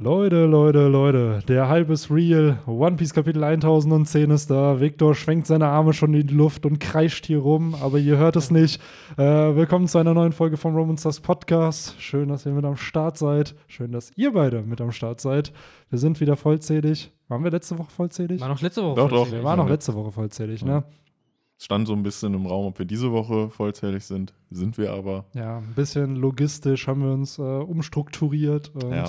Leute, Leute, Leute, der Hype ist real. One Piece Kapitel 1010 ist da. Victor schwenkt seine Arme schon in die Luft und kreischt hier rum, aber ihr hört es nicht. Äh, willkommen zu einer neuen Folge vom Roman Stars Podcast. Schön, dass ihr mit am Start seid. Schön, dass ihr beide mit am Start seid. Wir sind wieder vollzählig. Waren wir letzte Woche vollzählig? War noch letzte Woche Doch, vollzählig. Wir waren noch letzte Woche vollzählig, ne? Es stand so ein bisschen im Raum, ob wir diese Woche vollzählig sind. Sind wir aber. Ja, ein bisschen logistisch haben wir uns äh, umstrukturiert und Ja.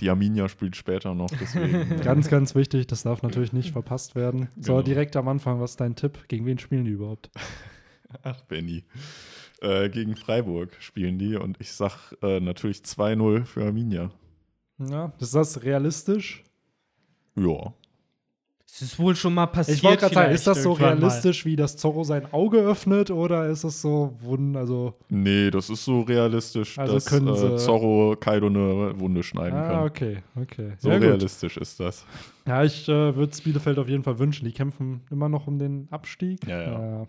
Die Arminia spielt später noch, deswegen. ganz, ganz wichtig, das darf natürlich nicht verpasst werden. So, Genau. direkt am Anfang, was ist dein Tipp? Gegen wen spielen die überhaupt? Ach, Benny. Äh, gegen Freiburg spielen die und ich sag äh, natürlich 2-0 für Arminia. Ja, ist das realistisch? Ja. Es ist wohl schon mal passiert. Ich wollte gerade sagen, ist das so realistisch, wie das Zorro sein Auge öffnet oder ist es so wund, also Nee, das ist so realistisch, Also dass können äh, Zorro Kaido eine Wunde schneiden Ah, kann. okay, okay. So ja, gut. realistisch ist das. Ja, ich äh, würde es Bielefeld auf jeden Fall wünschen. Die kämpfen immer noch um den Abstieg. Ja, ja.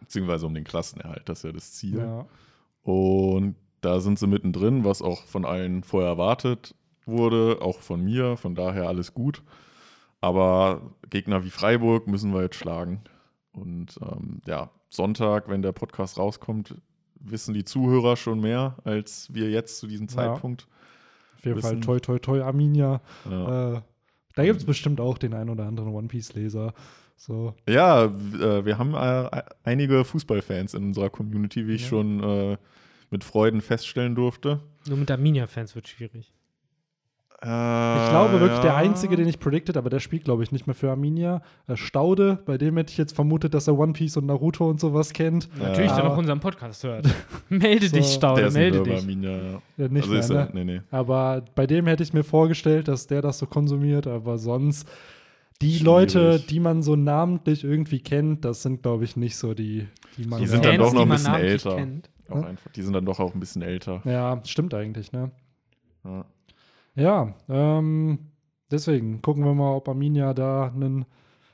Beziehungsweise um den Klassenerhalt, das ist ja das Ziel. ja. Und da sind sie mittendrin, was auch von allen vorher erwartet wurde, auch von mir, von daher alles gut. Aber Gegner wie Freiburg müssen wir jetzt schlagen. Und ähm, ja, Sonntag, wenn der Podcast rauskommt, wissen die Zuhörer schon mehr als wir jetzt zu diesem Ja. Zeitpunkt. Auf jeden Fall Wissen- toi toi toi Arminia. Ja, Äh, da gibt es bestimmt auch den ein oder anderen One Piece-Leser. So. ja äh, wir haben äh, einige Fußballfans in unserer Community, wie ich Ja. schon äh, mit Freuden feststellen durfte. Nur mit Arminia-Fans wird schwierig. Äh, Ich glaube wirklich, der ja. einzige, den ich predicted, aber der spielt, glaube ich, nicht mehr für Arminia. Äh, Staude, bei dem hätte ich jetzt vermutet, dass er One Piece und Naruto und sowas kennt. Natürlich, der noch unseren Podcast hört. melde So. dich, Der Staude, ist ein melde dich. Arminia, ja. Ja, nicht also mehr, ist ne? er, nee, nee. Aber bei dem hätte ich mir vorgestellt, dass der das so konsumiert, aber sonst die Schwierig. Leute, die man so namentlich irgendwie kennt, das sind, glaube ich, nicht so die, die man. Die so- sind dann doch noch die ein man bisschen namentlich älter. Hm? einfach, die sind dann doch auch ein bisschen älter. ja, stimmt eigentlich, ne? Ja. Ja, ähm, deswegen gucken wir mal, ob Arminia da einen,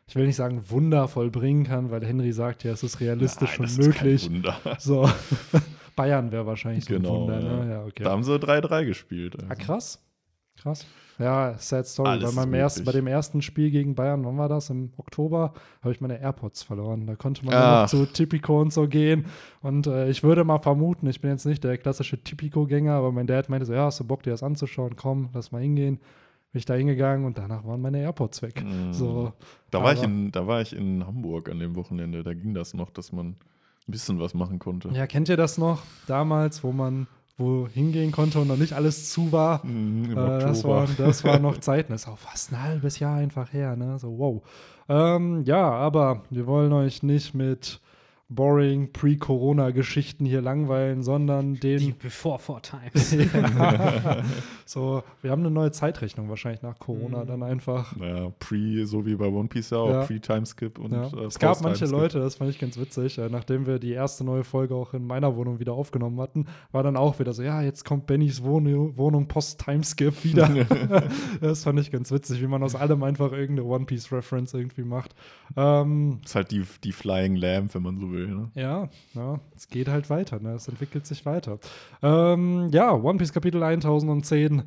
ich will nicht sagen Wunder vollbringen kann, weil Henry sagt ja, es ist realistisch Nein, ist möglich. So, Bayern wäre wahrscheinlich so Genau, ein Wunder, ja. ne? Ja, okay. Da haben sie 3-3 gespielt. Ah, Also. krass. Krass. Ja, sad story. Alles Bei, meinem ersten, bei dem ersten Spiel gegen Bayern, wann war das? Im Oktober, habe ich meine AirPods verloren. Da konnte man Ah. noch zu Tipico und so gehen. Und äh, ich würde mal vermuten, ich bin jetzt nicht der klassische Tipico-Gänger, aber mein Dad meinte so: Ja, hast du Bock, dir das anzuschauen? Komm, lass mal hingehen. Bin ich da hingegangen und danach waren meine AirPods weg. Mm. So, Da, war ich in, da war ich in Hamburg an dem Wochenende. Da ging das noch, dass man ein bisschen was machen konnte. ja, kennt ihr das noch damals, wo man wo hingehen konnte und noch nicht alles zu war? Mm, Äh, das, waren, das war noch Zeiten. Das ist auch fast ein halbes Jahr einfach her, ne? So, wow. Ähm, ja, aber wir wollen euch nicht mit boring Pre-Corona-Geschichten hier langweilen, sondern Die den. Before Four Times. so, wir haben eine neue Zeitrechnung wahrscheinlich nach Corona Mhm. dann einfach. Naja, Pre, so wie bei One Piece ja auch, Ja. Pre-Timeskip und Ja. äh, es gab manche. Leute, das fand ich ganz witzig, äh, nachdem wir die erste neue Folge auch in meiner Wohnung wieder aufgenommen hatten, war dann auch wieder so, ja, jetzt kommt Bennys Wohn Wohnung Post-Timeskip wieder. das fand ich ganz witzig, wie man aus allem einfach irgendeine One-Piece-Reference irgendwie macht. Ähm, ist halt die, die Flying Lamp, wenn man so will. Ne? ja, ja, es geht halt weiter, ne? es entwickelt sich weiter. Ähm, ja, One Piece Kapitel 1010.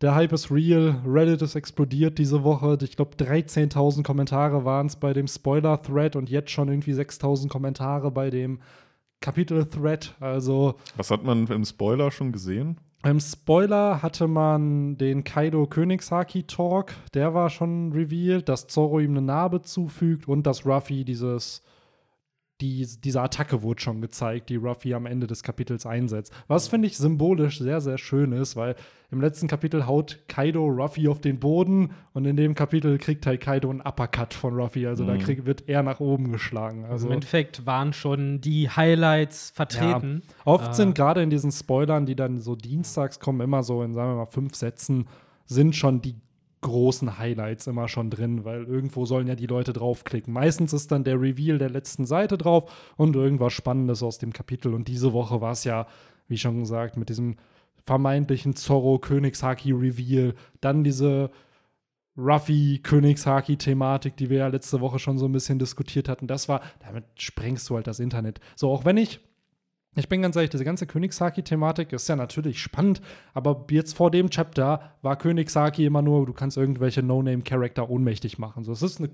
Der Hype ist real. Reddit ist explodiert diese Woche. Ich glaube, 13.000 Kommentare waren es bei dem Spoiler-Thread und jetzt schon irgendwie 6.000 Kommentare bei dem Kapitel-Thread. Also Was hat man im Spoiler schon gesehen? im Spoiler hatte man den Kaido Königshaki Talk, der war schon revealed, dass Zoro ihm eine Narbe zufügt und dass Ruffy dieses die, diese Attacke wurde schon gezeigt, die Ruffy am Ende des Kapitels einsetzt. Was finde ich symbolisch sehr, sehr schön ist, weil im letzten Kapitel haut Kaido Ruffy auf den Boden und in dem Kapitel kriegt halt Kaido einen Uppercut von Ruffy. Also da Mhm. krieg, wird er nach oben geschlagen. Also Also im Endeffekt waren schon die Highlights vertreten. Oft Äh, sind gerade in diesen Spoilern, die dann so dienstags kommen, immer so in, sagen wir mal, fünf Sätzen, sind schon die großen Highlights immer schon drin, weil irgendwo sollen ja die Leute draufklicken. Meistens ist dann der Reveal der letzten Seite drauf und irgendwas Spannendes aus dem Kapitel. Und diese Woche war es ja, wie schon gesagt, mit diesem vermeintlichen Zorro Königshaki Reveal, dann diese Ruffy Königshaki-Thematik, die wir ja letzte Woche schon so ein bisschen diskutiert hatten. Das war, damit sprengst du halt das Internet. So, auch wenn ich Ich bin ganz ehrlich, diese ganze Königshaki-Thematik ist ja natürlich spannend, aber jetzt vor dem Chapter war Königshaki immer nur, du kannst irgendwelche No-Name-Charakter ohnmächtig machen. So, es ist eine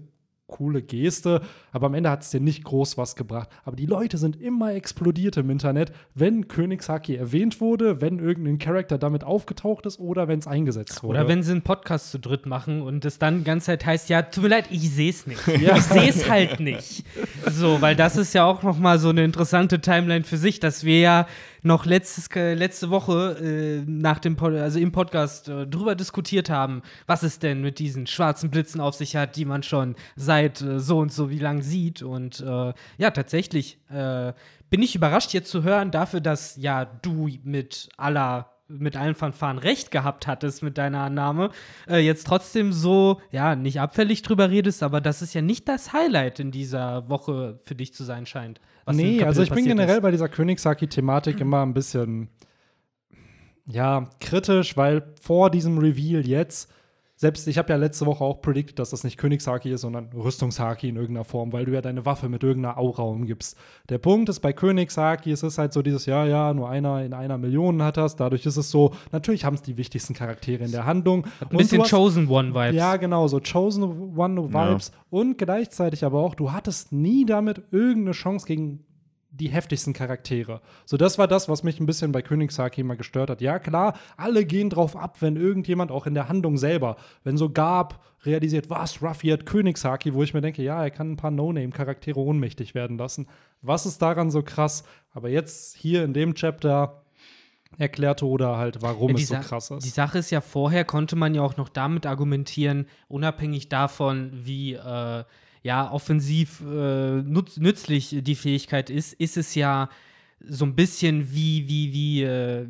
coole Geste, aber am Ende hat es dir nicht groß was gebracht. Aber die Leute sind immer explodiert im Internet, wenn Königshaki erwähnt wurde, wenn irgendein Charakter damit aufgetaucht ist oder wenn es eingesetzt wurde. Oder wenn sie einen Podcast zu dritt machen und es dann die ganze Zeit heißt, ja, tut mir leid, ich sehe es nicht. Ich sehe es halt nicht. So, weil das ist ja auch noch mal so eine interessante Timeline für sich, dass wir ja noch letztes, äh, letzte Woche äh, nach dem Pod also im Podcast äh, drüber diskutiert haben, was es denn mit diesen schwarzen Blitzen auf sich hat, die man schon seit äh, so und so wie lang sieht. Und äh, ja, tatsächlich äh, bin ich überrascht jetzt zu hören dafür, dass ja du mit aller mit allen Fanfaren recht gehabt hattest mit deiner Annahme, äh, jetzt trotzdem so, ja, nicht abfällig drüber redest, aber das ist ja nicht das Highlight in dieser Woche für dich zu sein scheint. Nee, also ich bin generell ist. bei dieser Königshaki-Thematik immer ein bisschen, ja, kritisch, weil vor diesem Reveal jetzt selbst ich habe ja letzte Woche auch predicted, dass das nicht Königshaki ist, sondern Rüstungshaki in irgendeiner Form, weil du ja deine Waffe mit irgendeiner Aura umgibst. Der Punkt ist bei Königshaki, es ist halt so dieses, ja, ja, nur einer in einer Million hat das. Dadurch ist es so, natürlich haben es die wichtigsten Charaktere in der Handlung. Ein bisschen hast, Chosen One-Vibes. Ja, genau, so Chosen One-Vibes. Ja. Und gleichzeitig aber auch, du hattest nie damit irgendeine Chance gegen die heftigsten Charaktere. So, das war das, was mich ein bisschen bei Königshaki immer gestört hat. Ja, klar, alle gehen drauf ab, wenn irgendjemand auch in der Handlung selber, wenn so Gab realisiert, was, Ruffy hat Königshaki, wo ich mir denke, ja, er kann ein paar No-Name-Charaktere ohnmächtig werden lassen. Was ist daran so krass? Aber jetzt hier in dem Chapter erklärte oder halt, warum ja, es so krass ist. Die Sache ist ja, vorher konnte man ja auch noch damit argumentieren, unabhängig davon, wie äh, ja offensiv äh, nützlich die Fähigkeit ist, ist es ja so ein bisschen wie, wie, wie, äh,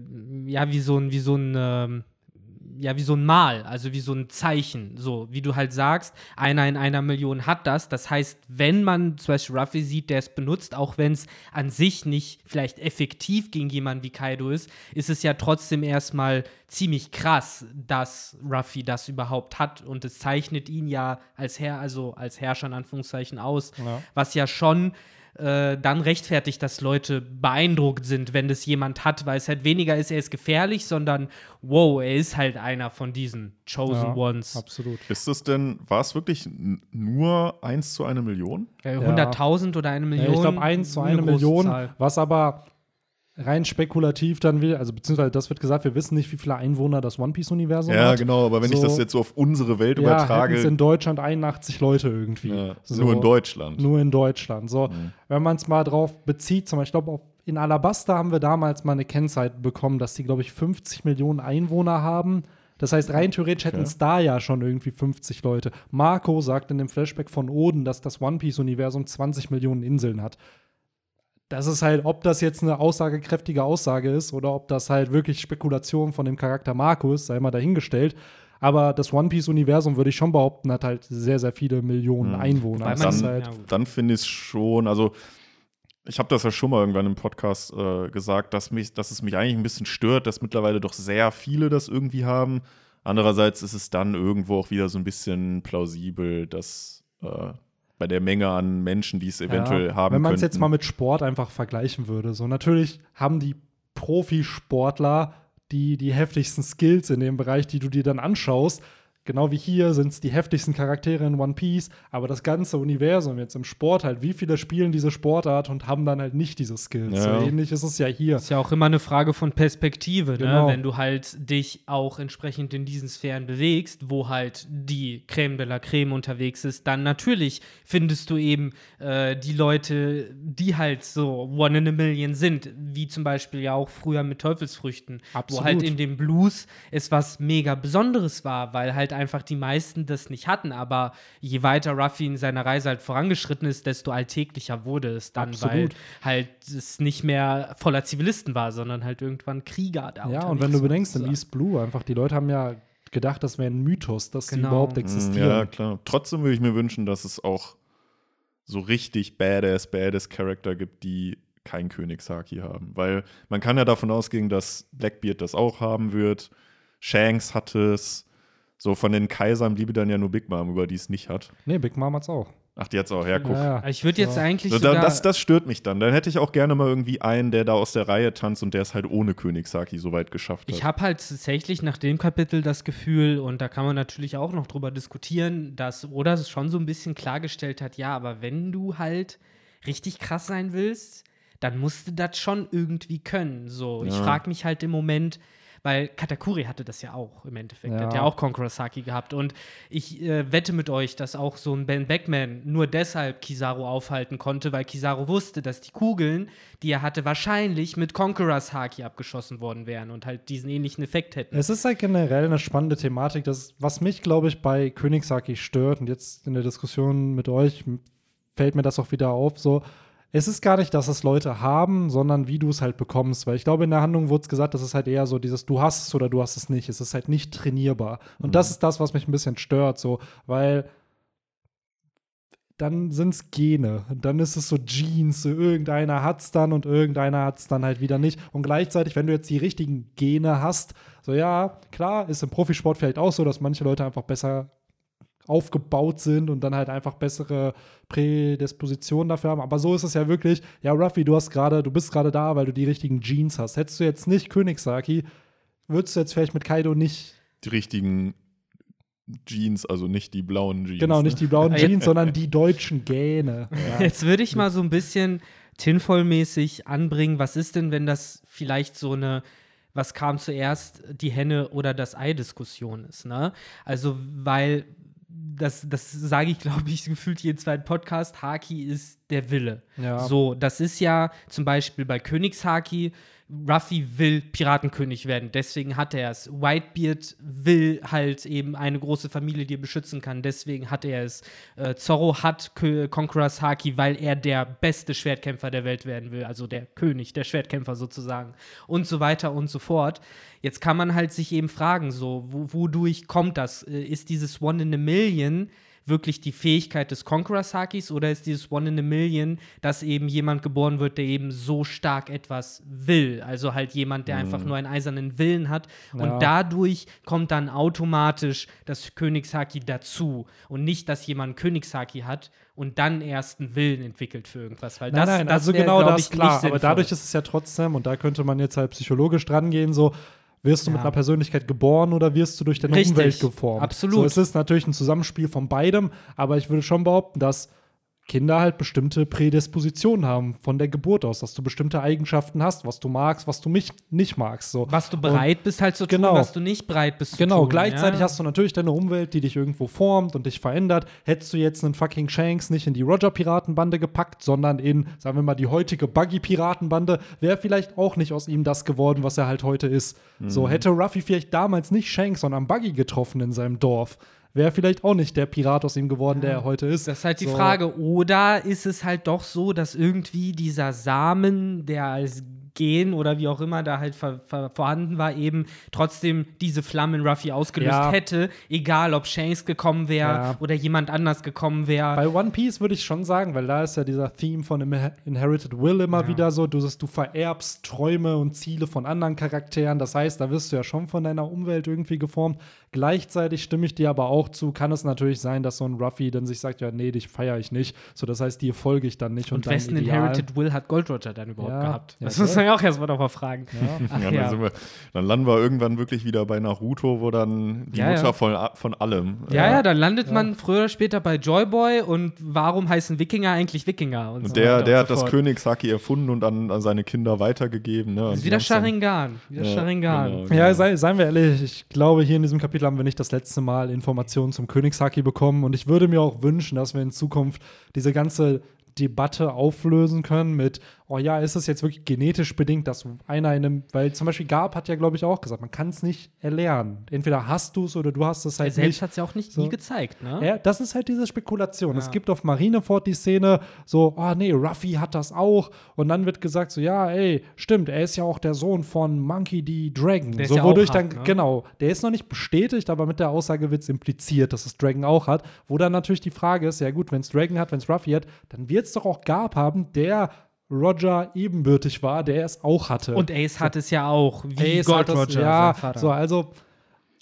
ja, wie so ein, wie so ein, äh, ja, wie so ein Mal, also wie so ein Zeichen. So, wie du halt sagst, einer in einer Million hat das. Das heißt, wenn man zum Beispiel Ruffy sieht, der es benutzt, auch wenn es an sich nicht vielleicht effektiv gegen jemanden wie Kaido ist, ist es ja trotzdem erstmal ziemlich krass, dass Ruffy das überhaupt hat. Und es zeichnet ihn ja als Herr, also als Herrscher in Anführungszeichen aus, ja. was ja schon äh, dann rechtfertigt, dass Leute beeindruckt sind, wenn das jemand hat, weil es halt weniger ist, er ist gefährlich, sondern wow, er ist halt einer von diesen Chosen ja, Ones. Absolut. Ist es denn, war es wirklich nur 1 zu einer Million? Äh, 100.000 oder eine Million? Ja, ich glaube 1 zu einer Million, Zahl. was aber rein spekulativ dann will, also beziehungsweise das wird gesagt, wir wissen nicht, wie viele Einwohner das One Piece-Universum ja, hat. Ja, genau, aber wenn so, ich das jetzt so auf unsere Welt ja, übertrage. in Deutschland 81 Leute irgendwie. Ja, so, nur in Deutschland. Nur in Deutschland. So, mhm. wenn man es mal drauf bezieht, zum Beispiel, ich glaube, in Alabasta haben wir damals mal eine Kennzeit bekommen, dass die, glaube ich, 50 Millionen Einwohner haben. Das heißt, rein theoretisch hätten es da ja schon irgendwie 50 Leute. Marco sagt in dem Flashback von Oden, dass das One Piece-Universum 20 Millionen Inseln hat das ist halt, ob das jetzt eine aussagekräftige Aussage ist oder ob das halt wirklich Spekulation von dem Charakter Markus, sei mal dahingestellt. Aber das One Piece-Universum, würde ich schon behaupten, hat halt sehr, sehr viele Millionen mhm. Einwohner. Dann, halt dann finde ich es schon, also ich habe das ja schon mal irgendwann im Podcast äh, gesagt, dass, mich, dass es mich eigentlich ein bisschen stört, dass mittlerweile doch sehr viele das irgendwie haben. Andererseits ist es dann irgendwo auch wieder so ein bisschen plausibel, dass äh, bei der Menge an Menschen, die es eventuell ja, haben Wenn man es jetzt mal mit Sport einfach vergleichen würde. So natürlich haben die Profisportler die, die heftigsten Skills in dem Bereich, die du dir dann anschaust. Genau wie hier sind es die heftigsten Charaktere in One Piece, aber das ganze Universum jetzt im Sport halt, wie viele spielen diese Sportart und haben dann halt nicht diese Skills. Ja. So ähnlich ist es ja hier. Ist ja auch immer eine Frage von Perspektive, ne? genau. ne? wenn du halt dich auch entsprechend in diesen Sphären bewegst, wo halt die Creme de la Creme unterwegs ist, dann natürlich findest du eben äh, die Leute, die halt so One in a Million sind, wie zum Beispiel ja auch früher mit Teufelsfrüchten, Absolut. wo halt in dem Blues es was mega Besonderes war, weil halt einfach die meisten das nicht hatten. Aber je weiter Ruffy in seiner Reise halt vorangeschritten ist, desto alltäglicher wurde es dann, Absolut. weil halt es nicht mehr voller Zivilisten war, sondern halt irgendwann Krieger da. Ja, und wenn du bedenkst, in East Blue einfach, die Leute haben ja gedacht, das wäre ein Mythos, dass genau. die überhaupt mm, existieren. Ja, klar. Trotzdem würde ich mir wünschen, dass es auch so richtig badass, badass Charakter gibt, die kein Königshaki haben. Weil man kann ja davon ausgehen, dass Blackbeard das auch haben wird. Shanks hat es. So von den Kaisern bliebe dann ja nur Big Mom, über die es nicht hat. Nee, Big Mom hat's auch. Ach, die hat's auch herguckt. Ja, ja. Ich würde jetzt So. eigentlich So, da, sogar, das, das stört mich dann. Dann hätte ich auch gerne mal irgendwie einen, der da aus der Reihe tanzt und der es halt ohne Königsaki so weit geschafft hat. Ich habe halt tatsächlich nach dem Kapitel das Gefühl, und da kann man natürlich auch noch drüber diskutieren, dass Oda es schon so ein bisschen klargestellt hat, ja, aber wenn du halt richtig krass sein willst, dann musst du das schon irgendwie können. So, ich Ja. frage mich halt im Moment, weil Katakuri hatte das ja auch im Endeffekt. Ja. Hat ja auch Conqueror Saki gehabt. Und ich äh, wette mit euch, dass auch so ein Ben Beckman nur deshalb Kizaru aufhalten konnte, weil Kizaru wusste, dass die Kugeln, die er hatte, wahrscheinlich mit Conqueror Saki abgeschossen worden wären und halt diesen ähnlichen Effekt hätten. Es ist halt generell eine spannende Thematik, das, was mich, glaube ich, bei Königssaki stört, und jetzt in der Diskussion mit euch fällt mir das auch wieder auf, so, es ist gar nicht, dass es Leute haben, sondern wie du es halt bekommst. Weil ich glaube, in der Handlung wurde es gesagt, das ist halt eher so dieses, du hast es oder du hast es nicht. Es ist halt nicht trainierbar. Und das ist das, was mich ein bisschen stört, so, weil dann sind es Gene. Dann ist es so Genes. So irgendeiner hat es dann und irgendeiner hat es dann halt wieder nicht. Und gleichzeitig, wenn du jetzt die richtigen Gene hast, so ja, klar, ist im Profisport vielleicht auch so, dass manche Leute einfach besser aufgebaut sind und dann halt einfach bessere Prädispositionen dafür haben. Aber so ist es ja wirklich, ja, Ruffy, du hast gerade, du bist gerade da, weil du die richtigen Genes hast. Hättest du jetzt nicht Königssaki, würdest du jetzt vielleicht mit Kaido nicht, die richtigen Jeans, also nicht die blauen Jeans. genau, nicht die blauen. Jeans, sondern die deutschen Gäne. Ja. Jetzt würde ich mal so ein bisschen tinvollmäßig anbringen, was ist denn, wenn das vielleicht so eine was kam zuerst, die Henne oder das Ei-Diskussion ist, ne? Also, weil das, das sage ich, glaube ich, gefühlt jeden zweiten Podcast, Haki ist der Wille. Ja. So, das ist ja zum Beispiel bei Königshaki, Ruffy will Piratenkönig werden, deswegen hat er es. Whitebeard will halt eben eine große Familie, die er beschützen kann, deswegen hat er es. Äh, Zorro hat Kö Conqueror's Haki, weil er der beste Schwertkämpfer der Welt werden will, also der König, der Schwertkämpfer sozusagen und so weiter und so fort. Jetzt kann man halt sich eben fragen, so, wo, wodurch kommt das? Äh, Ist dieses One in a Million wirklich die Fähigkeit des Conqueror Sakis oder ist dieses One in a Million, dass eben jemand geboren wird, der eben so stark etwas will? Also halt jemand, der einfach nur einen eisernen Willen hat Ja. und dadurch kommt dann automatisch das Königshaki dazu und nicht, dass jemand Königshaki hat und dann erst einen Willen entwickelt für irgendwas, weil Nein, das, nein, das also wär, genau das, ich, klar. Aber dadurch ist es ja trotzdem, und da könnte man jetzt halt psychologisch dran gehen, so, wirst du mit Ja. einer Persönlichkeit geboren oder wirst du durch deine Richtig, Umwelt geformt? absolut. So, es ist natürlich ein Zusammenspiel von beidem, aber ich würde schon behaupten, dass Kinder halt bestimmte Prädispositionen haben von der Geburt aus, dass du bestimmte Eigenschaften hast, was du magst, was du mich nicht magst. So. was du bereit bist halt zu tun, genau. was du nicht bereit bist zu Genau, tun. gleichzeitig ja? hast du natürlich deine Umwelt, die dich irgendwo formt und dich verändert. Hättest du jetzt einen fucking Shanks nicht in die Roger-Piratenbande gepackt, sondern in, sagen wir mal, die heutige Buggy-Piratenbande, wäre vielleicht auch nicht aus ihm das geworden, was er halt heute ist. So hätte Ruffy vielleicht damals nicht Shanks, sondern Buggy getroffen in seinem Dorf, wäre vielleicht auch nicht der Pirat aus ihm geworden, der er heute ist. Das ist halt die So. Frage. Oder ist es halt doch so, dass irgendwie dieser Samen, der als Gen oder wie auch immer da halt ver ver vorhanden war, eben trotzdem diese Flamme in Ruffy ausgelöst Ja. hätte, egal ob Shanks gekommen wäre Ja. oder jemand anders gekommen wäre. Bei One Piece würde ich schon sagen, weil da ist ja dieser Theme von Inher- Inherited Will immer wieder so, du, du vererbst Träume und Ziele von anderen Charakteren. Das heißt, da wirst du ja schon von deiner Umwelt irgendwie geformt. Gleichzeitig stimme ich dir aber auch zu, kann es natürlich sein, dass so ein Ruffy dann sich sagt, ja, nee, dich feiere ich nicht. So, das heißt, dir folge ich dann nicht. und deinem wessen Ideal. Inherited Will hat Gold Roger dann überhaupt Ja, gehabt? ja, das muss man ja auch erstmal noch mal fragen. Ach Ja, ja. Dann, wir, dann landen wir irgendwann wirklich wieder bei Naruto, wo dann die Ja, Mutter ja. Von, von allem. Ja, ja, dann landet man früher oder später bei Joyboy und warum heißen Wikinger eigentlich Wikinger? Und, so Und der, weiter der und hat so das fort. Königsaki erfunden und an, an seine Kinder weitergegeben. Ne? Das Und ist die wieder Sharingan. Wieder Ja, Sharingan. genau. Ja, sei, seien wir ehrlich, ich glaube, hier in diesem Kapitel haben wir nicht das letzte Mal Informationen zum Königshaki bekommen. Und ich würde mir auch wünschen, dass wir in Zukunft diese ganze Debatte auflösen können mit, oh ja, ist es jetzt wirklich genetisch bedingt, dass einer in einem, weil zum Beispiel Garb hat ja, glaube ich, auch gesagt, man kann es nicht erlernen. Entweder hast du es oder du hast es Er halt selbst nicht. hat es ja auch nicht So. nie gezeigt, ne? Ja, das ist halt diese Spekulation. Es Ja. gibt auf Marineford die Szene so, oh nee, Ruffy hat das auch. Und dann wird gesagt so, ja, ey, stimmt, er ist ja auch der Sohn von Monkey D. Dragon. Der so, ja wodurch auch dann, hat, ne? genau, der ist noch nicht bestätigt, aber mit der Aussage wird es impliziert, dass es Dragon auch hat. Wo dann natürlich die Frage ist, ja gut, wenn es Dragon hat, wenn es Ruffy hat, dann wird es doch auch Garb haben, der Roger ebenbürtig war, der es auch hatte. Und Ace hat es ja auch, wie Ace Gold hat das- Roger, ja, sein Vater. so, also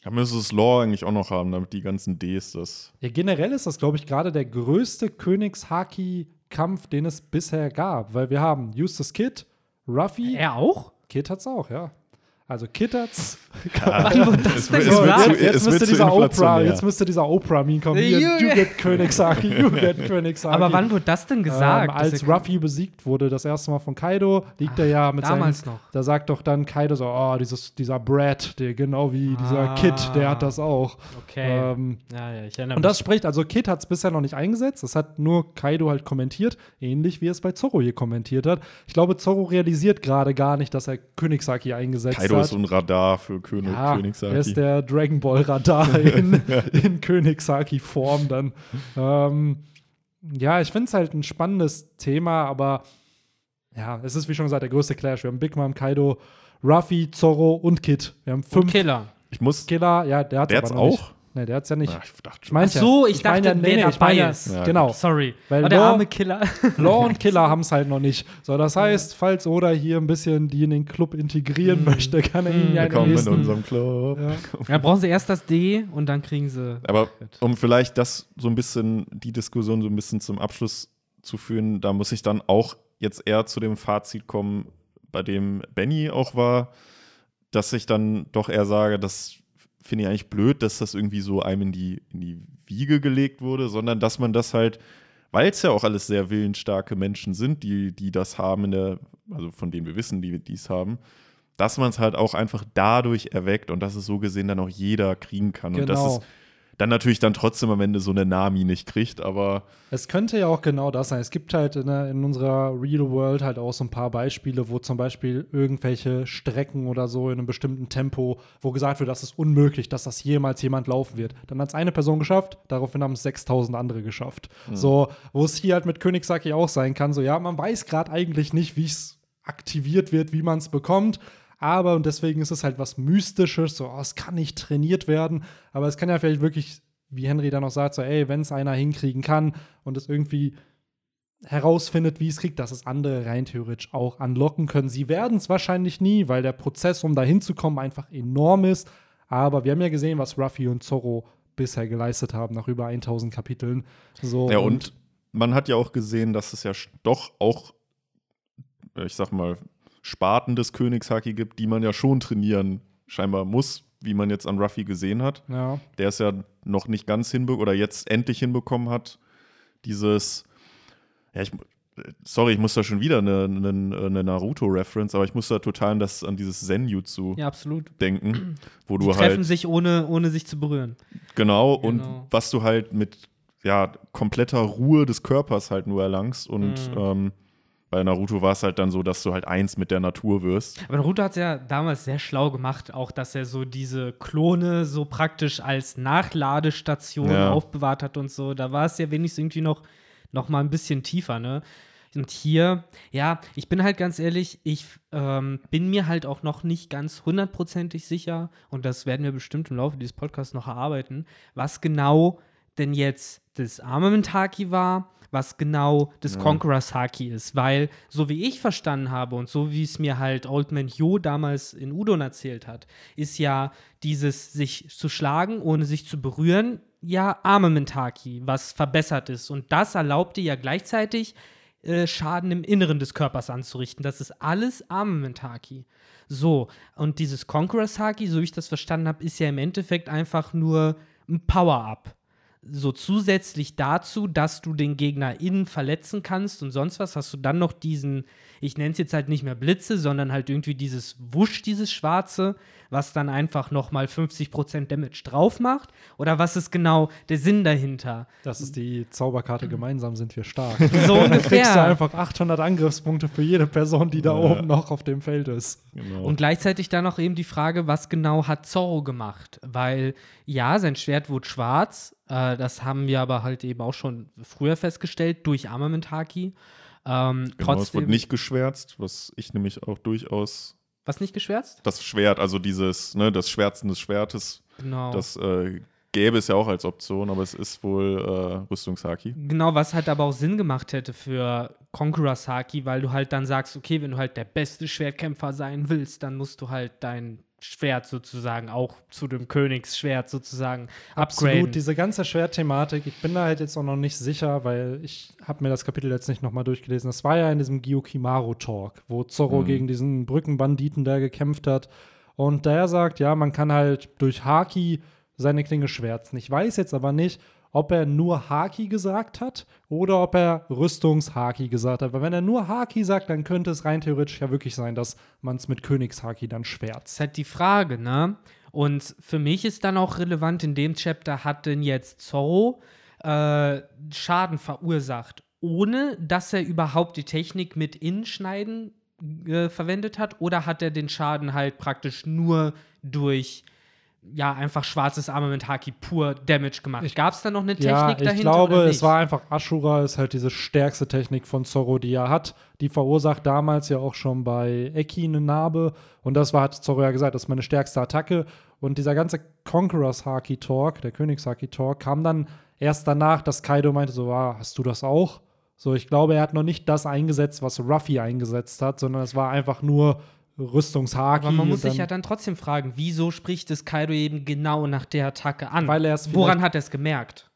Da müsste es Lore eigentlich auch noch haben, damit die ganzen Ds das. Ja, generell ist das, glaube ich, gerade der größte Königs-Haki-Kampf, den es bisher gab, weil wir haben Eustace Kid, Ruffy. Er auch? Kid hat's auch, ja. Also das denn gesagt? zu- jetzt, müsste dieser Oprah, inflationär. jetzt müsste dieser Oprah-Meme kommen. Hier, You you get- Königshaki, you get Königshaki. Aber wann wurde das denn gesagt? Ähm, als ja- Ruffy besiegt wurde, das erste Mal von Kaido, liegt er ja mit damals seinem, noch. Da sagt doch dann Kaido so, oh, dieses, dieser Brad, der genau wie dieser Ah. Kid, der hat das auch. Okay. Ähm, ja, ja, ich erinnere und das spricht, also Kid hat es bisher noch nicht eingesetzt, das hat nur Kaido halt kommentiert, ähnlich wie es bei Zorro hier kommentiert hat. Ich glaube, Zorro realisiert gerade gar nicht, dass er Königshaki eingesetzt Kaido so ein Radar für König, ja, Königshaki. er ist der Dragon Ball Radar in, in Königshaki-Form dann. Ähm, ja, ich finde es halt ein spannendes Thema, aber ja, es ist wie schon gesagt der größte Clash. Wir haben Big Mom, Kaido, Ruffy, Zorro und Kid. Wir haben Und fünf Killer. ich muss. Killer. Ja, der hat hat's noch nicht. Nee, der hat's ja nicht. Ja, ich dachte Ich schon. Ach so, ich mein dachte, wer ich dabei mein ja- ist. Ja, genau. Sorry. Weil oh, der Law- arme Killer. Law und Killer haben es halt noch nicht. So, das heißt, falls Oda hier ein bisschen die in den Club integrieren Mm. möchte, kann er ihnen ja in den Willkommen in unserem Club. Ja. Dann brauchen sie erst das D und dann kriegen sie. Aber um vielleicht das so ein bisschen, die Diskussion so ein bisschen zum Abschluss zu führen, da muss ich dann auch jetzt eher zu dem Fazit kommen, bei dem Benny auch war, dass ich dann doch eher sage, das finde ich eigentlich blöd, dass das irgendwie so einem in die, in die Wiege gelegt wurde, sondern dass man das halt, weil es ja auch alles sehr willensstarke Menschen sind, die, die das haben in der, also von denen wir wissen, die dies haben, dass man es halt auch einfach dadurch erweckt und dass es so gesehen dann auch jeder kriegen kann. Und dass Genau. Dann natürlich dann trotzdem am Ende so eine Nami nicht kriegt, aber Es könnte ja auch genau das sein. Es gibt halt in, der- in unserer Real World halt auch so ein paar Beispiele, wo zum Beispiel irgendwelche Strecken oder so in einem bestimmten Tempo, wo gesagt wird, das ist unmöglich, dass das jemals jemand laufen wird. Dann hat es eine Person geschafft, daraufhin haben es 6000 andere geschafft. So, wo es hier halt mit Königssaki auch sein kann, so ja, man weiß gerade eigentlich nicht, wie es aktiviert wird, wie man es bekommt. Aber, und deswegen ist es halt was Mystisches, so, oh, es kann nicht trainiert werden, aber es kann ja vielleicht wirklich, wie Henry dann auch sagt, so, ey, wenn es einer hinkriegen kann und es irgendwie herausfindet, wie es kriegt, dass es andere rein theoretisch auch anlocken können. Sie werden es wahrscheinlich nie, weil der Prozess, um da hinzukommen, einfach enorm ist. Aber wir haben ja gesehen, was Ruffy und Zorro bisher geleistet haben, nach über 1000 Kapiteln. So, ja, und man hat ja auch gesehen, dass es ja doch auch, ich sag mal, Sparten des Königshaki gibt, die man ja schon trainieren scheinbar muss, wie man jetzt an Ruffy gesehen hat. ja, der es ja noch nicht ganz hinbekommen oder jetzt endlich hinbekommen hat, dieses, ja, ich, sorry, ich muss da schon wieder eine, eine, eine Naruto-Reference, aber ich muss da total an, das, an dieses Senjutsu Ja, denken, wo Die du treffen halt, sich ohne, ohne sich zu berühren. genau, und Genau. was du halt mit, ja, kompletter Ruhe des Körpers halt nur erlangst und Mhm. ähm, bei Naruto war es halt dann so, dass du halt eins mit der Natur wirst. Aber Naruto hat es ja damals sehr schlau gemacht, auch dass er so diese Klone so praktisch als Nachladestation Ja. aufbewahrt hat und so. Da war es ja wenigstens irgendwie noch, noch mal ein bisschen tiefer, ne? Und hier, ja, ich bin halt ganz ehrlich, ich ähm, bin mir halt auch noch nicht ganz hundertprozentig sicher, und das werden wir bestimmt im Laufe dieses Podcasts noch erarbeiten, was genau denn jetzt das Armament-Haki war, was genau das Conqueror's Haki ist. Weil, so wie ich verstanden habe und so wie es mir halt Old Man Yo damals in Udon erzählt hat, ist ja dieses sich zu schlagen, ohne sich zu berühren, ja Armament-Haki, was verbessert ist. Und das erlaubt dir ja gleichzeitig äh, Schaden im Inneren des Körpers anzurichten. Das ist alles Armament-Haki. So, und dieses Conqueror's Haki, so wie ich das verstanden habe, ist ja im Endeffekt einfach nur ein Power-Up so zusätzlich dazu, dass du den Gegner innen verletzen kannst und sonst was, hast du dann noch diesen, ich nenne es jetzt halt nicht mehr Blitze, sondern halt irgendwie dieses Wusch, dieses Schwarze, was dann einfach noch mal 50% Damage drauf macht? Oder was ist genau der Sinn dahinter? das ist die Zauberkarte, gemeinsam sind wir stark. So Dann kriegst du ungefähr. einfach 800 Angriffspunkte für jede Person, die da Ja. oben noch auf dem Feld ist. Genau. Und gleichzeitig dann noch eben die Frage, was genau hat Zorro gemacht? Weil ja, sein Schwert wurde schwarz, äh, das haben wir aber halt eben auch schon früher festgestellt durch Armament Haki. Ähm, genau, es trotzdem, wird nicht geschwärzt, was ich nämlich auch durchaus was nicht geschwärzt? das Schwert, also dieses, ne, das Schwärzen des Schwertes, Genau. das äh, gäbe es ja auch als Option, aber es ist wohl äh, Rüstungshaki. Genau, was halt aber auch Sinn gemacht hätte für Conqueror's Haki, weil du halt dann sagst, okay, wenn du halt der beste Schwertkämpfer sein willst, dann musst du halt dein Schwert sozusagen auch zu dem Königsschwert sozusagen Absolut, upgraden. diese ganze Schwertthematik, ich bin da halt jetzt auch noch nicht sicher, weil ich habe mir das Kapitel jetzt nicht nochmal durchgelesen. Das war ja in diesem Gyukimaru-Talk, wo Zorro Mhm. gegen diesen Brückenbanditen da gekämpft hat. Und der sagt, ja, man kann halt durch Haki seine Klinge schwärzen. Ich weiß jetzt aber nicht, ob er nur Haki gesagt hat oder ob er Rüstungshaki gesagt hat. Weil wenn er nur Haki sagt, dann könnte es rein theoretisch ja wirklich sein, dass man es mit Königshaki dann schwärzt. ist halt die Frage, ne? Und für mich ist dann auch relevant, in dem Chapter hat denn jetzt Zorro äh, Schaden verursacht, ohne dass er überhaupt die Technik mit Innenschneiden äh, verwendet hat, oder hat er den Schaden halt praktisch nur durch ja, einfach schwarzes Armament Haki pur Damage gemacht. Gab es da noch eine Technik Ja, dahinter? ich glaube, es war einfach Ashura, ist halt diese stärkste Technik von Zorro, die er hat. Die verursacht damals ja auch schon bei Eki eine Narbe. Und das war, hat Zorro ja gesagt, das ist meine stärkste Attacke. Und dieser ganze Conquerors Haki Talk, der Königs Haki Talk, kam dann erst danach, dass Kaido meinte: So, ah, hast du das auch? So, ich glaube, er hat noch nicht das eingesetzt, was Ruffy eingesetzt hat, sondern es war einfach nur Rüstungshaki. Aber man muss sich ja dann trotzdem fragen, wieso spricht es Kaido eben genau nach der Attacke an? Weil er es Woran hat er es gemerkt?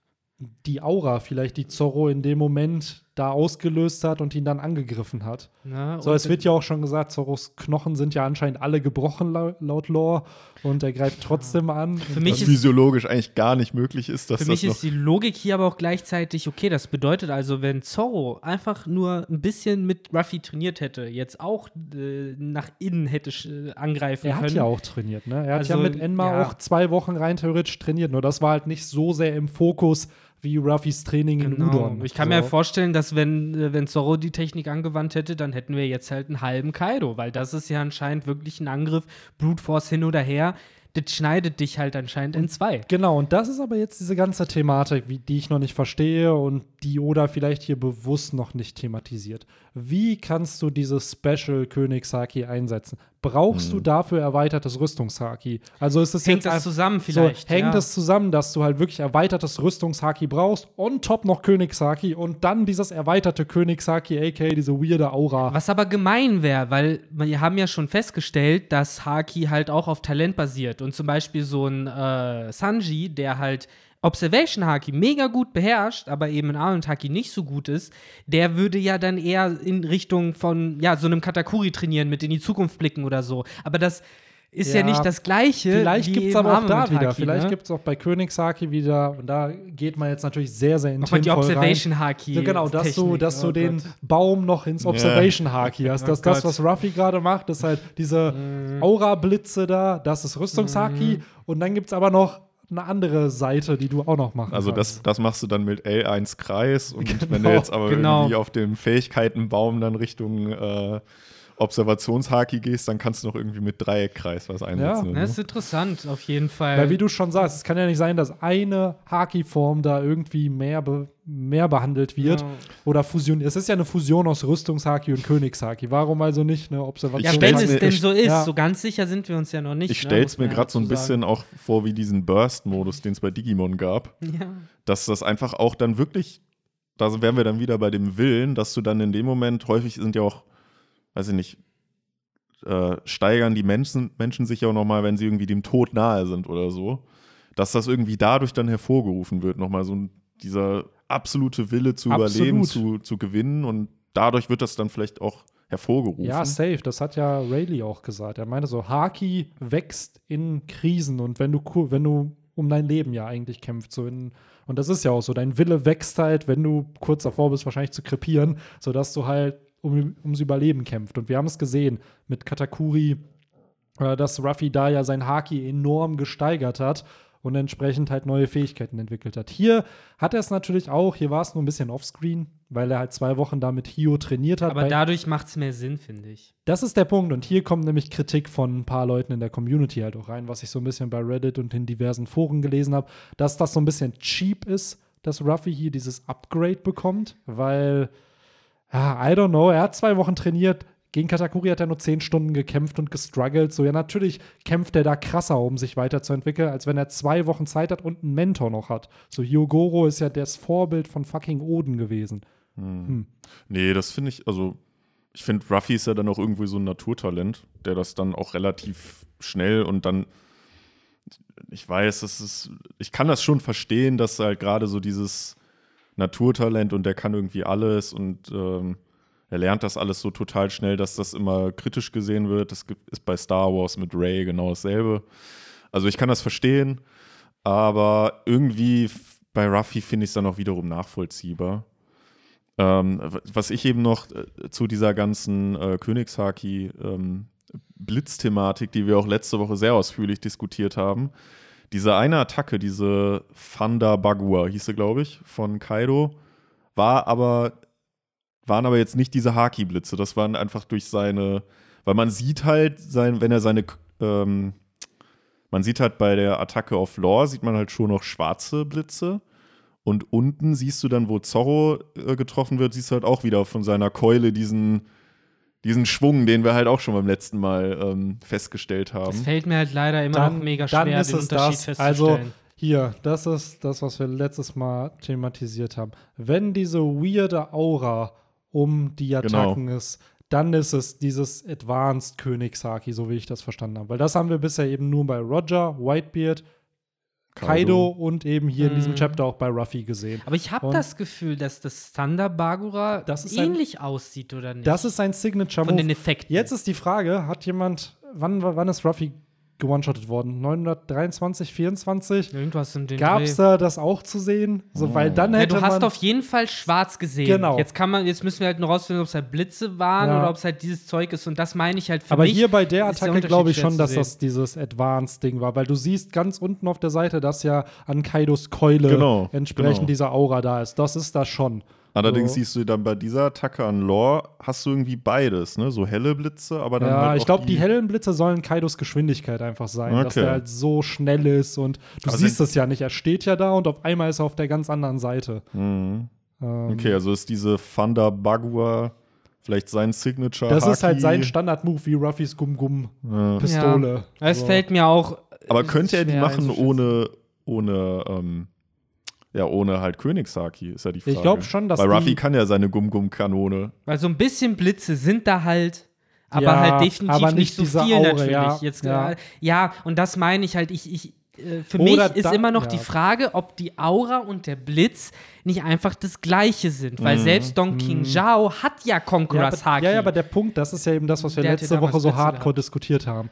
die Aura vielleicht, die Zorro in dem Moment da ausgelöst hat und ihn dann angegriffen hat. Ne? So, es wird ja auch schon gesagt, Zorros Knochen sind ja anscheinend alle gebrochen lau- laut Lore und er greift trotzdem an. Für mich Was ist- physiologisch eigentlich gar nicht möglich ist, dass Für das mich noch ist die Logik hier aber auch gleichzeitig, okay, das bedeutet also, wenn Zorro einfach nur ein bisschen mit Ruffy trainiert hätte, jetzt auch äh, nach innen hätte äh, angreifen er hat können. ja auch trainiert, ne? Er hat ja Also, mit Enma ja. auch zwei Wochen rein theoretisch trainiert, nur das war halt nicht so sehr im Fokus wie Ruffys Training in Genau. Udon. Ich kann so. mir vorstellen, dass wenn, äh, wenn Zorro die Technik angewandt hätte, dann hätten wir jetzt halt einen halben Kaido, weil das ist ja anscheinend wirklich ein Angriff, Brute Force hin oder her, das schneidet dich halt anscheinend in zwei. Genau, und das ist aber jetzt diese ganze Thematik, wie, die ich noch nicht verstehe und die Oda vielleicht hier bewusst noch nicht thematisiert. Wie kannst du dieses Special Königshaki einsetzen? Brauchst du dafür erweitertes Rüstungshaki? Also ist es Hängt jetzt das zusammen vielleicht, So, hängt ja. es zusammen, dass du halt wirklich erweitertes Rüstungshaki brauchst, on top noch Königshaki und dann dieses erweiterte Königshaki, aka diese weirde Aura. Was aber gemein wäre, weil wir haben ja schon festgestellt, dass Haki halt auch auf Talent basiert. Und zum Beispiel so ein äh, Sanji, der halt Observation Haki mega gut beherrscht, aber eben in Arnold Haki nicht so gut ist, der würde ja dann eher in Richtung von ja, so einem Katakuri trainieren, mit in die Zukunft blicken oder so. Aber das ist ja, Ja, nicht das Gleiche. Vielleicht gibt es aber auch da wieder. Vielleicht ne? gibt es auch bei Königshaki wieder, und da geht man jetzt natürlich sehr, sehr in Nochmal die. Observation Haki. So, genau, dass du, Technik. dass du Oh den Gott. Baum noch ins Observation Haki hast. Das, Oh das, was Ruffy gerade macht, ist halt diese Mhm. Aura-Blitze da, das ist Rüstungshaki. Und dann gibt es aber noch eine andere Seite, die du auch noch machen Also das, das machst du dann mit L1 Kreis und wenn du Genau, jetzt aber genau. irgendwie auf dem Fähigkeitenbaum dann Richtung äh, Observationshaki gehst, dann kannst du noch irgendwie mit Dreieckkreis was einsetzen. Ja. Das ist interessant, auf jeden Fall. Weil wie du schon sagst, es kann ja nicht sein, dass eine Haki-Form da irgendwie mehr, be mehr behandelt wird Ja. oder fusioniert. Es ist ja eine Fusion aus Rüstungshaki und Königshaki. Warum also nicht eine Observation? ja, Ich wenn es mir- denn so ist, ja. so ganz sicher sind wir uns ja noch nicht. Ich ne, stell's muss mir gerade so ein bisschen auch vor wie diesen Burst-Modus, den es bei Digimon gab. sagen. Ja. dass das einfach auch dann wirklich, da wären wir dann wieder bei dem Willen, dass du dann in dem Moment, häufig sind ja auch, weiß ich nicht, äh, steigern die Menschen, Menschen sich ja auch nochmal, wenn sie irgendwie dem Tod nahe sind oder so, dass das irgendwie dadurch dann hervorgerufen wird, nochmal so dieser absolute Wille zu Absolut. überleben, zu, zu gewinnen und dadurch wird das dann vielleicht auch hervorgerufen. Ja, safe. Das hat ja Rayleigh auch gesagt. Er meinte so, Haki wächst in Krisen und wenn du, wenn du um dein Leben ja eigentlich kämpfst. So in, und das ist ja auch so. Dein Wille wächst halt, wenn du kurz davor bist, wahrscheinlich zu krepieren, sodass du halt um, ums Überleben kämpft. Und wir haben es gesehen mit Katakuri, äh, dass Ruffy da ja sein Haki enorm gesteigert hat und entsprechend halt neue Fähigkeiten entwickelt hat. Hier hat er es natürlich auch, hier war es nur ein bisschen offscreen, weil er halt zwei Wochen da mit Hio trainiert hat. Aber dadurch macht es mehr Sinn, finde ich. das ist der Punkt. Und hier kommt nämlich Kritik von ein paar Leuten in der Community halt auch rein, was ich so ein bisschen bei Reddit und in diversen Foren gelesen habe, dass das so ein bisschen cheap ist, dass Ruffy hier dieses Upgrade bekommt, weil, ja, I don't know, er hat zwei Wochen trainiert. Gegen Katakuri hat er nur zehn Stunden gekämpft und gestruggelt. So, ja, natürlich kämpft er da krasser, um sich weiterzuentwickeln, als wenn er zwei Wochen Zeit hat und einen Mentor noch hat. So, Hyogoro ist ja das Vorbild von fucking Oden gewesen. Nee, das finde ich, also ich finde, Ruffy ist ja dann auch irgendwie so ein Naturtalent, der das dann auch relativ schnell und dann, ich weiß, das ist, ich kann das schon verstehen, dass halt gerade so dieses Naturtalent und der kann irgendwie alles und ähm, er lernt das alles so total schnell, dass das immer kritisch gesehen wird. Das ist bei Star Wars mit Ray genau dasselbe. Also ich kann das verstehen, aber irgendwie bei Ruffy finde ich es dann auch wiederum nachvollziehbar. Ähm, was ich eben noch äh, zu dieser ganzen äh, Königshaki ähm, Blitzthematik, die wir auch letzte Woche sehr ausführlich diskutiert haben, diese eine Attacke, diese Thunder Bagua hieß sie, glaube ich, von Kaido, war aber, waren aber jetzt nicht diese Haki-Blitze. Das waren einfach durch seine, weil man sieht halt, sein, wenn er seine, ähm, man sieht halt bei der Attacke auf Lore, sieht man halt schon noch schwarze Blitze. Und unten siehst du dann, wo Zorro äh, getroffen wird, siehst du halt auch wieder von seiner Keule diesen, diesen Schwung, den wir halt auch schon beim letzten Mal ähm, festgestellt haben. Das fällt mir halt leider immer Dann- noch mega dann schwer, ist den es Unterschied das. Also, festzustellen. Hier, das ist das, was wir letztes Mal thematisiert haben. Wenn diese weirde Aura um die Genau. Attacken ist, dann ist es dieses Advanced Königshaki, so wie ich das verstanden habe. Weil das haben wir bisher eben nur bei Roger, Whitebeard, Kaido, und eben hier in diesem Mhm. Chapter auch bei Ruffy gesehen. Aber ich habe das Gefühl, dass das Thunder Bagura Das ist ein- ähnlich aussieht, oder nicht? Das ist sein Signature Von den Effekten. Jetzt ist die Frage, hat jemand, wann, wann ist Ruffy gewone-shottet worden? 923, 24? Irgendwas in den Gab es da das auch zu sehen? So, weil dann Ja, hätte du hast man auf jeden Fall schwarz gesehen. Genau. Jetzt kann man, jetzt müssen wir halt nur rausfinden, ob es halt Blitze waren Ja. oder ob es halt dieses Zeug ist. Und das meine ich halt für Aber mich. hier bei der Attacke glaube ich schon, dass das dieses Advanced-Ding war, weil du siehst ganz unten auf der Seite, dass ja an Kaidos Keule Genau, entsprechend genau. dieser Aura da ist. Das ist das schon. Allerdings So. siehst du dann bei dieser Attacke an Lore, hast du irgendwie beides, ne? So helle Blitze, aber dann Ja, halt ich glaube, die hellen Blitze sollen Kaidos Geschwindigkeit einfach sein, dass Okay. der halt so schnell ist und du Aber siehst es ja nicht. Er steht ja da und auf einmal ist er auf der ganz anderen Seite. Mhm. Ähm, Okay, also ist diese Thunder Bagua vielleicht sein Signature Das ist halt sein Standard-Move wie Ruffys. Gum-Gum-Pistole. Ja. Es So. fällt mir auch. Aber könnte er die machen ohne, ohne, ähm, ja, ohne halt Königshaki, ist ja die Frage. glaub schon, dass Weil die- Ruffy kann ja seine Gum-Gum-Kanone. Weil so ein bisschen Blitze sind da halt. Aber Ja, halt definitiv aber nicht, nicht so viel Aura, natürlich. ja, Jetzt, ja. ja. ja, und das meine ich halt, ich, ich, äh, für Oder mich ist da- immer noch ja. die Frage, ob die Aura und der Blitz nicht einfach das Gleiche sind. Weil Mhm. selbst Don King Zhao hat ja Ja, Conqueror's aber, Haki. ja, ja, aber der Punkt, das ist ja eben das, was wir Der letzte Woche so hardcore gehabt. diskutiert haben.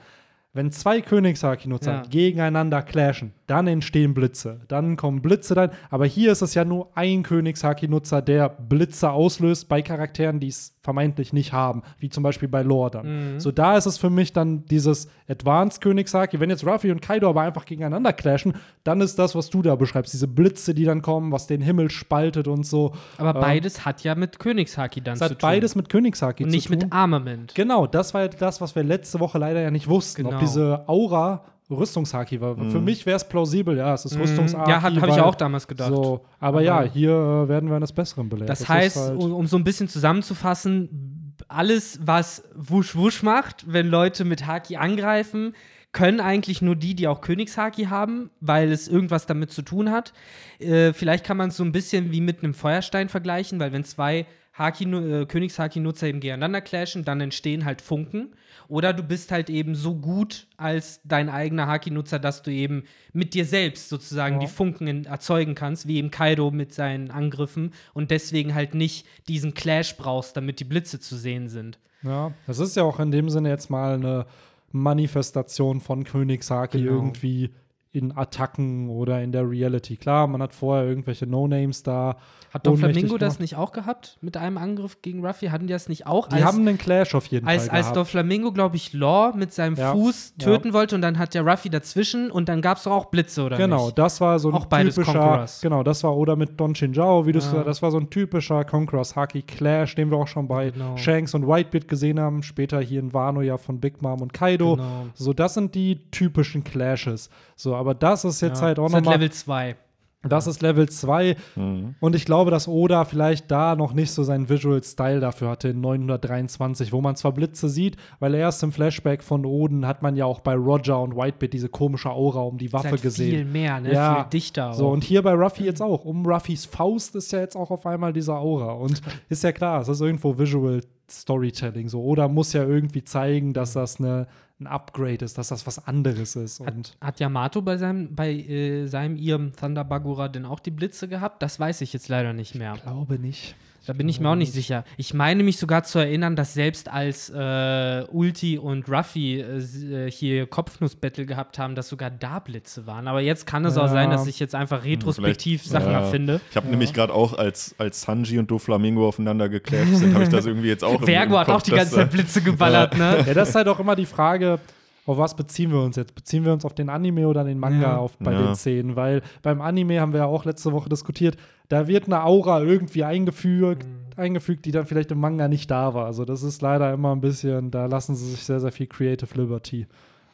Wenn zwei Königshaki-Nutzer Ja. gegeneinander clashen, dann entstehen Blitze. Dann kommen Blitze rein. Aber hier ist es ja nur ein Königshaki-Nutzer, der Blitze auslöst bei Charakteren, die es vermeintlich nicht haben. Wie zum Beispiel bei Lore dann. Mhm. So, da ist es für mich dann dieses Advanced Königshaki. Wenn jetzt Ruffy und Kaido aber einfach gegeneinander clashen, dann ist das, was du da beschreibst. Diese Blitze, die dann kommen, was den Himmel spaltet und so. aber Ähm, beides hat ja mit Königshaki dann Es zu hat tun. beides mit Königshaki und zu nicht tun. mit Armament. Genau, das war ja das, was wir letzte Woche leider ja nicht wussten. Ob Genau. diese Aura Rüstungshaki war. Für mich wäre es plausibel, ja, es ist Rüstungshaki. Mhm. Ja, habe ich auch damals gedacht. So, aber, Aber- ja, hier äh, werden wir eines Besseren belehrt. Das, ist heißt, halt- um, um so ein bisschen zusammenzufassen, alles, was Wusch Wusch macht, wenn Leute mit Haki angreifen, können eigentlich nur die, die auch Königshaki haben, weil es irgendwas damit zu tun hat. Äh, vielleicht kann man es so ein bisschen wie mit einem Feuerstein vergleichen, weil wenn zwei Haki, äh, Königshaki-Nutzer eben gegeneinander clashen, dann entstehen halt Funken. Oder du bist halt eben so gut als dein eigener Haki-Nutzer, dass du eben mit dir selbst sozusagen Ja. die Funken in, erzeugen kannst, wie eben Kaido mit seinen Angriffen und deswegen halt nicht diesen Clash brauchst, damit die Blitze zu sehen sind. ja, das ist ja auch in dem Sinne jetzt mal eine Manifestation von Königshaki Genau. irgendwie in Attacken oder in der Reality. Klar, man hat vorher irgendwelche No-Names da. Hat Don Flamingo das gemacht. nicht auch gehabt mit einem Angriff gegen Ruffy? Hatten die das nicht auch? Die haben einen Clash auf jeden als, Fall als. Don Flamingo, glaube ich, Law mit seinem Ja, Fuß ja. töten wollte und dann hat der Ruffy dazwischen und dann gab es doch auch Blitze, oder Genau, nicht? das war so ein Auch typischer, Conquerors. genau, das war oder mit Don Chinjao, wie du es Ja. gesagt hast, das war so ein typischer Conquerors Haki Clash, den wir auch schon bei Genau. Shanks und Whitebeard gesehen haben, später hier in Wano ja von Big Mom und Kaido. Genau. So, das sind die typischen Clashes. So, aber das ist jetzt Ja. halt auch halt nochmal Level 2. Das ist Level 2. Mhm. Und ich glaube, dass Oda vielleicht da noch nicht so seinen Visual Style dafür hatte in 923, wo man zwar Blitze sieht, weil erst im Flashback von Oden hat man ja auch bei Roger und Whitebeard diese komische Aura um die Waffe halt gesehen. Viel mehr, ne? Ja, Viel dichter. So, auch. und hier bei Ruffy jetzt auch. Um Ruffys Faust ist ja jetzt auch auf einmal diese Aura. Und ist ja klar, es ist irgendwo Visual Storytelling. So, Oda muss ja irgendwie zeigen, dass das eine, ein Upgrade ist, dass das was anderes ist. Und Hat, hat Yamato bei seinem, bei äh, seinem ihrem Thunder Bagura denn auch die Blitze gehabt? Das weiß ich jetzt leider nicht mehr. ich glaube nicht. Da bin ich mir auch nicht sicher. Ich meine mich sogar zu erinnern, dass selbst als äh, Ulti und Ruffy äh, äh, hier Kopfnuss-Battle gehabt haben, dass sogar da Blitze waren. Aber jetzt kann es auch Ja. sein, dass ich jetzt einfach retrospektiv Vielleicht- Sachen ja. erfinde. Ich habe nämlich gerade auch, als, als Sanji und Doflamingo aufeinander geclasht sind, habe ich das irgendwie jetzt auch Vergo hat auch die ganze Zeit Blitze geballert, ne? Ja, das ist halt auch immer die Frage, auf was beziehen wir uns jetzt? Beziehen wir uns auf den Anime oder den Manga Ja. auf, bei Ja. den Szenen? Weil beim Anime haben wir ja auch letzte Woche diskutiert, da wird eine Aura irgendwie eingefügt, Mhm. eingefügt, die dann vielleicht im Manga nicht da war. Also das ist leider immer ein bisschen, da lassen sie sich sehr, sehr viel Creative Liberty.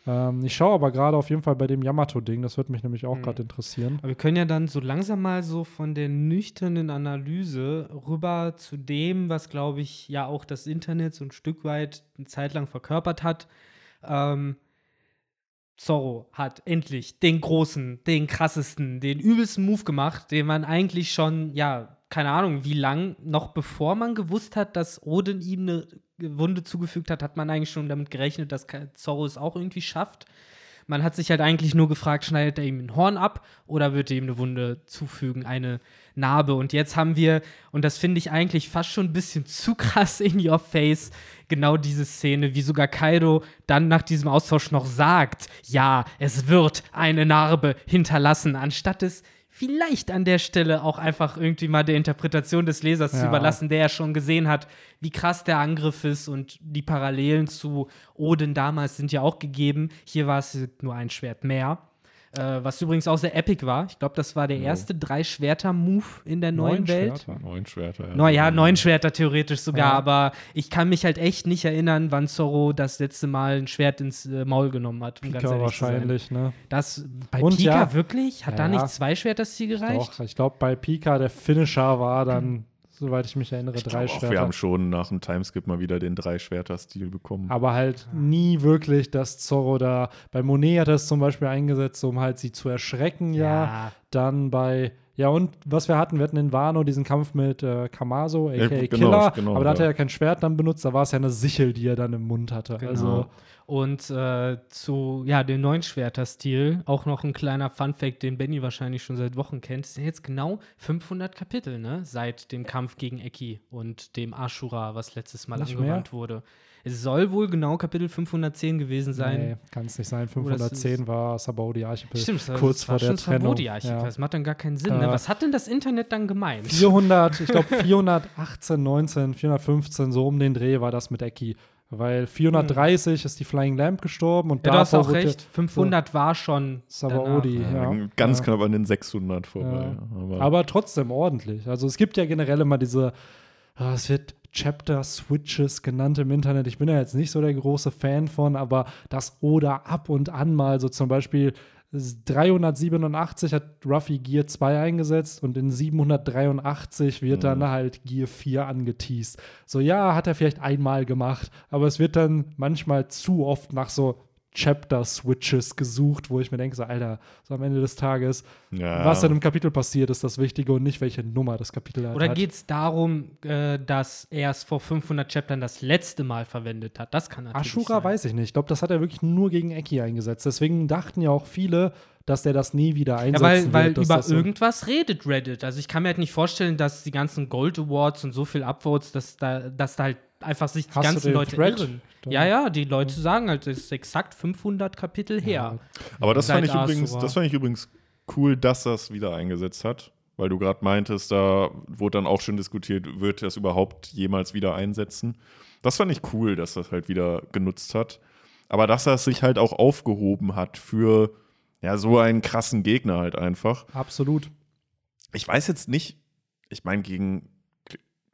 Ähm, ich schaue aber gerade auf jeden Fall bei dem Yamato-Ding, das würde mich nämlich auch Mhm. gerade interessieren. Aber wir können ja dann so langsam mal so von der nüchternen Analyse rüber zu dem, was, glaube ich, ja auch das Internet so ein Stück weit eine Zeit lang verkörpert hat. Ähm, Zorro hat endlich den großen, den krassesten, den übelsten Move gemacht, den man eigentlich schon, ja, keine Ahnung, wie lang, noch bevor man gewusst hat, dass Odin ihm eine Wunde zugefügt hat, hat man eigentlich schon damit gerechnet, dass Zorro es auch irgendwie schafft. Man hat sich halt eigentlich nur gefragt, schneidet er ihm ein Horn ab oder wird er ihm eine Wunde zufügen, eine Narbe. Und jetzt haben wir, und das finde ich eigentlich fast schon ein bisschen zu krass in your face, genau diese Szene, wie sogar Kaido dann nach diesem Austausch noch sagt, ja, es wird eine Narbe hinterlassen, anstatt es vielleicht an der Stelle auch einfach irgendwie mal der Interpretation des Lesers zu Ja. überlassen, der ja schon gesehen hat, wie krass der Angriff ist und die Parallelen zu Odin damals sind ja auch gegeben. Hier war es nur ein Schwert mehr. Äh, was übrigens auch sehr epic war. Ich glaube, das war der erste Drei-Schwerter-Move in der neuen Neun Welt. Schwerter. Neun Schwerter. Ja, neun Schwerter theoretisch sogar, Ja. aber ich kann mich halt echt nicht erinnern, wann Zorro das letzte Mal ein Schwert ins äh, Maul genommen hat. um Pika wahrscheinlich, ne? Das bei Und Pika ja. wirklich? Hat da nicht zwei Schwerter-Ziel gereicht? Doch, ich glaube, bei Pika der Finisher war dann, soweit ich mich erinnere, Ich drei auch, Schwerter. wir haben schon nach dem Timeskip mal wieder den Drei-Schwerter-Stil bekommen. Aber halt nie wirklich, dass Zorro da. Bei Monet hat er es zum Beispiel eingesetzt, um halt sie zu erschrecken, ja. Dann bei. Ja, und was wir hatten, wir hatten in Wano diesen Kampf mit äh, Kamazo, aka Ja, genau, Killer, genau, aber da hat ja. er ja kein Schwert dann benutzt, da war es ja eine Sichel, die er dann im Mund hatte. Genau. Also, Und äh, zu ja, dem neuen Schwerter-Stil, auch noch ein kleiner Funfact, den Benny wahrscheinlich schon seit Wochen kennt, es sind jetzt genau 500 Kapitel, ne? Seit dem Kampf gegen Eki und dem Ashura, was letztes Mal Nicht angewandt wurde. Es soll wohl genau Kapitel 510 gewesen sein. nee, kann es nicht sein. Oder es 510 war Sabaudi Archipel. Stimmt, das kurz das vor war der Trennung. Verbot-Archiv. Ja. Das macht dann gar keinen Sinn. Äh, ne? Was hat denn das Internet dann gemeint? 400, ich glaube 418, 19, 415, so um den Dreh war das mit Eki. Weil 430 ist die Flying Lamp gestorben und Ja, du hast auch recht. 500 war schon. Sabaody, danach. ja. Ganz ja. knapp an den 600 vorbei. Aber, Aber trotzdem ordentlich. Also es gibt ja generell immer diese, ah, es wird Chapter-Switches genannt im Internet. Ich bin ja jetzt nicht so der große Fan von, aber das oder ab und an mal so zum Beispiel 387 hat Ruffy Gear 2 eingesetzt und in 783 wird dann halt Gear 4 angeteased. So, ja, hat er vielleicht einmal gemacht, aber es wird dann manchmal zu oft nach so Chapter-Switches gesucht, wo ich mir denke, so, Alter, so am Ende des Tages, ja. was in einem Kapitel passiert, ist das Wichtige und nicht, welche Nummer das Kapitel halt Oder hat. geht es darum, äh, dass er es vor 500 Chaptern das letzte Mal verwendet hat? Das kann natürlich Ashura sein. weiß ich nicht. Ich glaube, das hat er wirklich nur gegen Eki eingesetzt. Deswegen dachten ja auch viele, dass der das nie wieder Ja, einsetzen weil, weil wird. dass über so- irgendwas redet Reddit. Also ich kann mir halt nicht vorstellen, dass die ganzen Gold Awards und so viel Upvotes, dass da, dass da halt einfach sich die Hast du ganzen den Leute Thread? irren. Ja, ja, die Leute sagen halt, es ist exakt 500 Kapitel her. Aber das fand, ich übrigens, Asura. das fand ich übrigens cool, dass das wieder eingesetzt hat. Weil du gerade meintest, da wurde dann auch schon diskutiert, wird das überhaupt jemals wieder einsetzen. Das fand ich cool, dass das halt wieder genutzt hat. Aber dass er es sich halt auch aufgehoben hat für ja, so einen krassen Gegner halt einfach. Absolut. Ich weiß jetzt nicht, ich meine, gegen,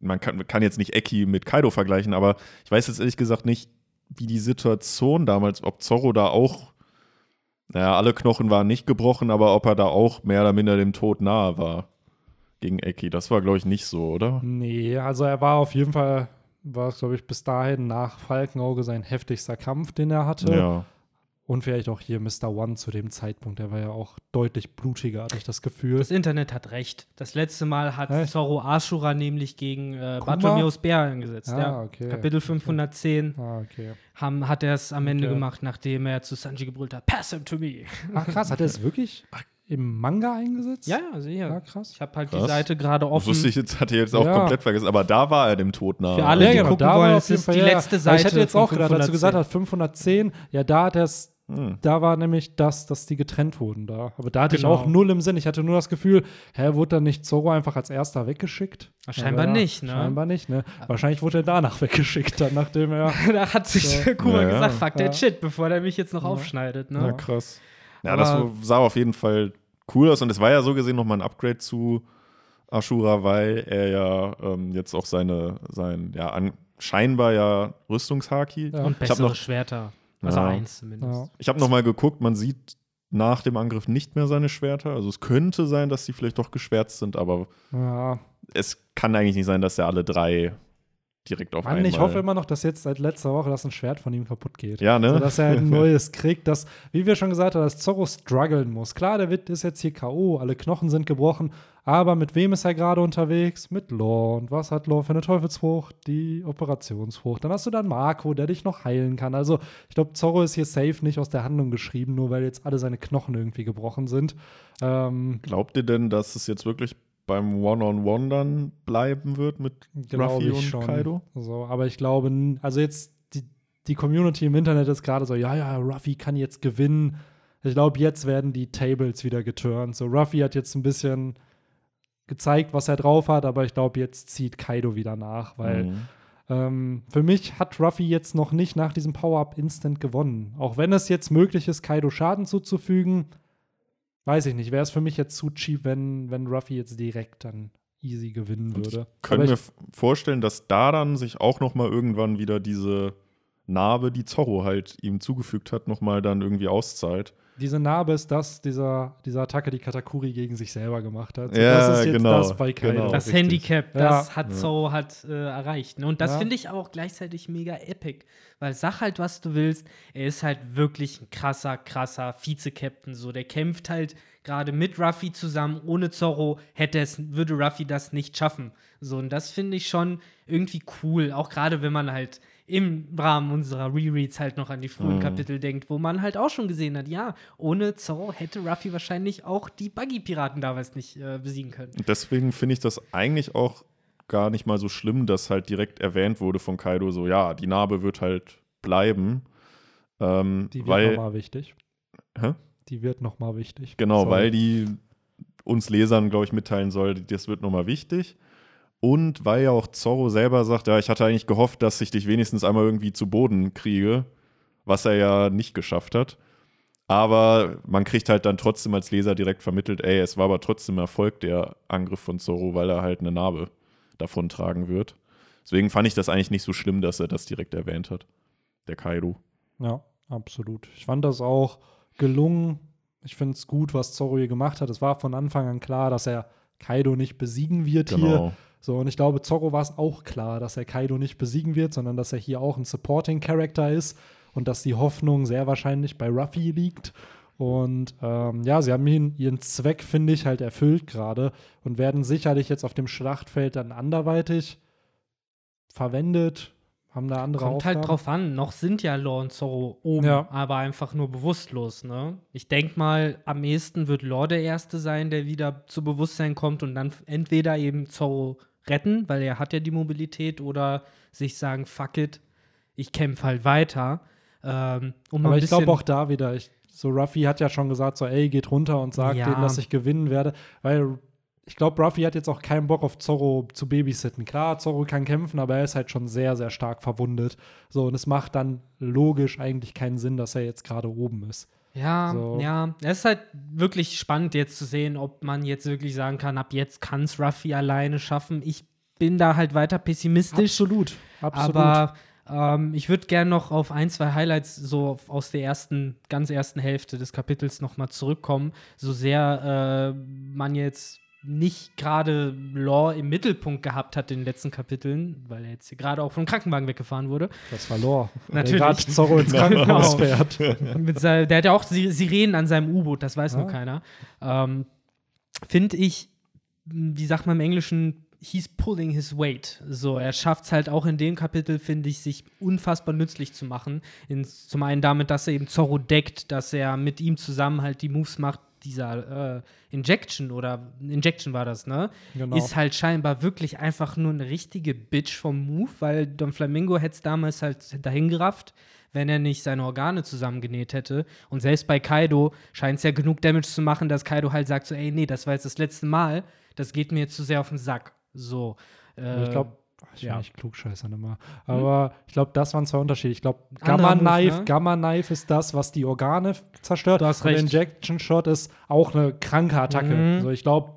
man kann, kann jetzt nicht Eki mit Kaido vergleichen, aber ich weiß jetzt ehrlich gesagt nicht, wie die Situation damals, ob Zorro da auch Naja, alle Knochen waren nicht gebrochen, aber ob er da auch mehr oder minder dem Tod nahe war gegen Eki, das war, glaube ich, nicht so, oder? Nee, also er war auf jeden Fall, war es, glaube ich, bis dahin nach Falkenauge sein heftigster Kampf, den er hatte. Ja. Und vielleicht auch hier Mr. One zu dem Zeitpunkt. Der war ja auch deutlich blutiger, hatte ich das Gefühl. Das Internet hat recht. Das letzte Mal hat? Zorro Ashura nämlich gegen äh, Kuma? Bartholomäus Bär eingesetzt. Ah, ja. okay. Kapitel 510 ah, okay. haben, hat er es am Ende Okay. gemacht, nachdem er zu Sanji gebrüllt hat: Pass him to me. Ach krass, hat er es wirklich im Manga eingesetzt? Ja, ja, sicher. Ja, krass. Ich habe halt die Krass. Seite gerade Das offen. wusste ich jetzt, hatte ich jetzt auch Ja. komplett vergessen, aber da war er dem Tod nahe. Für alle, Ja, die genau, gucken da wollen, war es ist Fall, die letzte ja. Seite Ich hätte jetzt auch als du gesagt 510. hast, 510, ja, da hat er es, Hm. da war nämlich das, dass die getrennt wurden da. Aber da hatte Genau. ich auch null im Sinn. Ich hatte nur das Gefühl, hä, wurde dann nicht Zorro einfach als erster weggeschickt? Scheinbar Aber nicht, ne? Scheinbar nicht, ne? Wahrscheinlich wurde er danach weggeschickt, dann nachdem er. da hat sich So. Kuma Ja, ja. gesagt: Fuck Ja. that shit, bevor der mich jetzt noch Ja. aufschneidet. Ja, Ne? krass. Ja, Aber- das sah auf jeden Fall cool aus und es war ja so gesehen nochmal ein Upgrade zu Ashura, weil er ja ähm, jetzt auch seine, sein, ja, an, scheinbar ja Rüstungshaki. Ja. Und bessere noch- Schwerter. Also Ja. eins zumindest. Ja. Ich habe nochmal geguckt, man sieht nach dem Angriff nicht mehr seine Schwerter. Also es könnte sein, dass sie vielleicht doch geschwärzt sind, aber Ja, es kann eigentlich nicht sein, dass er alle drei direkt auf Mann, einmal. ich hoffe immer noch, dass jetzt seit letzter Woche das ein Schwert von ihm kaputt geht. Ja, ne? So, dass er ein neues kriegt, das, wie wir schon gesagt haben, dass Zorro strugglen muss. Klar, der Witt ist jetzt hier K.O., alle Knochen sind gebrochen, aber mit wem ist er gerade unterwegs? Mit Law. Und was hat Law für eine Teufelsfrucht? Die Operationsfrucht. Dann hast du dann Marco, der dich noch heilen kann. Also, ich glaube, Zorro ist hier safe nicht aus der Handlung geschrieben, nur weil jetzt alle seine Knochen irgendwie gebrochen sind. Ähm, Glaubt ihr denn, dass es jetzt wirklich beim One-on-One dann bleiben wird mit Glaube Ruffy und schon. Kaido? So, aber ich glaube, also jetzt die, die Community im Internet ist gerade so, ja, ja, Ruffy kann jetzt gewinnen. Ich glaube, jetzt werden die Tables wieder geturnt. So, Ruffy hat jetzt ein bisschen gezeigt, was er drauf hat, aber ich glaube, jetzt zieht Kaido wieder nach, weil Mhm. ähm, für mich hat Ruffy jetzt noch nicht nach diesem Power-Up instant gewonnen. Auch wenn es jetzt möglich ist, Kaido Schaden zuzufügen, weiß ich nicht. Wäre es für mich jetzt zu cheap, wenn, wenn Ruffy jetzt direkt dann easy gewinnen Und ich würde. könnte mir vorstellen, dass da dann sich auch noch mal irgendwann wieder diese Narbe, die Zorro halt ihm zugefügt hat, noch mal dann irgendwie auszahlt. Diese Narbe ist das, dieser, diese Attacke, die Katakuri gegen sich selber gemacht hat. So, Ja, das ist jetzt genau, das bei Kaido. genau. Das richtig. Handicap, Ja. das hat Ja. Zorro hat äh, erreicht. Ne? Und das Ja. finde ich auch gleichzeitig mega epic. Weil sag halt, was du willst. Er ist halt wirklich ein krasser, krasser Vize-Captain. So, der kämpft halt gerade mit Ruffy zusammen. Ohne Zorro hätte es, würde Ruffy das nicht schaffen. So, und das finde ich schon irgendwie cool. Auch gerade wenn man halt im Rahmen unserer Rereads halt noch an die frühen Mhm. Kapitel denkt, wo man halt auch schon gesehen hat, ja, ohne Zorro hätte Ruffy wahrscheinlich auch die Buggy-Piraten damals nicht äh, besiegen können. Deswegen finde ich das eigentlich auch gar nicht mal so schlimm, dass halt direkt erwähnt wurde von Kaido, so ja, die Narbe wird halt bleiben. Ähm, Die wird weil, nochmal wichtig. Hä? Die wird nochmal wichtig. Genau, So. weil die uns Lesern, glaube ich, mitteilen soll, das wird nochmal wichtig. Und weil ja auch Zorro selber sagt, ja, ich hatte eigentlich gehofft, dass ich dich wenigstens einmal irgendwie zu Boden kriege, was er ja nicht geschafft hat. Aber man kriegt halt dann trotzdem als Leser direkt vermittelt, ey, es war aber trotzdem Erfolg, der Angriff von Zorro, weil er halt eine Narbe davon tragen wird. Deswegen fand ich das eigentlich nicht so schlimm, dass er das direkt erwähnt hat, der Kaido. Ja, absolut. Ich fand das auch gelungen. Ich finde es gut, was Zorro hier gemacht hat. Es war von Anfang an klar, dass er Kaido nicht besiegen wird hier. So, und ich glaube, Zorro war es auch klar, dass er Kaido nicht besiegen wird, sondern dass er hier auch ein Supporting Character ist und dass die Hoffnung sehr wahrscheinlich bei Ruffy liegt. Und ähm, ja, sie haben ihn, ihren Zweck, finde ich, halt erfüllt gerade und werden sicherlich jetzt auf dem Schlachtfeld dann anderweitig verwendet, haben da andere Kommt Aufgaben. halt drauf an. Noch sind ja Law und Zorro oben, Ja. aber einfach nur bewusstlos. Ne? Ich denke mal, am ehesten wird Law der Erste sein, der wieder zu Bewusstsein kommt und dann entweder eben Zorro retten, weil er hat ja die Mobilität, oder sich sagen, fuck it, ich kämpfe halt weiter. Ähm, um Aber ich glaube auch da wieder, ich, so Ruffy hat ja schon gesagt, so ey, geht runter und sagt Ja. denen, dass ich gewinnen werde, weil ich glaube, Ruffy hat jetzt auch keinen Bock auf Zorro zu babysitten. Klar, Zorro kann kämpfen, aber er ist halt schon sehr, sehr stark verwundet. So, und es macht dann logisch eigentlich keinen Sinn, dass er jetzt gerade oben ist. Ja, So. ja. Es ist halt wirklich spannend jetzt zu sehen, ob man jetzt wirklich sagen kann, ab jetzt kann es Ruffy alleine schaffen. Ich bin da halt weiter pessimistisch. Absolut, absolut. Aber Ähm, ich würde gerne noch auf ein, zwei Highlights so aus der ersten, ganz ersten Hälfte des Kapitels nochmal zurückkommen. So sehr äh, man jetzt nicht gerade Law im Mittelpunkt gehabt hat in den letzten Kapiteln, weil er jetzt hier gerade auch vom Krankenwagen weggefahren wurde. Das war Law. Natürlich. Der Zorro ins Krankenhaus Genau. fährt. Sein, der hat ja auch Si- Sirenen an seinem U-Boot, das weiß nur Ah. keiner. Ähm, Finde ich, wie sagt man im Englischen, he's pulling his weight. So, er schafft es halt auch in dem Kapitel, finde ich, sich unfassbar nützlich zu machen. In, zum einen damit, dass er eben Zorro deckt, dass er mit ihm zusammen halt die Moves macht, dieser äh, Injection oder Injection war das, ne? Genau. Ist halt scheinbar wirklich einfach nur eine richtige Bitch vom Move, weil Don Flamingo hätte es damals halt dahin gerafft, wenn er nicht seine Organe zusammengenäht hätte. Und selbst bei Kaido scheint es ja genug Damage zu machen, dass Kaido halt sagt so, ey, nee, das war jetzt das letzte Mal, das geht mir jetzt zu sehr auf den Sack. So. Aber ich äh, glaube, ich ja. ja. ich klugscheißern immer. Aber ich glaube, das waren zwei Unterschiede. Ich glaube, Gamma Move, Knife, ne? Gamma Knife ist das, was die Organe zerstört. Du hast Und. Injection Shot ist auch eine kranke Attacke. Mhm. Also ich glaube,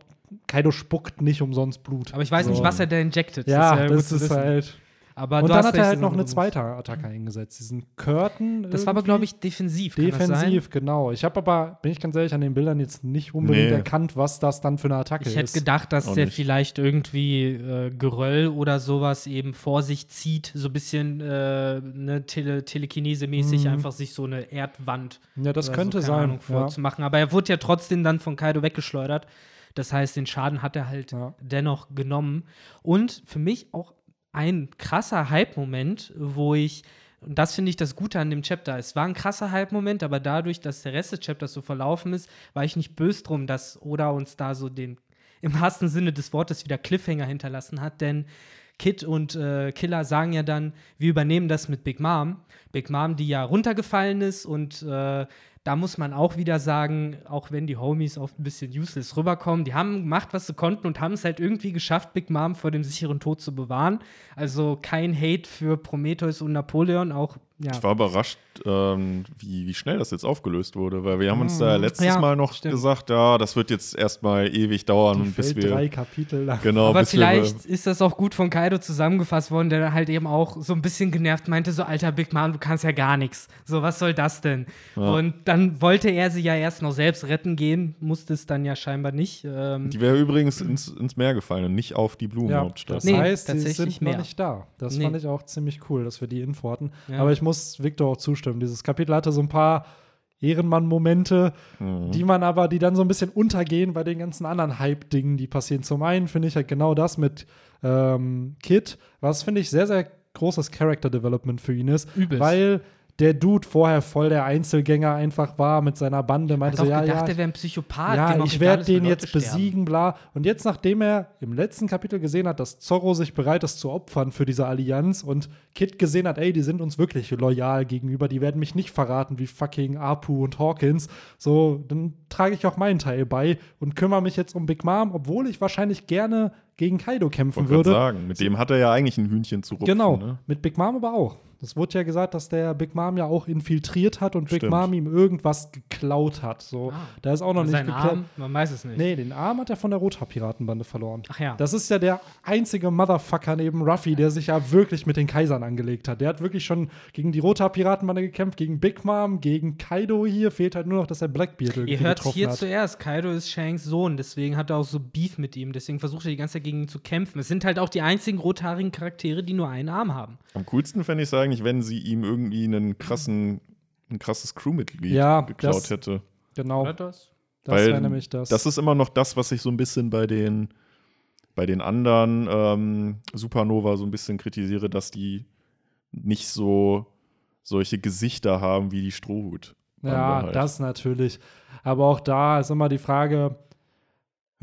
Kaido spuckt nicht umsonst Blut. aber ich weiß so. nicht, was er da injected. Ja, ja das, gut zu ist wissen. halt. Aber und dann hat er halt noch ist eine ein zweite Attacke eingesetzt. Diesen Curtain. Das war aber, glaube ich, defensiv. kann das sein? Defensiv, genau. Ich habe aber, bin ich ganz ehrlich, an den Bildern jetzt nicht unbedingt Nee. erkannt, was das dann für eine Attacke Ich hätte ist. gedacht, dass Auch der nicht. vielleicht irgendwie äh, Geröll oder sowas eben vor sich zieht, so ein bisschen äh, ne, Tele Telekinese-mäßig, Mhm. einfach sich so eine Erdwand ja, das oder könnte so, keine sein. Ahnung, ja. vorzumachen. Aber er wurde ja trotzdem dann von Kaido weggeschleudert. Das heißt, den Schaden hat er halt Ja. dennoch genommen. Und für mich auch ein krasser Hype-Moment, wo ich, und das finde ich das Gute an dem Chapter, es war ein krasser Hype-Moment, aber dadurch, dass der Rest des Chapters so verlaufen ist, war ich nicht böse drum, dass Oda uns da so den, im wahrsten Sinne des Wortes, wieder Cliffhanger hinterlassen hat, denn Kid und äh, Killer sagen ja dann, wir übernehmen das mit Big Mom. Big Mom, die ja runtergefallen ist und äh, da muss man auch wieder sagen, auch wenn die Homies oft ein bisschen useless rüberkommen, die haben gemacht, was sie konnten und haben es halt irgendwie geschafft, Big Mom vor dem sicheren Tod zu bewahren. Also kein Hate für Prometheus und Napoleon, auch ja. Ich war überrascht, ähm, wie, wie schnell das jetzt aufgelöst wurde, weil wir haben uns da letztes Mhm. Ja, Mal noch stimmt. gesagt, ja, das wird jetzt erstmal ewig dauern, Die bis fällt wir drei Kapitel lang. genau, Aber vielleicht ist das auch gut von Kaido zusammengefasst worden, der halt eben auch so ein bisschen genervt meinte, so alter Big Mom, du kannst ja gar nichts. So, was soll das denn? Ja. Und dann wollte er sie ja erst noch selbst retten gehen, musste es dann ja scheinbar nicht. Ähm, die wäre übrigens ins, ins Meer gefallen und nicht auf die Ja, Blumenhauptstadt. das Nee, heißt, sie tatsächlich sind mehr. noch nicht da. Das Nee. fand ich auch ziemlich cool, dass wir die Info hatten. Ja. Aber ich muss Victor auch zustimmen. Dieses Kapitel hatte so ein paar Ehrenmann-Momente, Mhm. die man aber, die dann so ein bisschen untergehen bei den ganzen anderen Hype-Dingen, die passieren. Zum einen finde ich halt genau das mit ähm, Kid, was finde ich sehr, sehr großes Character-Development für ihn ist, Übelst. weil der Dude vorher voll der Einzelgänger einfach war mit seiner Bande, meinte so, ja, gedacht, ja, er wäre ein Psychopath. ja, ich werde den jetzt sterben. besiegen, bla. Und jetzt, nachdem er im letzten Kapitel gesehen hat, dass Zorro sich bereit ist zu opfern für diese Allianz und Kid gesehen hat, ey, die sind uns wirklich loyal gegenüber, die werden mich nicht verraten wie fucking Apu und Hawkins, so, dann trage ich auch meinen Teil bei und kümmere mich jetzt um Big Mom, obwohl ich wahrscheinlich gerne gegen Kaido kämpfen Wollte grad würde. sagen, mit dem hat er ja eigentlich ein Hühnchen zu rupfen. Genau, Ne? mit Big Mom aber auch. Es wurde ja gesagt, dass der Big Mom ja auch infiltriert hat und Big Stimmt. Mom ihm irgendwas geklaut hat. So, Ah. da ist auch noch nicht geklärt. Arm, man weiß es nicht. Nee, den Arm hat er von der Rothaar-Piratenbande verloren. Ach ja. Das ist ja der einzige Motherfucker neben Ruffy, der sich ja wirklich mit den Kaisern angelegt hat. Der hat wirklich schon gegen die Rothaar-Piratenbande gekämpft, gegen Big Mom, gegen Kaido hier. Fehlt halt nur noch, dass er Blackbeard irgendwie Ihr hört getroffen hier hat. zuerst, Kaido ist Shanks Sohn, deswegen hat er auch so Beef mit ihm, deswegen versucht er die ganze Zeit gegen ihn zu kämpfen. Es sind halt auch die einzigen rothaarigen Charaktere, die nur einen Arm haben. Am coolsten fände ich es eigentlich, wenn sie ihm irgendwie einen krassen, ein krasses Crewmitglied Ja, geklaut das- hätte. Genau, das? das Weil wäre nämlich das. Das ist immer noch das, was ich so ein bisschen bei den, bei den anderen ähm, Supernova so ein bisschen kritisiere, dass die nicht so solche Gesichter haben wie die Strohhut. Ja, halt. das natürlich. Aber auch da ist immer die Frage,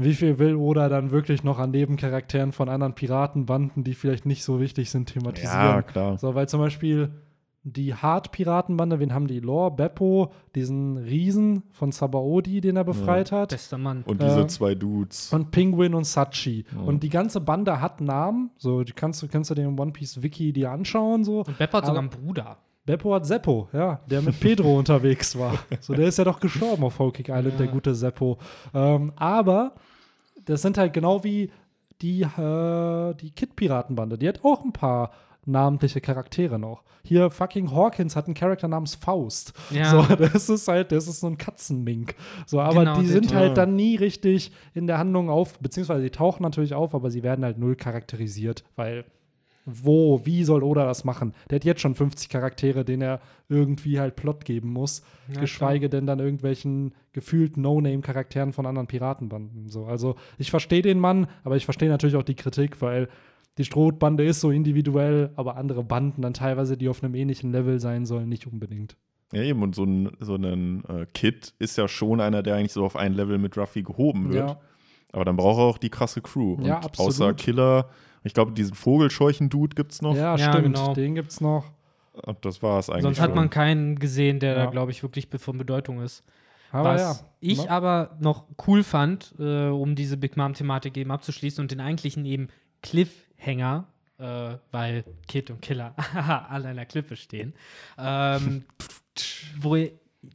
wie viel will Oda dann wirklich noch an Nebencharakteren von anderen Piratenbanden, die vielleicht nicht so wichtig sind, thematisieren? Ja, klar. So, weil zum Beispiel die Hart-Piratenbande, wen haben die? Lore, Beppo, diesen Riesen von Sabaody, den er befreit hat. Bester Mann. Und diese Äh, zwei Dudes. Und Penguin und Sachi. Ja. Und die ganze Bande hat Namen. So, die kannst du, kannst du den One Piece Wiki dir anschauen. So. Und Beppo hat sogar Aber- einen Bruder. Beppo hat Seppo, ja, der mit Pedro unterwegs war. So, der ist ja doch gestorben auf Whole Island, der Ja. gute Seppo. Ähm, aber das sind halt genau wie die, äh, die Kid-Piratenbande. Die hat auch ein paar namentliche Charaktere noch. Hier fucking Hawkins hat einen Charakter namens Faust. Ja. So, das ist halt, das ist so ein Katzenmink. So, aber Genau, die sind halt dann nie richtig in der Handlung auf, beziehungsweise die tauchen natürlich auf, aber sie werden halt null charakterisiert, weil wo, wie soll Oda das machen? Der hat jetzt schon 50 Charaktere, denen er irgendwie halt Plot geben muss, Ja, geschweige denn dann irgendwelchen gefühlt No-Name-Charakteren von anderen Piratenbanden. So, also ich verstehe den Mann, aber ich verstehe natürlich auch die Kritik, weil die Strohbande ist so individuell, aber andere Banden dann teilweise, die auf einem ähnlichen Level sein sollen, nicht unbedingt. Ja, eben, und so ein, so ein äh, Kid ist ja schon einer, der eigentlich so auf ein Level mit Ruffy gehoben wird. Ja. Aber dann braucht er auch die krasse Crew. Und Ja, absolut. außer Killer, ich glaube, diesen Vogelscheuchen-Dude gibt's noch. Ja, Ja, stimmt. genau. Den gibt's noch. Und das war es eigentlich. Sonst hat schon. man keinen gesehen, der Ja. da, glaube ich, wirklich von Bedeutung ist. Aber Was ja. ich ne? aber noch cool fand, äh, um diese Big Mom-Thematik eben abzuschließen und den eigentlichen eben Cliffhanger, äh, weil Kid und Killer an einer Klippe stehen, ähm, wo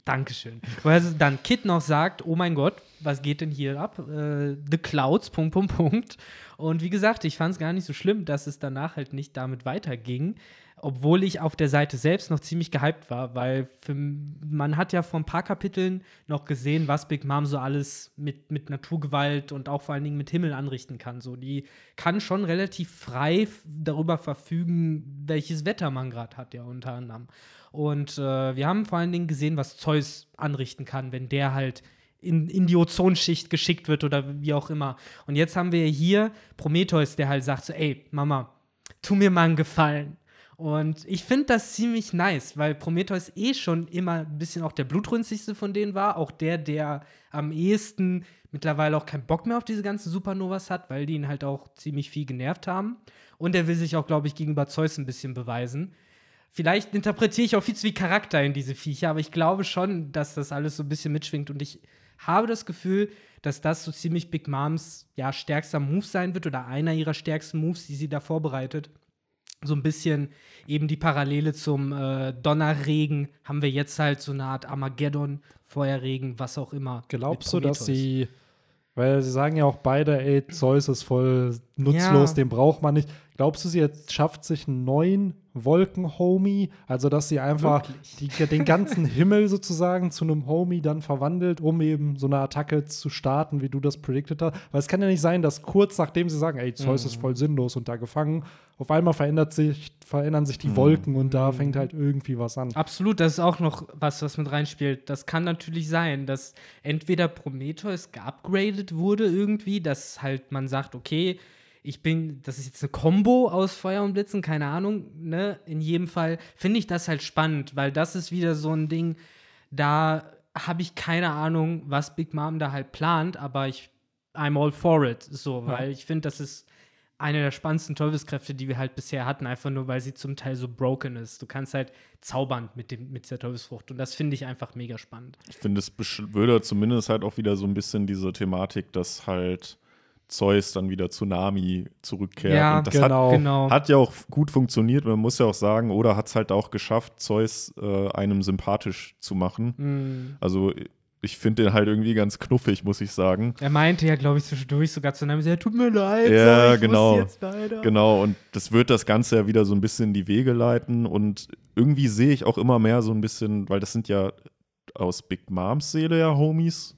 Dankeschön. Wo er dann Kid noch sagt, oh mein Gott, was geht denn hier ab? Äh, The Clouds, Punkt, Punkt, Punkt. Und wie gesagt, ich fand es gar nicht so schlimm, dass es danach halt nicht damit weiterging. Obwohl ich auf der Seite selbst noch ziemlich gehypt war, weil für, man hat ja vor ein paar Kapiteln noch gesehen, was Big Mom so alles mit, mit Naturgewalt und auch vor allen Dingen mit Himmel anrichten kann. So, die kann schon relativ frei darüber verfügen, welches Wetter man gerade hat, ja, unter anderem. Und äh, wir haben vor allen Dingen gesehen, was Zeus anrichten kann, wenn der halt in, in die Ozonschicht geschickt wird oder wie auch immer. Und jetzt haben wir hier Prometheus, der halt sagt so, ey, Mama, tu mir mal einen Gefallen. Und ich finde das ziemlich nice, weil Prometheus eh schon immer ein bisschen auch der blutrünstigste von denen war. Auch der, der am ehesten mittlerweile auch keinen Bock mehr auf diese ganzen Supernovas hat, weil die ihn halt auch ziemlich viel genervt haben. Und er will sich auch, glaube ich, gegenüber Zeus ein bisschen beweisen. Vielleicht interpretiere ich auch viel zu viel Charakter in diese Viecher, aber ich glaube schon, dass das alles so ein bisschen mitschwingt. Und ich habe das Gefühl, dass das so ziemlich Big Moms ja, stärkster Move sein wird oder einer ihrer stärksten Moves, die sie da vorbereitet. So ein bisschen eben die Parallele zum äh, Donnerregen haben wir jetzt halt so eine Art Armageddon, Feuerregen, was auch immer. Glaubst du, dass sie, weil sie sagen ja auch beide, ey, Zeus ist voll nutzlos, Ja. den braucht man nicht. Glaubst du, sie jetzt schafft sich einen neuen Wolken-Homie? Also, dass sie einfach die, den ganzen Himmel sozusagen zu einem Homie dann verwandelt, um eben so eine Attacke zu starten, wie du das predicted hast? Weil es kann ja nicht sein, dass kurz nachdem sie sagen, ey, Zeus Mhm. ist voll sinnlos und da gefangen, auf einmal verändert sich, verändern sich die Wolken und da fängt halt irgendwie was an. Absolut, das ist auch noch was, was mit reinspielt. Das kann natürlich sein, dass entweder Prometheus geupgradet wurde irgendwie, dass halt man sagt, okay, ich bin, das ist jetzt eine Combo aus Feuer und Blitzen, keine Ahnung, ne? In jedem Fall finde ich das halt spannend, weil das ist wieder so ein Ding, da habe ich keine Ahnung, was Big Mom da halt plant, aber ich I'm all for it, so, Ja. weil ich finde, das ist eine der spannendsten Teufelskräfte, die wir halt bisher hatten, einfach nur, weil sie zum Teil so broken ist. Du kannst halt zaubern mit, dem, mit der Teufelsfrucht und das finde ich einfach mega spannend. Ich finde, es würde zumindest halt auch wieder so ein bisschen diese Thematik, dass halt Zeus dann wieder Tsunami zurückkehrt. Ja, und das genau. Genau. Hat, hat ja auch gut funktioniert. Man muss ja auch sagen, oder hat es halt auch geschafft, Zeus äh, einem sympathisch zu machen. Mm. Also ich finde den halt irgendwie ganz knuffig, muss ich sagen. Er meinte ja, glaube ich, zwischendurch sogar zu einem, ja, tut mir leid, Ja, ich genau. muss jetzt leider. Genau, und das wird das Ganze ja wieder so ein bisschen in die Wege leiten. Und irgendwie sehe ich auch immer mehr so ein bisschen, weil das sind ja aus Big Moms Seele ja Homies.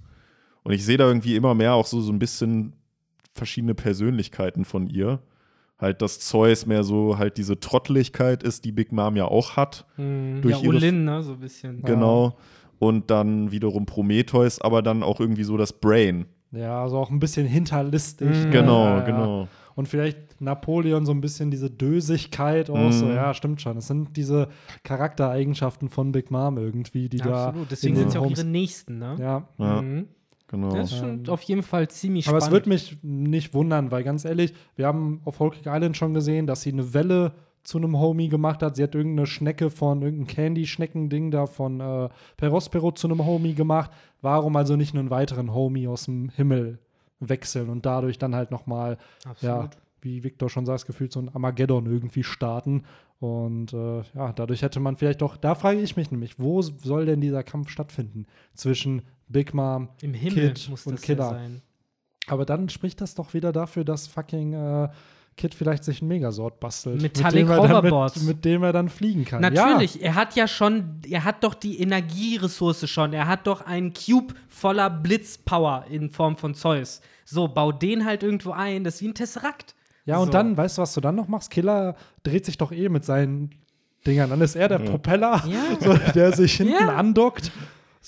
Und ich sehe da irgendwie immer mehr auch so, so ein bisschen verschiedene Persönlichkeiten von ihr. Halt, dass Zeus mehr so halt diese Trotteligkeit ist, die Big Mom ja auch hat. Mm, durch ja, ihre- Olin, ne, so ein bisschen. Genau. Und dann wiederum Prometheus, aber dann auch irgendwie so das Brain. Ja, also auch ein bisschen hinterlistig. Mhm. Genau, Ja, ja. genau. Und vielleicht Napoleon so ein bisschen diese Dösigkeit auch so. Mhm. Ja, stimmt schon. Es sind diese Charaktereigenschaften von Big Mom irgendwie, die Ja, da. absolut. Deswegen in sind sie auch ihre Nächsten, ne? Ja. Ja, Mhm. Genau. Das ist schon Ähm, auf jeden Fall ziemlich Aber spannend. es würde mich nicht wundern, weil ganz ehrlich, wir haben auf Cake Island schon gesehen, dass sie eine Welle zu einem Homie gemacht hat. Sie hat irgendeine Schnecke von, irgendein Candy-Schneckending da von äh, Perospero zu einem Homie gemacht. Warum also nicht einen weiteren Homie aus dem Himmel wechseln und dadurch dann halt nochmal ja, wie Victor schon sagt, gefühlt so ein Armageddon irgendwie starten. Und äh, ja, dadurch hätte man vielleicht doch, da frage ich mich nämlich, wo soll denn dieser Kampf stattfinden zwischen Big Mom, Im Himmel Kid muss und das Killer? ja sein. aber dann spricht das doch wieder dafür, dass fucking äh, Kid vielleicht sich einen Megasort bastelt. Metallic mit dem, er dann, Hoverboards. mit, mit dem er dann fliegen kann. Natürlich, er hat ja schon, er hat doch die Energieressource schon. Er hat doch einen Cube voller Blitzpower in Form von Zeus. So, bau den halt irgendwo ein, das ist wie ein Tesseract. Ja, und So. dann, weißt du, was du dann noch machst? Killer dreht sich doch eh mit seinen Dingern. Dann ist er der Propeller, Ja. so, der sich hinten Ja. andockt.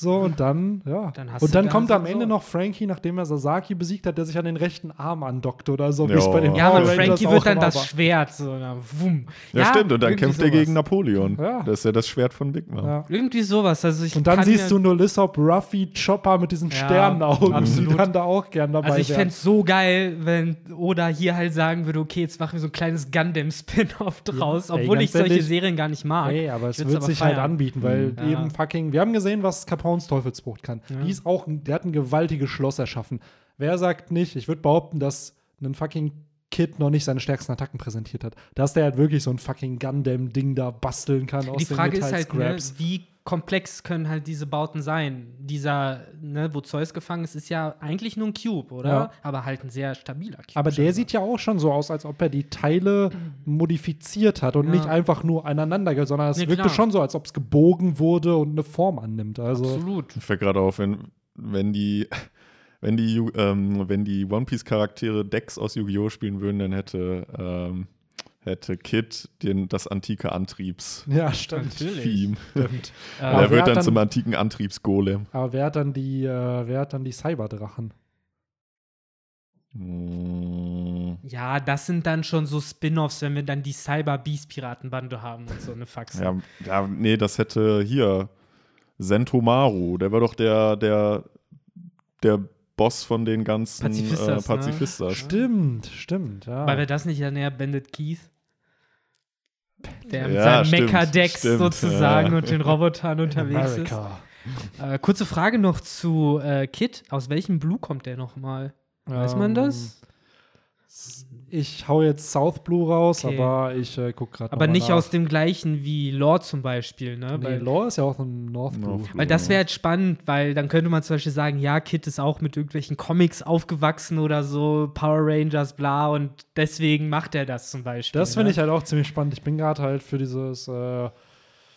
So, und dann, ja. Dann hast und dann da kommt so am Ende Sort. noch Frankie, nachdem er Sasaki besiegt hat, der sich an den rechten Arm andockt oder so, wie es Ja. bei den Ja, aber Frankie wird dann das. Schwert. So, na, wumm. Ja, stimmt. Und dann kämpft er sowas. gegen Napoleon. Ja. Das ist ja das Schwert von Big Mom. Ja. Irgendwie sowas. Also ich Und dann siehst du nur Lissop, Ruffy, Chopper mit diesen Ja, Sternenaugen, die absolut. dann da auch gern dabei Also ich fände es so geil, wenn Oda hier halt sagen würde, okay, jetzt machen wir so ein kleines Gundam-Spin-Off draus, obwohl ich solche ehrlich, Serien gar nicht mag. Ey, aber es wird sich halt anbieten, weil Ja. eben fucking, wir haben gesehen, was Capones Teufelsbrucht kann. Ja. Die ist auch, der hat ein gewaltiges Schloss erschaffen. Wer sagt nicht, ich würde behaupten, dass ein fucking Kid noch nicht seine stärksten Attacken präsentiert hat. Dass der halt wirklich so ein fucking Gundam-Ding da basteln kann aus Die den Frage ist halt, ne, wie komplex können halt diese Bauten sein? Dieser, ne, wo Zeus gefangen ist, ist ja eigentlich nur ein Cube, oder? Ja. Aber halt ein sehr stabiler Cube. Aber der scheinbar. sieht ja auch schon so aus, als ob er die Teile modifiziert hat und Ja. nicht einfach nur aneinander, sondern es Nee, wirkte klar. schon so, als ob es gebogen wurde und eine Form annimmt. Also Absolut. Mir fällt gerade auf, wenn, wenn die, wenn die, ähm, wenn die One Piece-Charaktere Decks aus Yu-Gi-Oh! spielen würden, dann hätte, ähm, hätte Kid den, das antike Antriebs. ja, stimmt. Natürlich. Theme. stimmt. Äh, Aber er wer wird dann dann- zum antiken Antriebsgolem. Aber wer hat dann die, äh, wer hat dann die Cyberdrachen? Mm, ja, das sind dann schon so Spin-offs, wenn wir dann die Cyber-Beast-Piratenbande haben und so eine Faxe. Ja, ja, nee, das hätte hier Sentomaru, der war doch der, der, der Boss von den ganzen Pazifistas, äh, ne? Stimmt, stimmt, ja. Weil wir das nicht ja näher Bandit Keith? Der mit Ja, Mecha-Decks stimmt, sozusagen ja. und den Robotern unterwegs America. ist. Äh, kurze Frage noch zu äh, Kid. Aus welchem Blue kommt der nochmal? Weiß man Ähm, das? Ich hau jetzt South Blue raus, Okay. aber ich äh, guck gerade Aber nicht aus dem gleichen wie Lore zum Beispiel, ne? Nee, weil, Law ist ja auch ein North Blue. North Blue. weil das wäre jetzt spannend, weil dann könnte man zum Beispiel sagen, ja, Kid ist auch mit irgendwelchen Comics aufgewachsen oder so, Power Rangers, bla, und deswegen macht er das zum Beispiel. Das finde ne? ich halt auch ziemlich spannend. Ich bin gerade halt für dieses äh,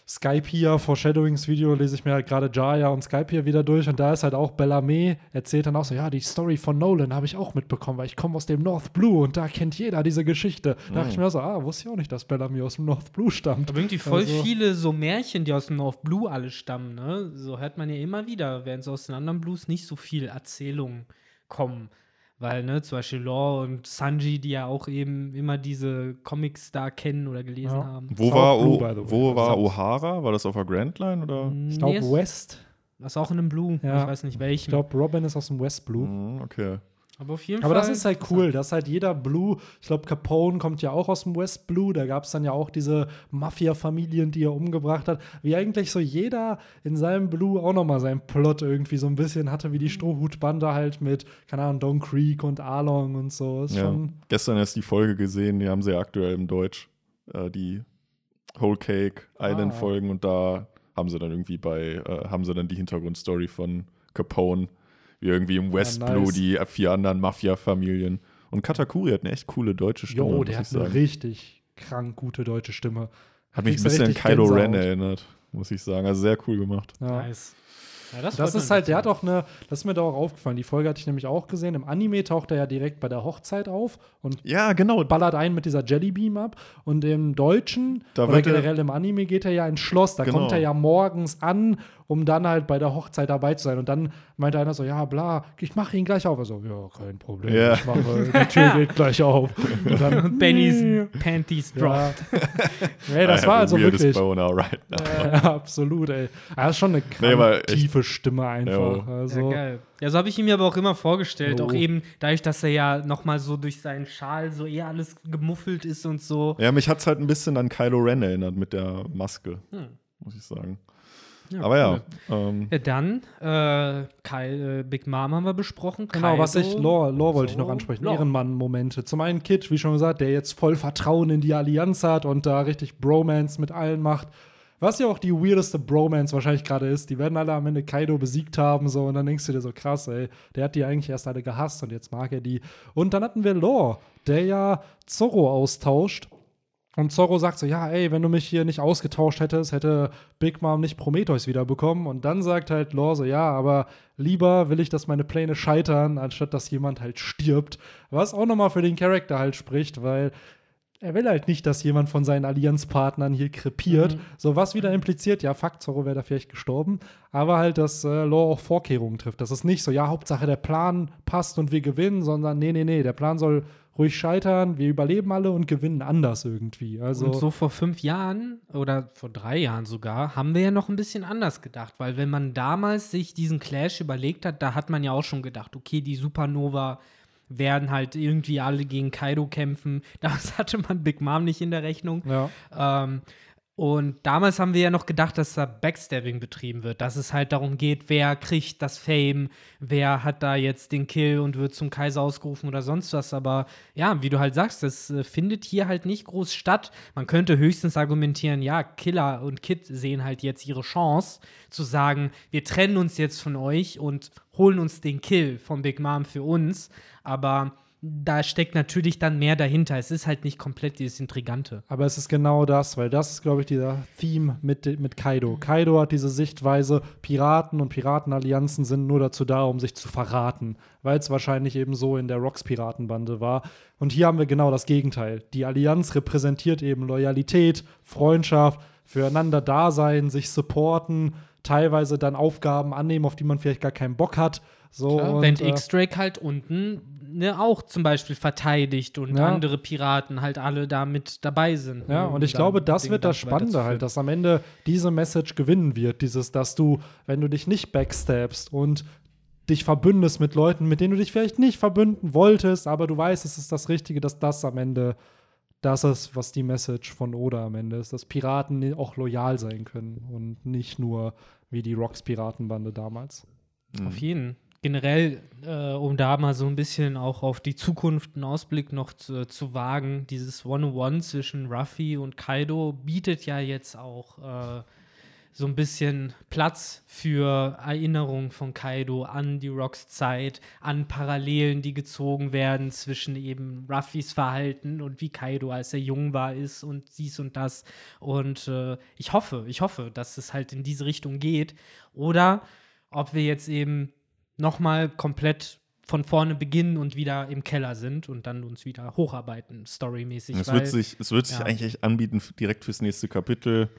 Skype hier Foreshadowings Video lese ich mir halt gerade Jaya und Skype hier wieder durch und da ist halt auch Bellarmé erzählt dann auch so, ja, die Story von Nolan habe ich auch mitbekommen, weil ich komme aus dem North Blue und da kennt jeder diese Geschichte. Da dachte ich mir so, ah, wusste ich auch nicht, dass Bellarmé aus dem North Blue stammt. Aber irgendwie voll Also- viele so Märchen, die aus dem North Blue alle stammen, ne? So hört man ja immer wieder, während so aus den anderen Blues nicht so viel Erzählungen kommen. Weil, ne, zum Beispiel Law und Sanji, die ja auch eben immer diese Comics da kennen oder gelesen Ja. haben. Wo South war, Blue, o by the way. wo war South. O'Hara? War das auf der Grand Line oder? Ich glaube Nee, West. Das ist auch in einem Blue. Ja. Ich weiß nicht Ich welchem. glaube Robin ist aus dem West Blue. Mhm, okay. Aber auf jeden Aber Fall. das ist halt cool, dass halt jeder Blue, ich glaube, Capone kommt ja auch aus dem West Blue, da gab es dann ja auch diese Mafia-Familien, die er umgebracht hat. Wie eigentlich so jeder in seinem Blue auch nochmal seinen Plot irgendwie so ein bisschen hatte, wie die Strohhutbande halt mit, keine Ahnung, Don Creek und Arlong und so. Ist Ja. schon. Gestern erst die Folge gesehen, die haben sie ja aktuell im Deutsch, äh, die Whole Cake Island Ah. Folgen und da haben sie dann irgendwie bei, äh, haben sie dann die Hintergrundstory von Capone, wie irgendwie im West nice. Blue die vier anderen Mafia-Familien. Und Katakuri hat eine echt coole deutsche Stimme, Jo, muss der ich hat sagen. eine richtig krank gute deutsche Stimme. Hat mich ein bisschen an Kylo Ren erinnert, muss ich sagen. Also sehr cool gemacht. Ja. Nice. Ja, das Das ist halt, der hat auch eine, das ist mir da auch aufgefallen. Die Folge hatte ich nämlich auch gesehen. Im Anime taucht er ja direkt bei der Hochzeit auf und Ja, genau. ballert einen mit dieser Jellybeam ab. Und im Deutschen Da oder er- generell im Anime geht er ja ins Schloss. Da Genau. kommt er ja morgens an, um dann halt bei der Hochzeit dabei zu sein. Und dann meinte einer so, ja, bla, ich mache ihn gleich auf. Also, ja, kein Problem. Ja. Ich mache, die Tür geht gleich auf. Und dann, Bennys Panties drop. ja. nee, das I war also wirklich. Right now. Ja, absolut, ey. Er ist schon eine krank Nee, tiefe Stimme einfach. Jo. Also, Ja, geil. Ja, so habe ich ihn mir aber auch immer vorgestellt. Jo. Auch eben dadurch, dass er ja noch mal so durch seinen Schal so eher alles gemuffelt ist und so. Ja, mich hat es halt ein bisschen an Kylo Ren erinnert mit der Maske, Hm. muss ich sagen. Ja, Aber cool. ja, ähm, Ja, dann, äh, Kyle, äh, Big Mom haben wir besprochen. Genau, was ich, Kaido. Lore, Lore wollte ich noch ansprechen. Lore. Ehrenmann-Momente. Zum einen Kid, wie schon gesagt, der jetzt voll Vertrauen in die Allianz hat und da richtig Bromance mit allen macht. Was ja auch die weirdeste Bromance wahrscheinlich gerade ist. Die werden alle am Ende Kaido besiegt haben, so, und dann denkst du dir so, krass, ey, der hat die eigentlich erst alle gehasst und jetzt mag er die. Und dann hatten wir Law, der ja Zorro austauscht. Und Zorro sagt so, ja, ey, wenn du mich hier nicht ausgetauscht hättest, hätte Big Mom nicht Prometheus wiederbekommen. Und dann sagt halt Law so, ja, aber lieber will ich, dass meine Pläne scheitern, anstatt dass jemand halt stirbt. Was auch nochmal für den Charakter halt spricht, weil er will halt nicht, dass jemand von seinen Allianzpartnern hier krepiert. Mhm. So was wieder impliziert, ja, fuck, Zorro wäre da vielleicht gestorben. Aber halt, dass äh, Law auch Vorkehrungen trifft. Das ist nicht so, ja, Hauptsache der Plan passt und wir gewinnen, sondern nee, nee, nee, der Plan soll ruhig scheitern, wir überleben alle und gewinnen anders irgendwie. Also und so vor fünf Jahren oder vor drei Jahren sogar haben wir ja noch ein bisschen anders gedacht, weil wenn man damals sich diesen Clash überlegt hat, da hat man ja auch schon gedacht, okay, die Supernova werden halt irgendwie alle gegen Kaido kämpfen. Das hatte man Big Mom nicht in der Rechnung. ja. Ähm, und damals haben wir ja noch gedacht, dass da Backstabbing betrieben wird, dass es halt darum geht, wer kriegt das Fame, wer hat da jetzt den Kill und wird zum Kaiser ausgerufen oder sonst was. Aber ja, wie du halt sagst, das äh, findet hier halt nicht groß statt. Man könnte höchstens argumentieren, ja, Killer und Kid sehen halt jetzt ihre Chance zu sagen, wir trennen uns jetzt von euch und holen uns den Kill von Big Mom für uns. Aber da steckt natürlich dann mehr dahinter. Es ist halt nicht komplett dieses Intrigante. Aber es ist genau das, weil das ist, glaube ich, dieser Theme mit, mit Kaido. Kaido hat diese Sichtweise, Piraten und Piratenallianzen sind nur dazu da, um sich zu verraten, weil es wahrscheinlich eben so in der Rocks-Piratenbande war. Und hier haben wir genau das Gegenteil. Die Allianz repräsentiert eben Loyalität, Freundschaft, füreinander da sein, sich supporten, teilweise dann Aufgaben annehmen, auf die man vielleicht gar keinen Bock hat. So, Klar, und, wenn äh, X-Drake halt unten ne, auch zum Beispiel verteidigt und Ja. andere Piraten halt alle da mit dabei sind. Ja, und ich glaube, das wird das Spannende halt, dass am Ende diese Message gewinnen wird. Dieses, dass du, wenn du dich nicht backstabst und dich verbündest mit Leuten, mit denen du dich vielleicht nicht verbünden wolltest, aber du weißt, es ist das Richtige, dass das am Ende das ist, was die Message von Oda am Ende ist, dass Piraten auch loyal sein können und nicht nur wie die Rocks-Piratenbande damals. Auf jeden. Generell, äh, um da mal so ein bisschen auch auf die Zukunft einen Ausblick noch zu, zu wagen, dieses One-on-One zwischen Ruffy und Kaido bietet ja jetzt auch äh, so ein bisschen Platz für Erinnerungen von Kaido an die Rocks Zeit, an Parallelen, die gezogen werden zwischen eben Ruffys Verhalten und wie Kaido, als er jung war, ist und dies und das. Und äh, ich hoffe, ich hoffe, dass es halt in diese Richtung geht. Oder ob wir jetzt eben noch mal komplett von vorne beginnen und wieder im Keller sind und dann uns wieder hocharbeiten, storymäßig. Es weil- wird sich, es wird sich ja. eigentlich echt anbieten, direkt fürs nächste Kapitel.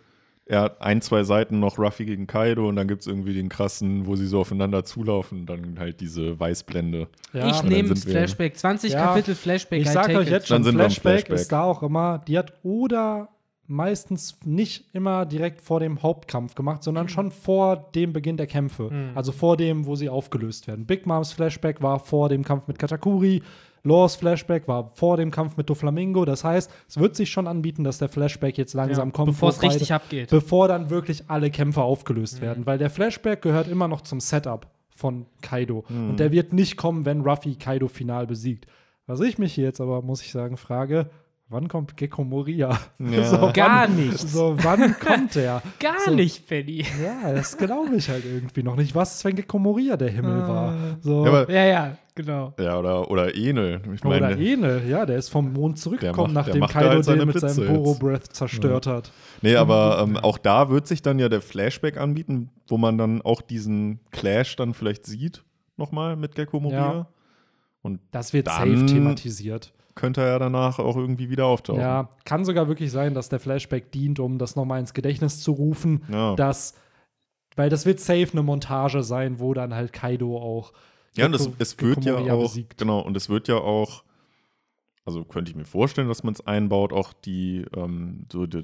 Er hat ein, zwei Seiten noch Ruffy gegen Kaido und dann gibt es irgendwie den krassen, wo sie so aufeinander zulaufen, dann halt diese Weißblende. Ja, ich nehme Flashback, 20 Ja, Kapitel Flashback. Ich sag euch it. jetzt Dann schon, sind wir im Flashback, Flashback. ist da auch immer, die hat Oda meistens nicht immer direkt vor dem Hauptkampf gemacht, sondern schon vor dem Beginn der Kämpfe. Also vor dem, wo sie aufgelöst werden. Big Moms Flashback war vor dem Kampf mit Katakuri. Laws Flashback war vor dem Kampf mit Doflamingo. Das heißt, es wird sich schon anbieten, dass der Flashback jetzt langsam Ja, kommt. bevor es richtig abgeht. Bevor dann wirklich alle Kämpfe aufgelöst werden. Weil der Flashback gehört immer noch zum Setup von Kaido. Und der wird nicht kommen, wenn Ruffy Kaido final besiegt. Was ich mich hier jetzt aber, muss ich sagen, frage, wann kommt Gecko Moria? Ja. Gar wann, nicht. So, wann kommt der? Gar so, nicht, Penny. Ja, das glaube ich halt irgendwie noch nicht. Was ist, wenn Gecko Moria der Himmel Ah. war? So. Ja, aber, Ja, ja, genau. ja oder, oder Enel. Ich oder meine, Enel, ja, der ist vom Mond zurückgekommen, macht- nachdem Kaido halt den mit Blitze seinem jetzt. Boro Breath zerstört hat. Nee, aber ähm, auch da wird sich dann ja der Flashback anbieten, wo man dann auch diesen Clash dann vielleicht sieht, nochmal mit Gecko Moria. Ja. Und Das wird Dann- safe thematisiert. Könnte er ja danach auch irgendwie wieder auftauchen. Ja, kann sogar wirklich sein, dass der Flashback dient, um das nochmal ins Gedächtnis zu rufen, Ja. dass, weil das wird safe eine Montage sein, wo dann halt Kaido auch Ja, und es, Gecko- es wird ja auch, besiegt. genau, und es wird ja auch, also könnte ich mir vorstellen, dass man es einbaut, auch die, ähm, so die,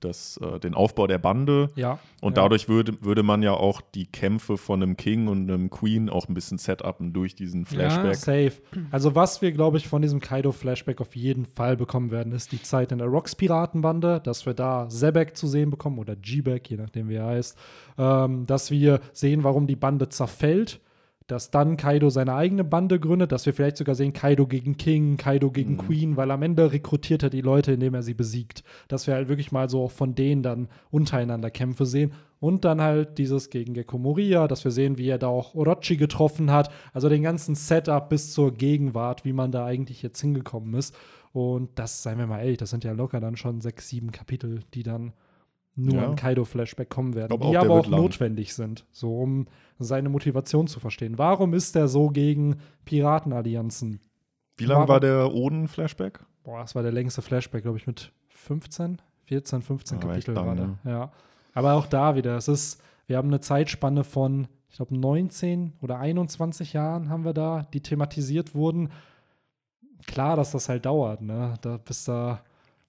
das, äh, den Aufbau der Bande. Ja. Und ja. dadurch würde, würde man ja auch die Kämpfe von einem King und einem Queen auch ein bisschen setupen durch diesen Flashback. Safe. Also, was wir, glaube ich, von diesem Kaido-Flashback auf jeden Fall bekommen werden, ist die Zeit in der Rocks-Piratenbande, dass wir da Zebek zu sehen bekommen oder G-Back, je nachdem, wie er heißt. Ähm, dass wir sehen, warum die Bande zerfällt. Dass dann Kaido seine eigene Bande gründet, dass wir vielleicht sogar sehen, Kaido gegen King, Kaido gegen Mhm. Queen, weil am Ende rekrutiert er die Leute, indem er sie besiegt. Dass wir halt wirklich mal so auch von denen dann untereinander Kämpfe sehen. Und dann halt dieses gegen Gekko Moria, dass wir sehen, wie er da auch Orochi getroffen hat. Also den ganzen Setup bis zur Gegenwart, wie man da eigentlich jetzt hingekommen ist. Und das, seien wir mal ehrlich, das sind ja locker dann schon sechs, sieben Kapitel, die dann nur Ja. im Kaido-Flashback kommen werden, die auch, aber auch notwendig sind, so um seine Motivation zu verstehen. Warum ist er so gegen Piratenallianzen? Wie lang Warum- war der Oden-Flashback? Boah, das war der längste Flashback, glaube ich, mit 15, 14, 15 Ja, Kapitel war der. ne? Ja. Aber auch da wieder, es ist, wir haben eine Zeitspanne von, ich glaube, 19 oder 21 Jahren haben wir da, die thematisiert wurden. Klar, dass das halt dauert, ne? Da bis da.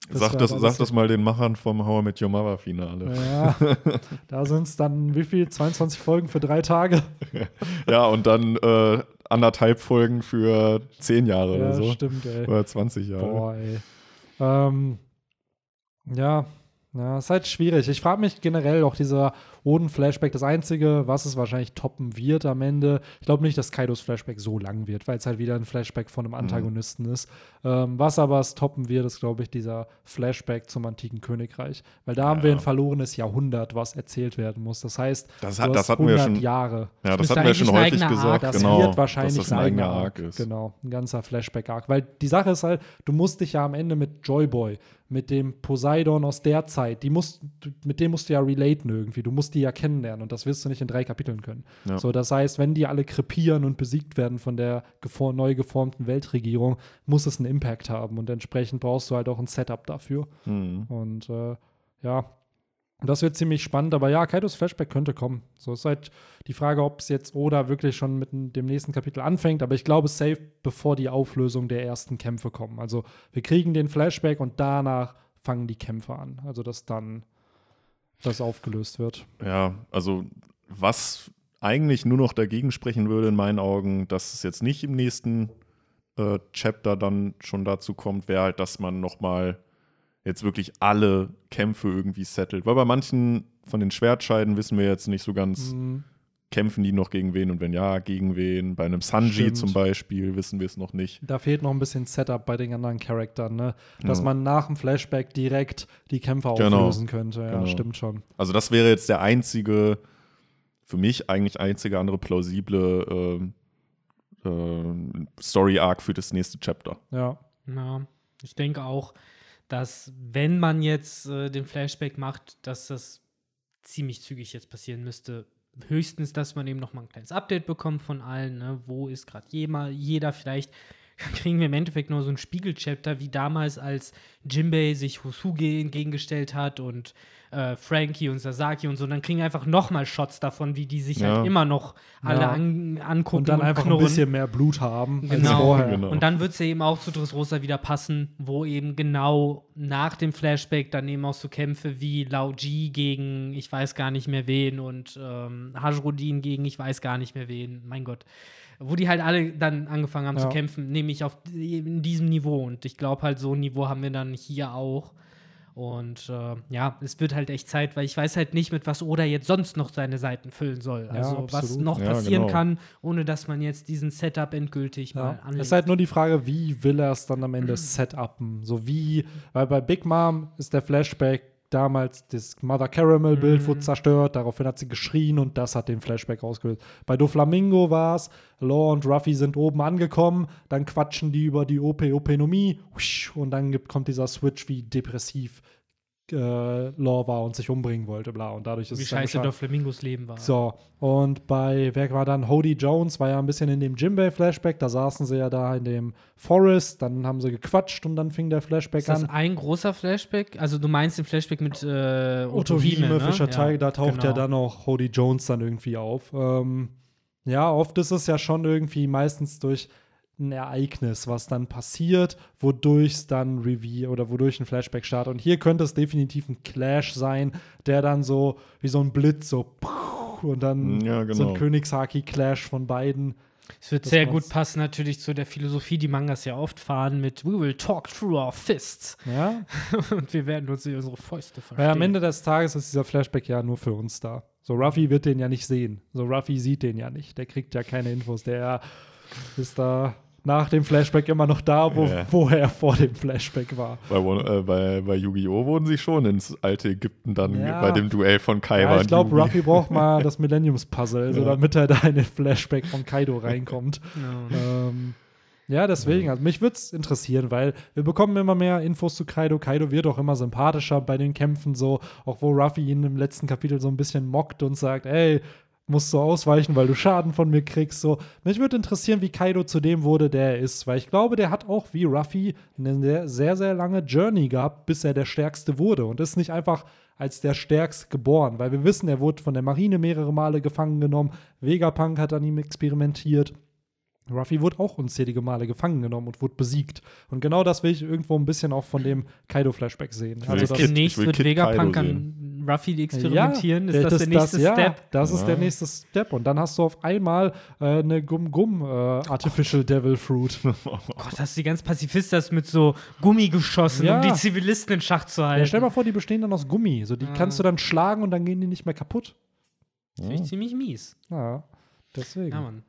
Bis Sag da das, sag das mal den Machern vom How I Met Your Mother Finale. Ja, da sind es dann wie viel? 22 Folgen für drei Tage? Ja, und dann äh, anderthalb Folgen für zehn Jahre ja, oder so. stimmt, ey. Oder 20 Jahre. Boah, ey. Ähm, ja, ja, ist halt schwierig. Ich frage mich generell auch dieser Oden-Flashback, das Einzige, was es wahrscheinlich toppen wird am Ende. Ich glaube nicht, dass Kaidos Flashback so lang wird, weil es halt wieder ein Flashback von Mhm. einem Antagonisten ist. Ähm, was aber es toppen wird, ist, glaube ich, dieser Flashback zum antiken Königreich. Weil da haben wir Ja. ein verlorenes Jahrhundert, was erzählt werden muss. Das heißt, Das du hat- hast das hatten wir 100 schon- Jahre. Ja, das müsste hatten wir schon eigentlich ein häufig eigener gesagt. Arc Das genau, wird wahrscheinlich dass das ein eigener Arc ist. Genau, ein ganzer Flashback-Arc. Weil die Sache ist halt, du musst dich ja am Ende mit Joyboy, mit dem Poseidon aus der Zeit, die musst, du- mit dem musst du ja relaten irgendwie. Du musst die ja kennenlernen und das wirst du nicht in drei Kapiteln können. Ja. So, das heißt, wenn die alle krepieren und besiegt werden von der neu geformten Weltregierung, muss es einen Impact haben und entsprechend brauchst du halt auch ein Setup dafür. Mhm. Und äh, ja, das wird ziemlich spannend. Aber ja, Kaidos Flashback könnte kommen. So ist halt die Frage, ob es jetzt oder wirklich schon mit dem nächsten Kapitel anfängt. Aber ich glaube, safe bevor die Auflösung der ersten Kämpfe kommen. Also wir kriegen den Flashback und danach fangen die Kämpfe an. Also dass dann das aufgelöst wird. Ja, also was eigentlich nur noch dagegen sprechen würde in meinen Augen, dass es jetzt nicht im nächsten äh, Chapter dann schon dazu kommt, wäre halt, dass man noch mal jetzt wirklich alle Kämpfe irgendwie settelt. Weil bei manchen von den Schwertscheiden wissen wir jetzt nicht so ganz, Mhm. Kämpfen die noch gegen wen und wenn ja, gegen wen. Bei einem Sanji Stimmt. zum Beispiel wissen wir es noch nicht. Da fehlt noch ein bisschen Setup bei den anderen Charakteren, ne? Dass Ja. man nach dem Flashback direkt die Kämpfe Genau. auflösen könnte. Ja, Genau. stimmt schon. Also das wäre jetzt der einzige, für mich eigentlich einzige andere plausible ähm, ähm, Story-Arc für das nächste Chapter. Ja. Ja, ich denke auch, dass wenn man jetzt äh, den Flashback macht, dass das ziemlich zügig jetzt passieren müsste. Höchstens, dass man eben noch mal ein kleines Update bekommt von allen. Ne? Wo ist gerade jeder, jeder vielleicht kriegen wir im Endeffekt nur so ein Spiegelchapter, wie damals, als Jimbei sich Hosuge entgegengestellt hat und äh, Frankie und Sasaki und so. Dann kriegen wir einfach noch mal Shots davon, wie die sich Ja. halt immer noch alle Ja. an, angucken Und dann einfach knurren. ein bisschen mehr Blut haben als Genau. vorher. Genau. Und dann wird es ja eben auch zu Dressrosa wieder passen, wo eben genau nach dem Flashback dann eben auch so Kämpfe wie Lao Ji gegen ich weiß gar nicht mehr wen und ähm, Hajrodin gegen ich weiß gar nicht mehr wen, mein Gott. Wo die halt alle dann angefangen haben Ja. zu kämpfen, nämlich auf in diesem Niveau. Und ich glaube halt, so ein Niveau haben wir dann hier auch. Und äh, ja, es wird halt echt Zeit, weil ich weiß halt nicht, mit was Oda jetzt sonst noch seine Seiten füllen soll. Also was absolut. noch Ja, passieren genau. kann, ohne dass man jetzt diesen Setup endgültig mal Ja. anlegt. Es ist halt nur die Frage, wie will er es dann am Ende setupen? So wie, weil bei Big Mom ist der Flashback damals, das Mother Caramel-Bild Mhm. wurde zerstört, daraufhin hat sie geschrien und das hat den Flashback ausgelöst. Bei Doflamingo war es, Law und Ruffy sind oben angekommen, dann quatschen die über die OP-Openomie und dann gibt, kommt dieser Switch, wie depressiv äh, Law war und sich umbringen wollte, bla. Und dadurch ist wie es scheiße der Flamingos Leben war. so, und bei, wer war dann? Hody Jones war ja ein bisschen in dem Jimbei-Flashback, da saßen sie ja da in dem Forest, dann haben sie gequatscht und dann fing der Flashback Ist das an. ein großer Flashback? Also du meinst den Flashback mit äh, Otto Hime, Hime, ne? Fischer Tiger, da taucht ja genau. dann auch Hody Jones dann irgendwie auf. Ähm, ja, oft ist es ja schon irgendwie meistens durch ein Ereignis, was dann passiert, wodurch es dann Reveal oder wodurch ein Flashback startet. Und hier könnte es definitiv ein Clash sein, der dann so wie so ein Blitz so und dann Ja, so genau. ein Königshaki-Clash von beiden. Es wird Das sehr gut passen natürlich zu der Philosophie, die Mangas ja oft fahren mit We will talk through our fists. Ja, Und wir werden uns in unsere Fäuste verstehen. weil am Ende des Tages ist dieser Flashback ja nur für uns da. So, Ruffy wird den ja nicht sehen. So, Ruffy sieht den ja nicht. Der kriegt ja keine Infos. Der ist da nach dem Flashback immer noch da, wo, Ja. wo er vor dem Flashback war. Bei, äh, bei, bei Yu-Gi-Oh! wurden sie schon ins alte Ägypten dann Ja. bei dem Duell von Kaiba. Ja, ich glaube. Ruffy braucht mal das Millenniums-Puzzle, so Ja. damit er da in den Flashback von Kaido reinkommt. Ja. ähm, ja, deswegen, also mich würde es interessieren, weil wir bekommen immer mehr Infos zu Kaido. Kaido wird auch immer sympathischer bei den Kämpfen, so, auch wo Ruffy ihn im letzten Kapitel so ein bisschen mockt und sagt, ey, musst du ausweichen, weil du Schaden von mir kriegst. So, mich würde interessieren, wie Kaido zu dem wurde, der er ist, weil ich glaube, der hat auch wie Ruffy eine sehr, sehr, sehr lange Journey gehabt, bis er der Stärkste wurde und ist nicht einfach als der Stärkste geboren, weil wir wissen, er wurde von der Marine mehrere Male gefangen genommen. Vegapunk hat an ihm experimentiert. Ruffy wurde auch unzählige Male gefangen genommen und wurde besiegt. Und genau das will ich irgendwo ein bisschen auch von dem Kaido-Flashback sehen. will Also das, Demnächst ich wird Vegapunk an Ruffy experimentieren. Ja, ist das, der nächste ja, Step? Das ist Ja. der nächste Step. Und dann hast du auf einmal äh, eine Gum-Gum äh, Artificial Devil Fruit. Gott, hast du die ganzen Pazifistas mit so Gummi geschossen, Ja. um die Zivilisten in Schach zu ja, halten. stell mal vor, die bestehen dann aus Gummi. So, die Ah. kannst du dann schlagen und dann gehen die nicht mehr kaputt. Das finde ich ziemlich mies. Ja, deswegen. Ja, Mann.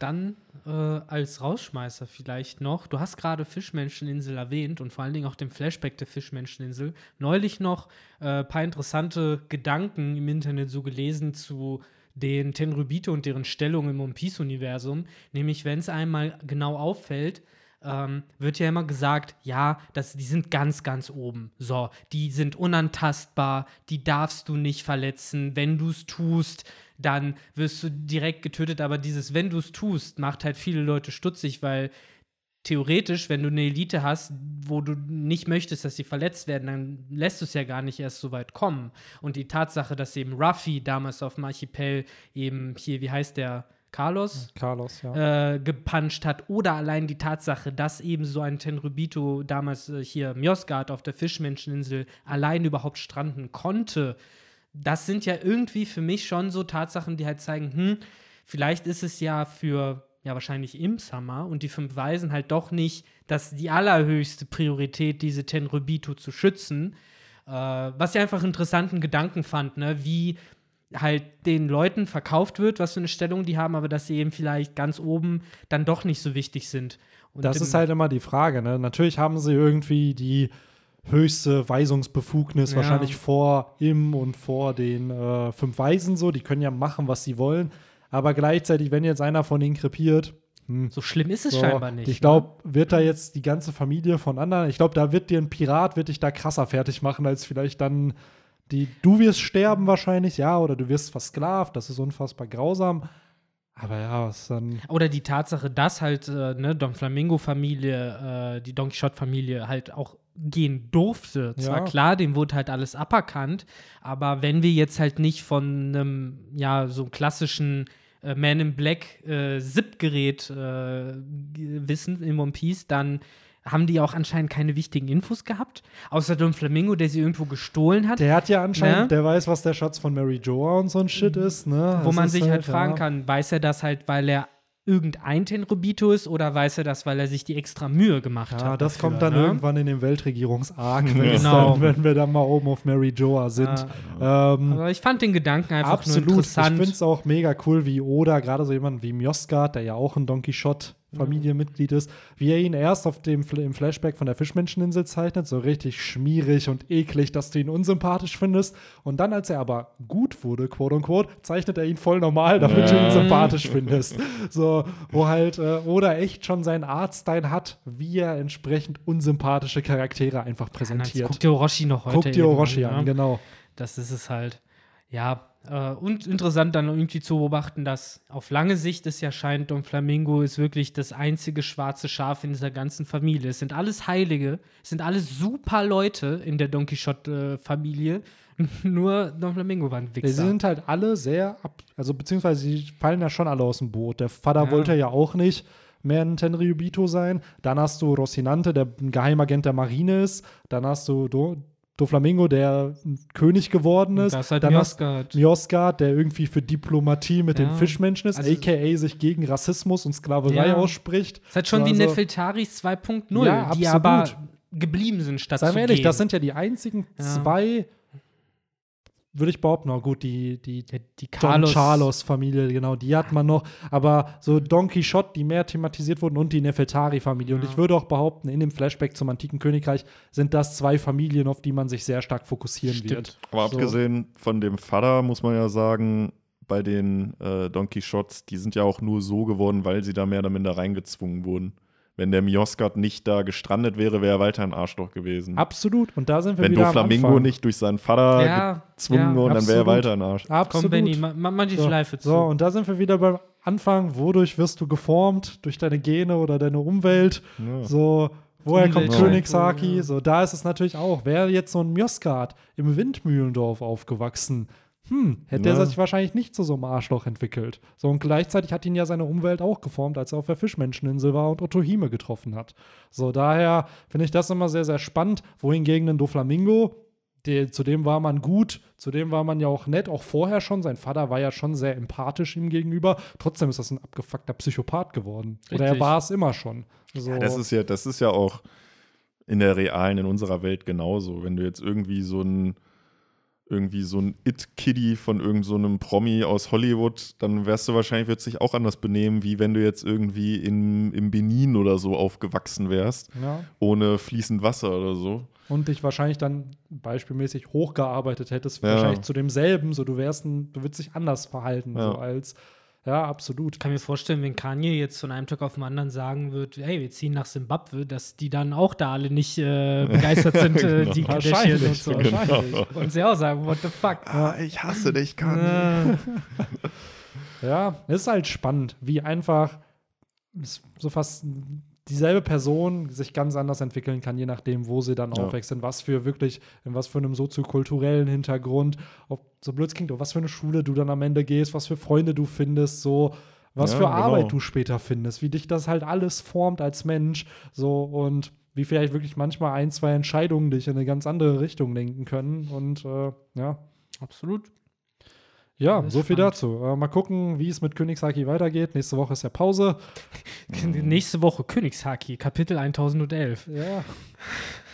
Dann äh, als Rausschmeißer vielleicht noch, du hast gerade Fischmenscheninsel erwähnt und vor allen Dingen auch den Flashback der Fischmenscheninsel. Neulich noch ein äh, paar interessante Gedanken im Internet so gelesen zu den Tenryubito und deren Stellung im One Piece-Universum. Nämlich, wenn es einmal genau auffällt, ähm, wird ja immer gesagt, ja, das, die sind ganz, ganz oben. So, die sind unantastbar, die darfst du nicht verletzen. Wenn du es tust, dann wirst du direkt getötet. Aber dieses, wenn du es tust, macht halt viele Leute stutzig, weil theoretisch, wenn du eine Elite hast, wo du nicht möchtest, dass sie verletzt werden, dann lässt du es ja gar nicht erst so weit kommen. Und die Tatsache, dass eben Ruffy damals auf dem Archipel eben hier, wie heißt der, Carlos? Carlos, ja. äh, gepuncht hat oder allein die Tatsache, dass eben so ein Tenryubito damals äh, hier Mjosgard auf der Fischmenscheninsel allein überhaupt stranden konnte, das sind ja irgendwie für mich schon so Tatsachen, die halt zeigen, hm, vielleicht ist es ja für ja wahrscheinlich im Summer und die fünf Weisen halt doch nicht, dass die allerhöchste Priorität, diese Tenryubito zu schützen. Äh, was ich einfach einen interessanten Gedanken fand, ne, wie halt den Leuten verkauft wird, was für eine Stellung die haben, aber dass sie eben vielleicht ganz oben dann doch nicht so wichtig sind. Und Das ist halt immer die Frage. Ne? Natürlich haben sie irgendwie die höchste Weisungsbefugnis Ja. wahrscheinlich vor ihm und vor den äh, fünf Weisen so. Die können ja machen, was sie wollen. Aber gleichzeitig, wenn jetzt einer von ihnen krepiert, hm, so schlimm ist es so, scheinbar nicht. ne? Ich glaube, wird da jetzt die ganze Familie von anderen, ich glaube, da wird dir ein Pirat, wird dich da krasser fertig machen, als vielleicht dann die, du wirst sterben wahrscheinlich, ja, oder du wirst versklavt, das ist unfassbar grausam. Aber ja, was dann. Oder die Tatsache, dass halt äh, ne, Don Flamingo-Familie, äh, die Don Quixote-Familie halt auch gehen durfte. Zwar Ja. klar, dem wurde halt alles aberkannt, aber wenn wir jetzt halt nicht von einem, ja, so klassischen äh, Man in Black äh, SIP-Gerät äh, wissen in One Piece, dann haben die auch anscheinend keine wichtigen Infos gehabt. Außer Don Flamingo, der sie irgendwo gestohlen hat. Der hat ja anscheinend, Ne? der weiß, was der Schatz von Mary Joa und so ein Shit ist, ne? wo Das man sich halt fragen ja. kann, weiß er das halt, weil er irgendein Tenrobito ist oder weiß er das, weil er sich die extra Mühe gemacht hat? Ja, das dafür, kommt dann ne? irgendwann in dem Weltregierungsarg, wenn, Genau. dann, wenn wir dann mal oben auf Mary Joa sind. ähm, Aber ich fand den Gedanken einfach absolut. nur Ich interessant. finde es auch mega cool, wie Oda, gerade so jemand wie Mjosgard, der ja auch ein Don Quixote Familienmitglied ist, wie er ihn erst auf dem im Flashback von der Fischmenscheninsel zeichnet, so richtig schmierig und eklig, dass du ihn unsympathisch findest. Und dann, als er aber gut wurde, quote unquote, zeichnet er ihn voll normal, damit du ihn Ja. sympathisch findest. So, wo halt äh, Oda echt schon seinen Artstyle hat, wie er entsprechend unsympathische Charaktere einfach Ja, präsentiert. guck dir Orochi noch heute Guck dir Orochi an, ne? genau. Das ist es halt. Ja, äh, und interessant dann irgendwie zu beobachten, dass auf lange Sicht es ja scheint, Don Flamingo ist wirklich das einzige schwarze Schaf in dieser ganzen Familie. Es sind alles Heilige, es sind alles super Leute in der Don Quixote-Familie. Nur Don Flamingo war ein Sie Wichser. sind halt alle sehr ab, also beziehungsweise sie fallen ja schon alle aus dem Boot. Der Vater Ja. wollte ja auch nicht mehr ein Tenryubito sein. Dann hast du Rocinante, der ein Geheimagent der Marine ist. Dann hast du Do Doflamingo, der König geworden ist. Das ist halt Dann Miosgard. Miosgard, der irgendwie für Diplomatie mit Ja. den Fischmenschen ist, Also- aka sich gegen Rassismus und Sklaverei Ja. ausspricht. ist halt schon So, wie also- Nefeltaris 2.0, Ja, die absolut. aber geblieben sind, statt Seien zu wir ehrlich, gehen. das sind ja die einzigen zwei, würde ich behaupten, na gut, die, die die Don Carlos. Carlos-Familie, genau, die hat man noch. Aber so Don Quixote, die mehr thematisiert wurden, und die Nefeltari-Familie. Und Ja. ich würde auch behaupten, in dem Flashback zum antiken Königreich sind das zwei Familien, auf die man sich sehr stark fokussieren Stimmt. wird. Aber So. abgesehen von dem Vater muss man ja sagen, bei den äh, Don Quixotes, die sind ja auch nur so geworden, weil sie da mehr oder minder reingezwungen wurden. Wenn der Miosgard nicht da gestrandet wäre, wäre er weiter ein Arschloch gewesen. Absolut. Und da sind wir Wenn wieder am Doflamingo Anfang. nicht durch seinen Vater Ja, gezwungen ja, wurde, dann wäre er weiter ein Arsch. Absolut. Komm, ma- mach die So, Schleife zu. So, und da sind wir wieder beim Anfang. Wodurch wirst du geformt? Durch deine Gene oder deine Umwelt? Ja. So, woher kommt Umwelt- König Ja. Saki? So, da ist es natürlich auch. Wäre jetzt so ein Miosgard im Windmühlendorf aufgewachsen, hm, hätte Ja. er sich wahrscheinlich nicht zu so einem Arschloch entwickelt. So, und gleichzeitig hat ihn ja seine Umwelt auch geformt, als er auf der Fischmenscheninsel war und Otohime getroffen hat. So, daher finde ich das immer sehr, sehr spannend. Wohingegen ein Doflamingo, der, zu dem war man gut, zu dem war man ja auch nett, auch vorher schon. Sein Vater war ja schon sehr empathisch ihm gegenüber. Trotzdem ist das ein abgefuckter Psychopath geworden. Oder er Richtig. war es immer schon. So. Ja, das ist ja, das ist ja auch in der realen, in unserer Welt genauso. Wenn du jetzt irgendwie so ein irgendwie so ein It-Kiddy von irgendeinem so einem Promi aus Hollywood, dann wärst du wahrscheinlich, wird sich auch anders benehmen, wie wenn du jetzt irgendwie in, im Benin oder so aufgewachsen wärst, ja. ohne fließend Wasser oder so. und dich wahrscheinlich dann beispielmäßig hochgearbeitet hättest, Ja. wahrscheinlich zu demselben, so du wärst ein, du würdest dich anders verhalten, Ja. so als, ja, absolut. Ich kann mir vorstellen, wenn Kanye jetzt von einem Tag auf den anderen sagen wird, hey, wir ziehen nach Simbabwe, dass die dann auch da alle nicht äh, begeistert sind, äh, Genau. die Kardashian und so. Wahrscheinlich, wahrscheinlich. Und sie auch sagen, what the fuck. Ah, ich hasse dich, Äh, Ja, es ist halt spannend, wie einfach so fast dieselbe Person sich ganz anders entwickeln kann, je nachdem, wo sie dann Ja. aufwächst, in was für wirklich, in was für einem soziokulturellen Hintergrund, ob so blöd es klingt, auf was für eine Schule du dann am Ende gehst, was für Freunde du findest, so was Ja, für genau. Arbeit du später findest, wie dich das halt alles formt als Mensch, so und wie vielleicht wirklich manchmal ein, zwei Entscheidungen dich in eine ganz andere Richtung lenken können und äh, ja, Absolut. Ja, so viel spannend. dazu. Äh, mal gucken, wie es mit Königshaki weitergeht. Nächste Woche ist ja Pause. Nächste Woche Königshaki, Kapitel 1011. Ja.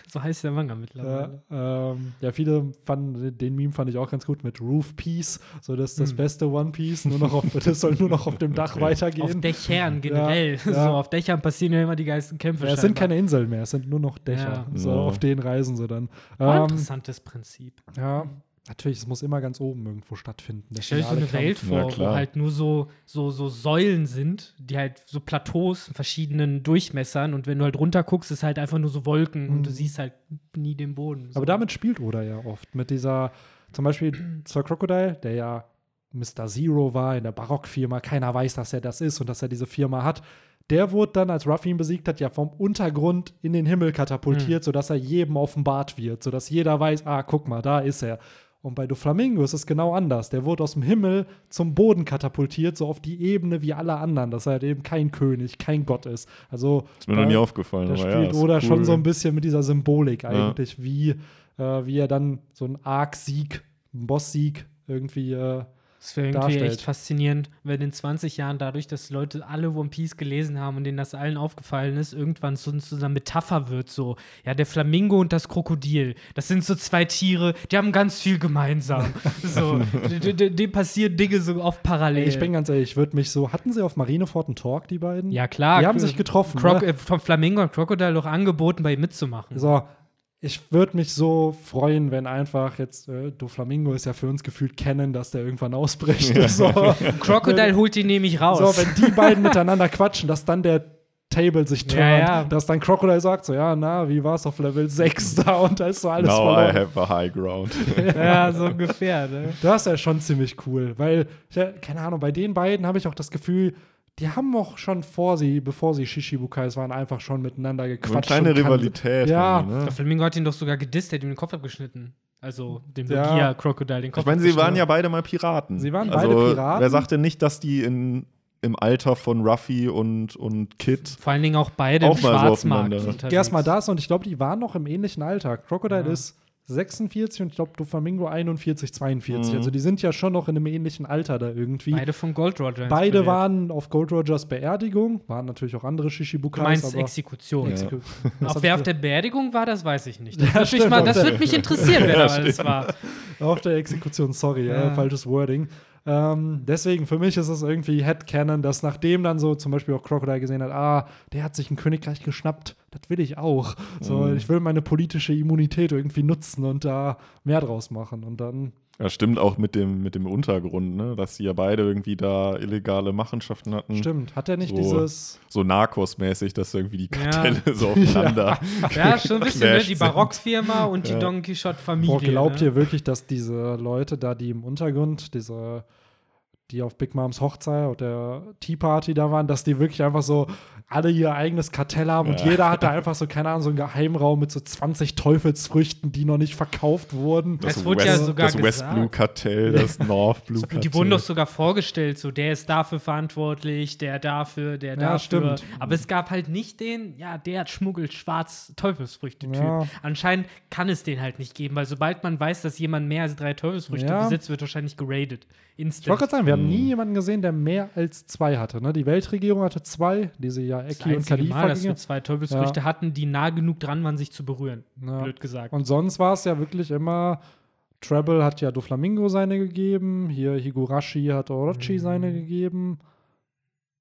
So heißt der Manga mittlerweile. Ja, ähm, ja, viele fanden, den Meme fand ich auch ganz gut mit Roof Piece. So, das ist das Hm. beste One Piece. Nur noch auf, das soll nur noch auf dem Dach Okay. Auf weitergehen. Dächern generell. Ja, ja. So, auf Dächern passieren ja immer die geilsten Kämpfe. Ja, es sind keine Inseln mehr, es sind nur noch Dächer. Ja. So, Ja. auf denen reisen sie dann. War ein Ähm, interessantes Prinzip. ja, natürlich, es muss immer ganz oben irgendwo stattfinden. der Stell dir so eine Welt Kampf. Ja, vor, wo halt nur so, so, so Säulen sind, die halt so Plateaus in verschiedenen Durchmessern und wenn du halt runter guckst, ist halt einfach nur so Wolken und du Mhm. siehst halt nie den Boden. So. Aber damit spielt Oda ja oft. Mit dieser, zum Beispiel Sir Crocodile, der ja Mr. Zero war in der Barockfirma. Keiner weiß, dass er das ist und dass er diese Firma hat. Der wurde dann, als Ruffy ihn besiegt hat, ja vom Untergrund in den Himmel katapultiert, sodass er jedem offenbart wird, sodass jeder weiß, ah, guck mal, da ist er. Und bei Doflamingo ist es genau anders. Der wurde aus dem Himmel zum Boden katapultiert, so auf die Ebene wie alle anderen, dass er halt eben kein König, kein Gott ist. Also Ist mir da- noch nie aufgefallen. da aber spielt ja, Oda cool. schon so ein bisschen mit dieser Symbolik Ja. eigentlich, wie, äh, wie er dann so einen Arc-Sieg, einen Boss-Sieg irgendwie. Äh, Das wäre irgendwie darstellt. echt faszinierend, wenn in 20 Jahren dadurch, dass Leute alle One Piece gelesen haben und denen das allen aufgefallen ist, irgendwann so, so eine Metapher wird, so, ja, der Flamingo und das Krokodil, das sind so zwei Tiere, die haben ganz viel gemeinsam. so, dem passieren Dinge so oft parallel. ich bin ganz ehrlich, ich würde mich so. Hatten sie auf Marineford einen Talk, die beiden? ja, klar. Die haben sich getroffen. Croc ne? äh, vom Flamingo und Crocodile doch angeboten, bei ihm mitzumachen. So, ich würde mich so freuen, wenn einfach jetzt, äh, Doflamingo ist ja für uns gefühlt kennen, dass der irgendwann ausbricht. So, Crocodile holt ihn nämlich raus. so, wenn die beiden miteinander quatschen, dass dann der Table sich turnt, Ja, ja. dass dann Crocodile sagt so, ja, na, wie war es auf Level 6 da und da ist so alles Now I verloren. have a high ground. ja, so ungefähr, ne? Das ist ja schon ziemlich cool, weil, ja, keine Ahnung, bei den beiden habe ich auch das Gefühl, die haben auch schon vor sie, bevor sie Shishibukais waren, einfach schon miteinander So eine gequatscht. kleine Rivalität. Ja. ne? Der Flamingo hat ihn doch sogar gedisst, der hat ihm den Kopf abgeschnitten. Also dem Ja. Logia Crocodile den Kopf Ich meine, sie waren ja beide mal Piraten. Sie waren also, beide Piraten. Wer sagte nicht, dass die in, im Alter von Ruffy und, und Kid Vor allen Dingen auch beide Auch im mal so Schwarzmarkt aufeinander. unterwegs. Erstmal das und ich glaube, die waren noch im ähnlichen Alter. Crocodile Ja. ist 46 und ich glaube Doflamingo 41, 42. Mhm. Also die sind ja schon noch in einem ähnlichen Alter da irgendwie. Beide von Gold Roger. Beide waren auf Gold Rogers Beerdigung, waren natürlich auch andere Du Shishibukas. meinst aber Exekution. Ja. Exeku- Was Auf wer auf der Beerdigung war, das weiß ich nicht. Das, Ja, mich, mal, das der- würde mich interessieren, wer Ja, da alles war. Auf der Exekution, sorry, Ja. äh, falsches Wording. Ähm, deswegen, für mich ist es irgendwie Headcanon, dass nachdem dann so zum Beispiel auch Crocodile gesehen hat, ah, der hat sich ein Königreich geschnappt, das will ich auch. So, Mhm. ich will meine politische Immunität irgendwie nutzen und da mehr draus machen. Und dann, Ja, stimmt auch mit dem, mit dem Untergrund, ne? dass sie ja beide irgendwie da illegale Machenschaften hatten. stimmt, hat er nicht So. dieses. So Narcos-mäßig, dass irgendwie die Ja. Kartelle so aufeinander. Ja, schon ein bisschen, ne? Die. Barockfirma und die Ja. Don Quixote-Familie. Boah, glaubt ne? ihr wirklich, dass diese Leute da, die im Untergrund, diese, die auf Big Moms Hochzeit oder der Tea Party da waren, dass die wirklich einfach so alle ihr eigenes Kartell haben und Ja. jeder hat da einfach so, keine Ahnung, so einen Geheimraum mit so 20 Teufelsfrüchten, die noch nicht verkauft wurden. Es wurde ja sogar das West gesagt. Blue Kartell, das North Blue Kartell. Die wurden doch sogar vorgestellt, so der ist dafür verantwortlich, der dafür, der Ja, dafür. stimmt. Aber es gab halt nicht den, ja, der schmuggelt schwarz Teufelsfrüchte-Typ. Ja. Anscheinend kann es den halt nicht geben, weil sobald man weiß, dass jemand mehr als drei Teufelsfrüchte Ja. besitzt, wird wahrscheinlich geradet. Ich wollte Instant. gerade sagen, wir haben nie jemanden gesehen, der mehr als zwei hatte. Ne? Die Weltregierung hatte zwei, diese ja Das Eki und Khalifa Mal, dass wir zwei Teufelsfrüchte hatten, die nah genug dran waren, sich zu berühren. Ja. Blöd gesagt. Und sonst war es ja wirklich immer, Treble hat ja Doflamingo seine gegeben, hier Higurashi hat Orochi Mhm. seine gegeben.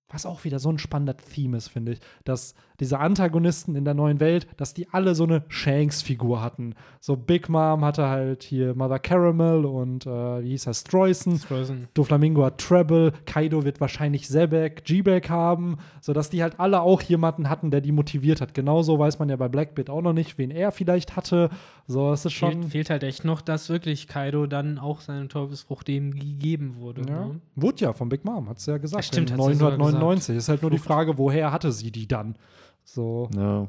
Was auch wieder so ein spannender Theme ist, finde ich, dass diese Antagonisten in der neuen Welt, dass die alle so eine Shanks-Figur hatten. So Big Mom hatte halt hier Mother Caramel und äh, wie hieß er, Streusen. Frozen. Doflamingo hat Treble, Kaido wird wahrscheinlich Zebek, G-Bag haben, sodass die halt alle auch jemanden hatten, der die motiviert hat. Genauso weiß man ja bei Blackbeard auch noch nicht, wen er vielleicht hatte. So, es ist schon. Fehlt, fehlt halt echt noch, dass wirklich Kaido dann auch seine Teufelsfrucht dem gegeben wurde. Ja. Ne? Wurde ja von Big Mom, hat sie ja gesagt. Ja, stimmt, in hat sie sogar 999. Ist halt nur die. Frage, woher hatte sie die dann? So. Ja.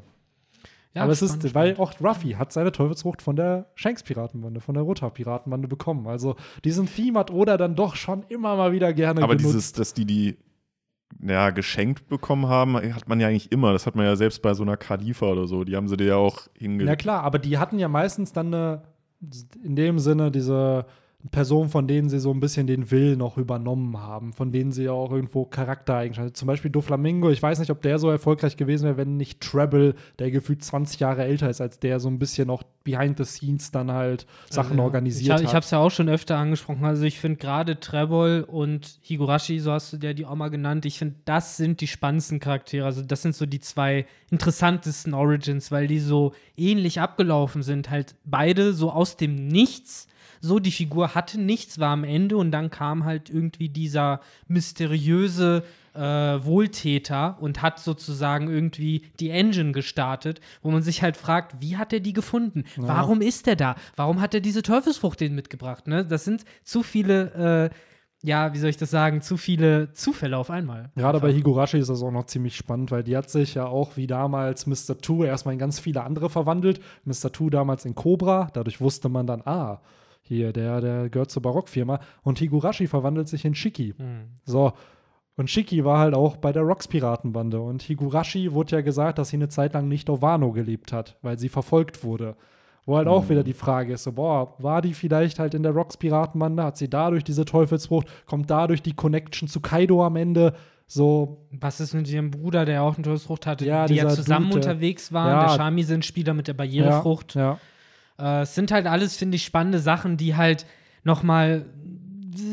Ja, Aber es spannend, ist, weil spannend. auch Ruffy hat seine Teufelsfrucht von der Shanks-Piratenbande, von der Rota-Piratenbande bekommen. Also diesen Theme hat Oda dann doch schon immer mal wieder gerne Aber genutzt. dieses, dass die die ja, geschenkt bekommen haben, hat man ja eigentlich immer. Das hat man ja selbst bei so einer Khalifa oder so. Die haben sie dir ja auch Ja hingelegt. klar, aber die hatten ja meistens dann eine, in dem Sinne diese Person, von denen sie so ein bisschen den Will noch übernommen haben, von denen sie ja auch irgendwo Charaktereigenschaften. Zum Beispiel Doflamingo, ich weiß nicht, ob der so erfolgreich gewesen wäre, wenn nicht Treble, der gefühlt 20 Jahre älter ist als der, so ein bisschen auch behind the scenes dann halt Sachen Ja. organisiert ich, hab- hat. Ich habe es ja auch schon öfter angesprochen. Also ich finde gerade Trebol und Higurashi, so hast du der die auch mal genannt, ich finde, das sind die spannendsten Charaktere. Also das sind so die zwei interessantesten Origins, weil die so ähnlich abgelaufen sind. Halt beide so aus dem Nichts. So, die Figur hatte nichts, war am Ende und dann kam halt irgendwie dieser mysteriöse äh, Wohltäter und hat sozusagen irgendwie die Engine gestartet, wo man sich halt fragt, wie hat er die gefunden? Warum ist er da? Warum hat er diese Teufelsfrucht denen mitgebracht? Ne? Das sind zu viele, äh, ja, wie soll ich das sagen, zu viele Zufälle auf einmal. Gerade bei Higurashi ist das auch noch ziemlich spannend, weil die hat sich ja auch wie damals Mr. Two erstmal in ganz viele andere verwandelt. Mr. Two damals in Cobra, dadurch wusste man dann, ah, hier, der, der gehört zur Barockfirma. Und Higurashi verwandelt sich in Shiki. Hm. So. Und Shiki war halt auch bei der Rocks-Piratenbande. Und Higurashi wurde ja gesagt, dass sie eine Zeit lang nicht auf Wano gelebt hat, weil sie verfolgt wurde. Wo halt auch wieder die Frage ist: so, boah, war die vielleicht halt in der Rocks-Piratenbande? Hat sie dadurch diese Teufelsfrucht? Kommt dadurch die Connection zu Kaido am Ende? So, Was ist mit ihrem Bruder, der auch eine Teufelsfrucht hatte, Ja, die ja zusammen der- unterwegs waren? Ja. Der Shami-Spieler mit der Barrierefrucht. Ja, Äh, es sind halt alles, finde ich, spannende Sachen, die halt nochmal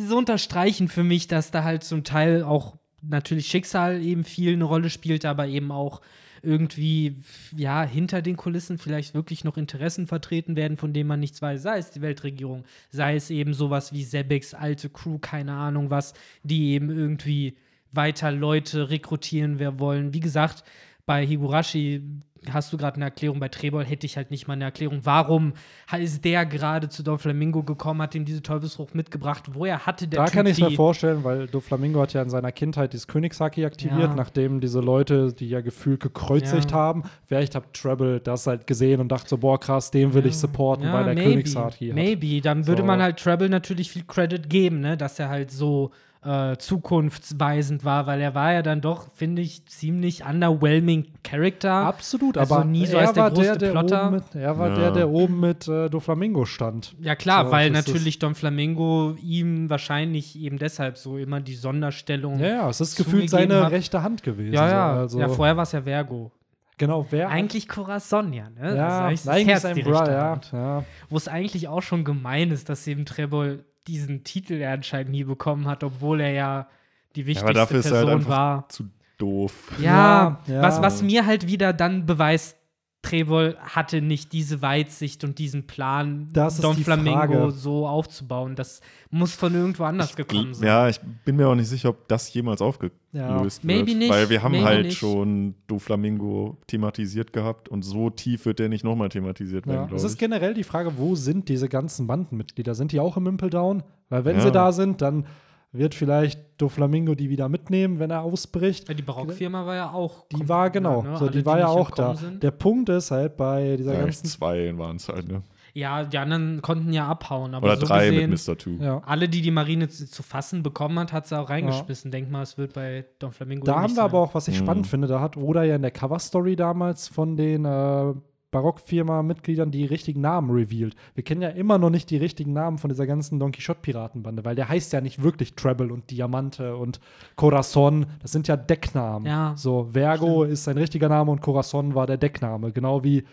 so unterstreichen für mich, dass da halt zum Teil auch natürlich Schicksal eben viel eine Rolle spielt, aber eben auch irgendwie, ja, hinter den Kulissen vielleicht wirklich noch Interessen vertreten werden, von denen man nichts weiß, sei es die Weltregierung, sei es eben sowas wie Sebeks alte Crew, keine Ahnung was, die eben irgendwie weiter Leute rekrutieren wir wollen. Wie gesagt, bei Higurashi hast du gerade eine Erklärung, bei Trebol hätte ich halt nicht mal eine Erklärung. Warum ist der gerade zu Doflamingo gekommen, hat ihm diese Teufelsfrucht mitgebracht? Woher hatte der Da Typ kann ich mir vorstellen, weil Doflamingo hat ja in seiner Kindheit dieses Königshaki aktiviert, Ja. nachdem diese Leute, die ja gefühlt gekreuzigt Ja. haben. Vielleicht hat Treble das halt gesehen und dachte so, boah, krass, den will ich supporten, weil der maybe, Königshaki hat. Maybe, dann würde So. man halt Treble natürlich viel Credit geben, ne? dass er halt so äh, zukunftsweisend war, weil er war ja dann doch, finde ich, ziemlich underwhelming Character. Absolut, Also aber nie so er als der war der, größte der Plotter. oben mit, er war Ja. der, der oben mit äh, Doflamingo stand. Ja klar, So, weil das natürlich Don Flamingo ihm wahrscheinlich eben deshalb so immer die Sonderstellung. Ja, ja, es ist gefühlt seine hat. rechte Hand gewesen. ja, so, ja. also, ja, vorher war es ja Vergo. genau, wer Eigentlich Corazon, ja, ne? ja, das ist eigentlich Herz, sein die Bra, rechte ja, ja. Wo es eigentlich auch schon gemein ist, dass eben Trebol diesen Titel ja anscheinend nie bekommen hat, obwohl er ja die Ja, wichtigste aber dafür ist er Person halt war. zu doof. Ja, Ja, ja. Was, was mir halt wieder dann beweist, Trebol hatte nicht diese Weitsicht und diesen Plan, Das Don die Flamingo Frage. so aufzubauen. Das muss von irgendwo anders gekommen sein. Ja, ich bin mir auch nicht sicher, ob das jemals aufgelöst Ja. wird. Maybe nicht, Weil wir haben maybe halt nicht. schon Doflamingo thematisiert gehabt und so tief wird der nicht nochmal thematisiert werden, Ja. glaube Es ich. ist generell die Frage, wo sind diese ganzen Bandenmitglieder? Sind die auch im Impeldown? Weil wenn Ja. sie da sind, dann wird vielleicht Doflamingo die wieder mitnehmen, wenn er ausbricht. Ja, die Barockfirma war ja auch. Die war genau, ne? so Alle, die war ja auch da. sind. Der Punkt ist halt bei dieser ja, ganzen zwei waren es halt, ne? Ja, die anderen konnten ja abhauen, aber Oder so drei gesehen, mit Mr. Two. ja. alle, die die Marine zu, zu fassen bekommen hat, hat sie auch reingeschmissen. Denk mal, es wird bei Don Flamingo Da haben wir sein. aber auch, was ich Mhm. spannend finde, da hat Oda ja in der Cover-Story damals von den äh, Barockfirma-Mitgliedern die richtigen Namen revealed. Wir kennen ja immer noch nicht die richtigen Namen von dieser ganzen Don Quixote-Piratenbande, weil der heißt ja nicht wirklich Treble und Diamante und Corazon. Das sind ja Decknamen. Ja, So, Vergo ist sein richtiger Name und Corazon war der Deckname. Genau wie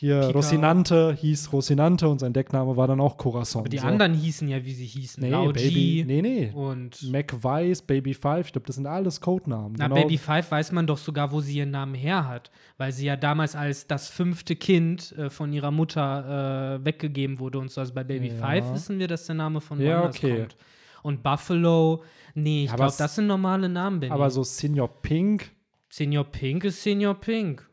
hier Pika. Rocinante hieß Rocinante und sein Deckname war dann auch Corazon. aber die so. anderen hießen ja, wie sie hießen. Nee, Lao Baby. G Nee, nee. und Mac Weiss, Baby Five, ich glaube, das sind alles Codenamen. Na, Genau- Baby Five weiß man doch sogar, wo sie ihren Namen her hat, weil sie ja damals als das fünfte Kind äh, von ihrer Mutter äh, weggegeben wurde und so. Also bei Baby Ja. Five wissen wir, dass der Name von Ja, woanders okay. kommt. Und Buffalo, nee, ich glaube, das sind normale Namen, Benny. Aber so Senior Pink, Senior Pink ist Senior Pink.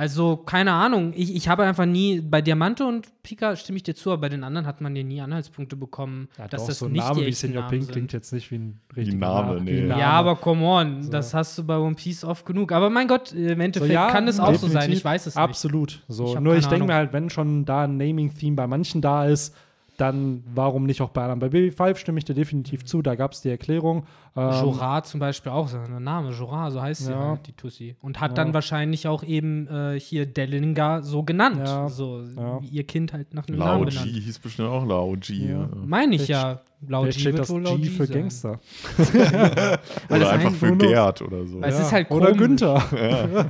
Also, keine Ahnung. Ich, ich habe einfach nie, bei Diamante und Pika stimme ich dir zu, aber bei den anderen hat man ja nie Anhaltspunkte bekommen, ja, dass doch, das so ein nicht Name die wie Senior Namen Pink sind. klingt jetzt nicht wie ein richtiger Name, Name. nee. Ja, aber come on, So. das hast du bei One Piece oft genug. Aber mein Gott, im So, Endeffekt ja, kann es auch so sein. Ich weiß es nicht. Absolut. So. Ich Nur ich denke mir halt, wenn schon da ein Naming-Theme bei manchen da ist, dann warum nicht auch bei anderen? Bei Baby Five stimme ich dir definitiv zu, da gab es die Erklärung. Ähm, Jorah zum Beispiel auch, sein Name, Jorah, so heißt sie Ja. halt, die Tussi. Und hat Ja. dann wahrscheinlich auch eben äh, hier Dellinger so genannt. Ja. So, Ja. wie ihr Kind halt nach einem Lao Namen G benannt. hieß bestimmt auch Lao G. Ja. Ja. Meine ich Vielleicht- ja. Lao G steht wird das wohl Lao G für sein. Gangster. Weil Oder es einfach ein- für Gerd oder so. Es ist halt Oder. Günther.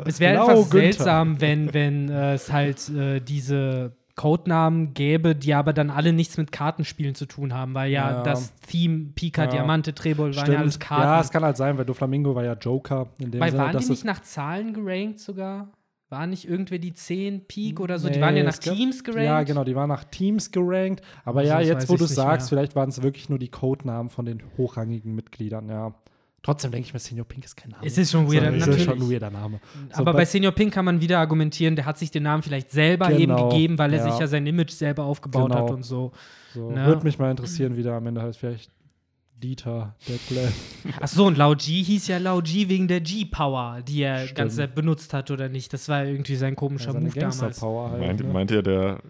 Es wäre einfach Günther. seltsam, wenn, wenn äh, es halt äh, diese Codenamen gäbe, die aber dann alle nichts mit Kartenspielen zu tun haben, weil ja, Ja. das Theme Pika, Ja. Diamante, Trebol waren ja alles. Karten. Ja, es kann halt sein, weil Doflamingo war ja Joker in dem weil Sinne, waren die nicht nach Zahlen gerankt sogar? War nicht irgendwer die 10 Peak oder so? die Nee, waren ja nach Teams gerankt. Ja, genau, die waren nach Teams gerankt. Aber Also, ja, jetzt, wo du sagst, mehr. vielleicht waren es wirklich nur die Codenamen von den hochrangigen Mitgliedern, ja. Trotzdem denke ich mir, Senior Pink ist kein Name. Es ist schon so, weird, es ist schon ein weirder Name. So, aber bei Senior Pink kann man wieder argumentieren, der hat sich den Namen vielleicht selber eben Genau, gegeben, weil er ja. sich ja sein Image selber aufgebaut Genau. hat und so. so, Ja. Würde mich mal interessieren, wie der am Ende heißt. Vielleicht Dieter, Detlef. Ach so, und Lao G hieß ja Lao G wegen der G-Power, die er Stimmt. ganze Zeit benutzt hat oder nicht. Das war irgendwie sein komischer seine Move damals. Gangster-Power halt. Meint, ne? meint ihr, der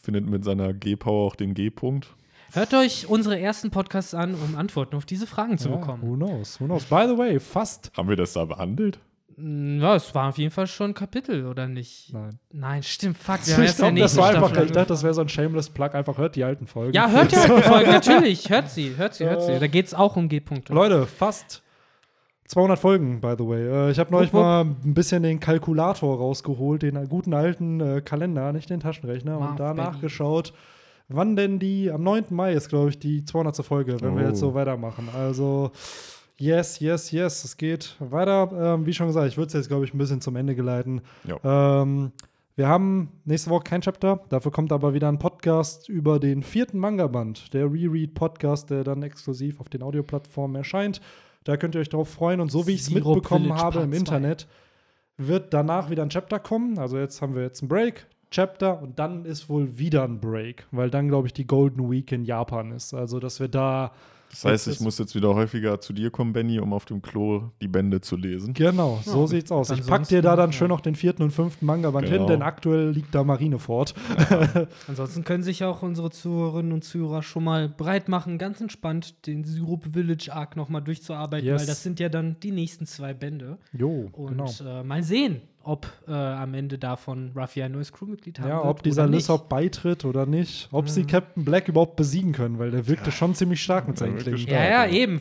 findet mit seiner G-Power auch den G-Punkt? Hört euch unsere ersten Podcasts an, um Antworten auf diese Fragen zu ja, bekommen. Who knows? Who knows? By the way, fast. Haben wir das da behandelt? Mm, Ja, es war auf jeden Fall schon ein Kapitel, oder nicht? Nein. Nein, stimmt, fuck. Wir Ich glaube, das war einfach, ich dachte, das wäre so ein shameless Plug. Einfach hört die alten Folgen. Ja, hört die alten Folgen, natürlich. Hört sie, hört sie, hört sie. Da geht es auch um G-Punkte. Leute, fast 200 Folgen, by the way. Äh, ich habe neulich Wupp, wupp. mal ein bisschen den Kalkulator rausgeholt, den guten alten äh, Kalender, nicht den Taschenrechner, Marv und da Benny. nachgeschaut, wann denn die, am 9. Mai ist, glaube ich, die 200. Folge, wenn wir Oh. jetzt so weitermachen. Also, yes, yes, yes, es geht weiter. Ähm, wie schon gesagt, ich würde es jetzt, glaube ich, ein bisschen zum Ende geleiten. Ja. Ähm, wir haben nächste Woche kein Chapter, dafür kommt aber wieder ein Podcast über den vierten Manga-Band, der Reread-Podcast, der dann exklusiv auf den Audioplattformen erscheint. Da könnt ihr euch drauf freuen und so wie ich es mitbekommen Village habe Part im. Internet, wird danach wieder ein Chapter kommen. Also jetzt haben wir jetzt einen Break, Chapter und dann ist wohl wieder ein Break, weil dann, glaube ich, die Golden Week in Japan ist. Also, dass wir da Das heißt, ich muss jetzt wieder häufiger zu dir kommen, Benny, um auf dem Klo die Bände zu lesen. Genau, so Ja, sieht's aus. Ich pack dir da dann ja. schön noch den vierten und fünften Manga-Band hin, Genau. denn aktuell liegt da Marineford. Ansonsten können sich auch unsere Zuhörerinnen und Zuhörer schon mal bereit machen, ganz entspannt den Syrup Village Arc nochmal durchzuarbeiten, Yes. weil das sind ja dann die nächsten zwei Bände. Jo, Und genau. äh, mal sehen, ob äh, am Ende davon Ruffy ein neues Crewmitglied haben Ja, wird ob dieser. Lissop beitritt oder nicht. Ob sie Mhm. Captain Black überhaupt besiegen können, weil der wirkte schon ziemlich stark mit seinen Klingen. stark. Ja, ja, Ja. eben.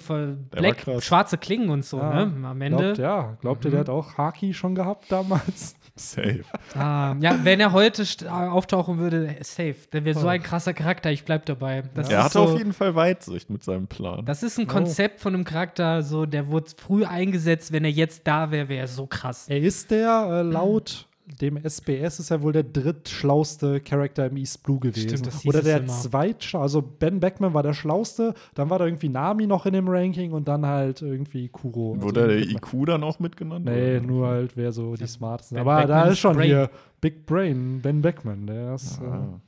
Black, schwarze Klingen und so, Ja. ne? Am Ende. Glaubt, ja, glaubt ihr, Mhm. der hat auch Haki schon gehabt damals? Safe. Ah, ja, wenn er heute st- auftauchen würde, safe. Der wäre so Oh. ein krasser Charakter, ich bleib dabei. Das er ist hatte so, auf jeden Fall Weitsicht mit seinem Plan. Das ist ein Oh. Konzept von einem Charakter, so, der wurde früh eingesetzt. Wenn er jetzt da wäre, wäre er so krass. Er ist der, äh, laut dem SBS ist er wohl der drittschlauste Charakter im East Blue gewesen. Stimmt, das hieß Oder der zweitschlauste. Also Ben Beckman war der schlauste, dann war da irgendwie Nami noch in dem Ranking und dann halt irgendwie Kuro. Also Wurde der irgendwie- IQ dann auch mitgenannt? Nee, oder? nur halt, wer so die Ja, smartesten. Ben Aber da Beckmans ist schon Brain. hier Big Brain, Ben Beckman. Der ist. Äh, Ah.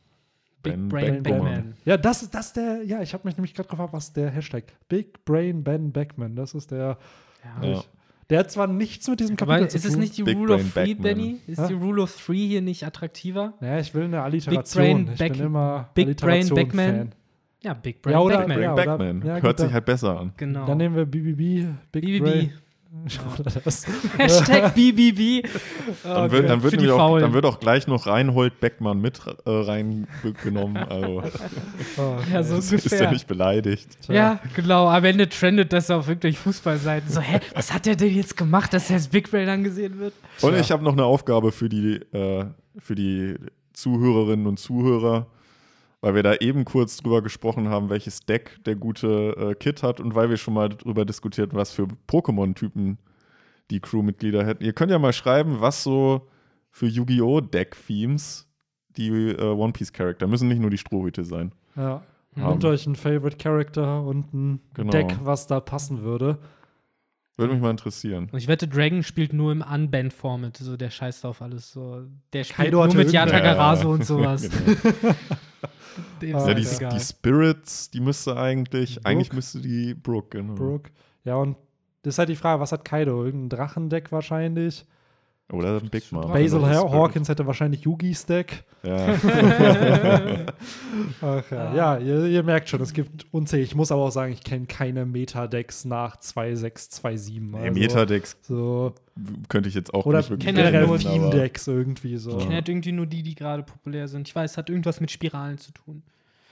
Big Ben Brain Beckman. Batman. ja, das, das der, ja, ich habe mich nämlich gerade gefragt, was der Hashtag Big Brain Ben Beckman, das ist der. Ja. Ja. Der hat zwar nichts mit diesem Aber Kapitel ist zu es tun. nicht die Big Rule Brain of Three, Backman. Benny? Ist Ja? die Rule of Three hier nicht attraktiver? Ja, ich will eine Alliteration. Brain ich Back- bin immer Big Brain Backman. Fan. Ja, Big Brain Ja, oder- Batman. Brain Ja, oder- Backman. ja, Hört sich halt besser an. Genau. Dann nehmen wir BBB, Big BBB. Hashtag BBB. Dann wird, dann, wird auch, dann wird auch gleich noch Reinhold Beckmann mit äh, reingenommen. Also, Oh, Ja, so ist, ist er ungefähr. nicht beleidigt. Ja, genau. Am Ende trendet das auf wirklich Fußballseiten. So, hä, was hat der denn jetzt gemacht, dass er als Big Brain angesehen wird? Und ich habe noch eine Aufgabe für die, äh, für die Zuhörerinnen und Zuhörer, weil wir da eben kurz drüber gesprochen haben, welches Deck der gute äh, Kit hat und weil wir schon mal drüber diskutiert, was für Pokémon-Typen die Crewmitglieder hätten. Ihr könnt ja mal schreiben, was so für Yu-Gi-Oh! Deck-Themes die äh, One Piece-Charakter müssen nicht nur die Strohhüte sein. Ja. Mhm. Nehmt euch einen Favorite Character und ein Genau. Deck, was da passen würde. Würde mich mal interessieren. Und ich wette, Dragon spielt nur im Unbanned-Format. So, der scheißt auf alles. So. Der spielt Kaido nur mit irgend- Yata Ja, und sowas. Genau. Ja, die, egal. die Spirits, die müsste eigentlich, Brooke. eigentlich müsste die Brooke, genau. Brooke. Ja, und das ist halt die Frage, was hat Kaido? Irgendein Drachendeck wahrscheinlich. Oder Big Mom. Basil. Hawkins hätte wahrscheinlich Yugis Deck. Ja. Ach ja, ja ihr, ihr merkt schon, es gibt unzählig. Ich muss aber auch sagen, ich kenne keine Meta-Decks nach 2.627. Nee, Also, Metadex So. könnte ich jetzt auch Oder nicht wirklich kenne generell Theme-Decks irgendwie so. Ich kenne halt irgendwie nur die, die gerade populär sind. Ich weiß, es hat irgendwas mit Spiralen zu tun.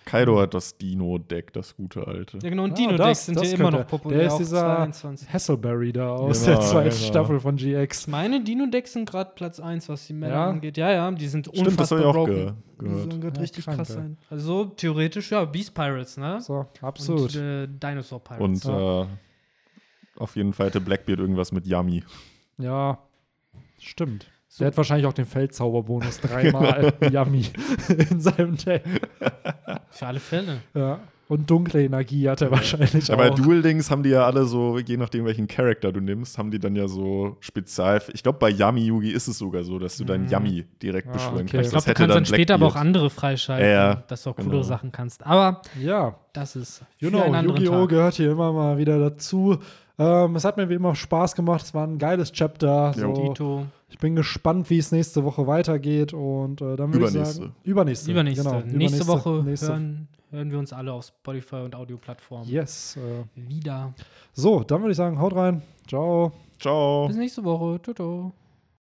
Kaido hat das Dino-Deck, das gute alte. Ja, genau. Und Ah, Dino-Decks das- sind das ja immer noch populär. der ist dieser- 22. Hasselberry da aus Genau, der zweiten genau. Staffel von GX. Meine Dino-Decks sind gerade Platz 1, was die Männer Ja? angeht. Ja, ja, die sind Stimmt, das unfassbar habe ich auch broken. ge Die gehört. sollen gerade Ja, richtig krank, krass ey. sein. Also theoretisch, ja, Beast Pirates, ne? So, absolut. Und äh, Dinosaur Pirates. Und Ja. äh, auf jeden Fall hatte Blackbeard irgendwas mit Yummy. ja, stimmt. So. Der hat wahrscheinlich auch den Feldzauberbonus dreimal Yummy in seinem Deck. Für alle Fälle. Ja. Und dunkle Energie hat er wahrscheinlich Ja, bei auch. Duel Links haben die ja alle so, je nachdem welchen Charakter du nimmst, haben die dann ja so Spezial. Ich glaube, bei Yummy Yugi ist es sogar so, dass du dein Mhm. Yummy direkt Ah, beschwören okay. kannst. Ich glaube, du kannst dann später aber auch andere freischalten, Ja, ja. dass du auch coole Genau. Sachen kannst. Aber Ja, das ist you für know, Yu-Gi-Oh! Gehört hier immer mal wieder dazu. Ähm, es hat mir wie immer Spaß gemacht. Es war ein geiles Chapter. So. Dito. Ich bin gespannt, wie es nächste Woche weitergeht. Und äh, dann würde ich sagen, übernächste. Übernächste. Genau, nächste übernächste- Woche nächste- hören, hören wir uns alle auf Spotify und Audioplattformen Yes. Äh. wieder. So, dann würde ich sagen, haut rein. Ciao. Ciao. Bis nächste Woche. Toto.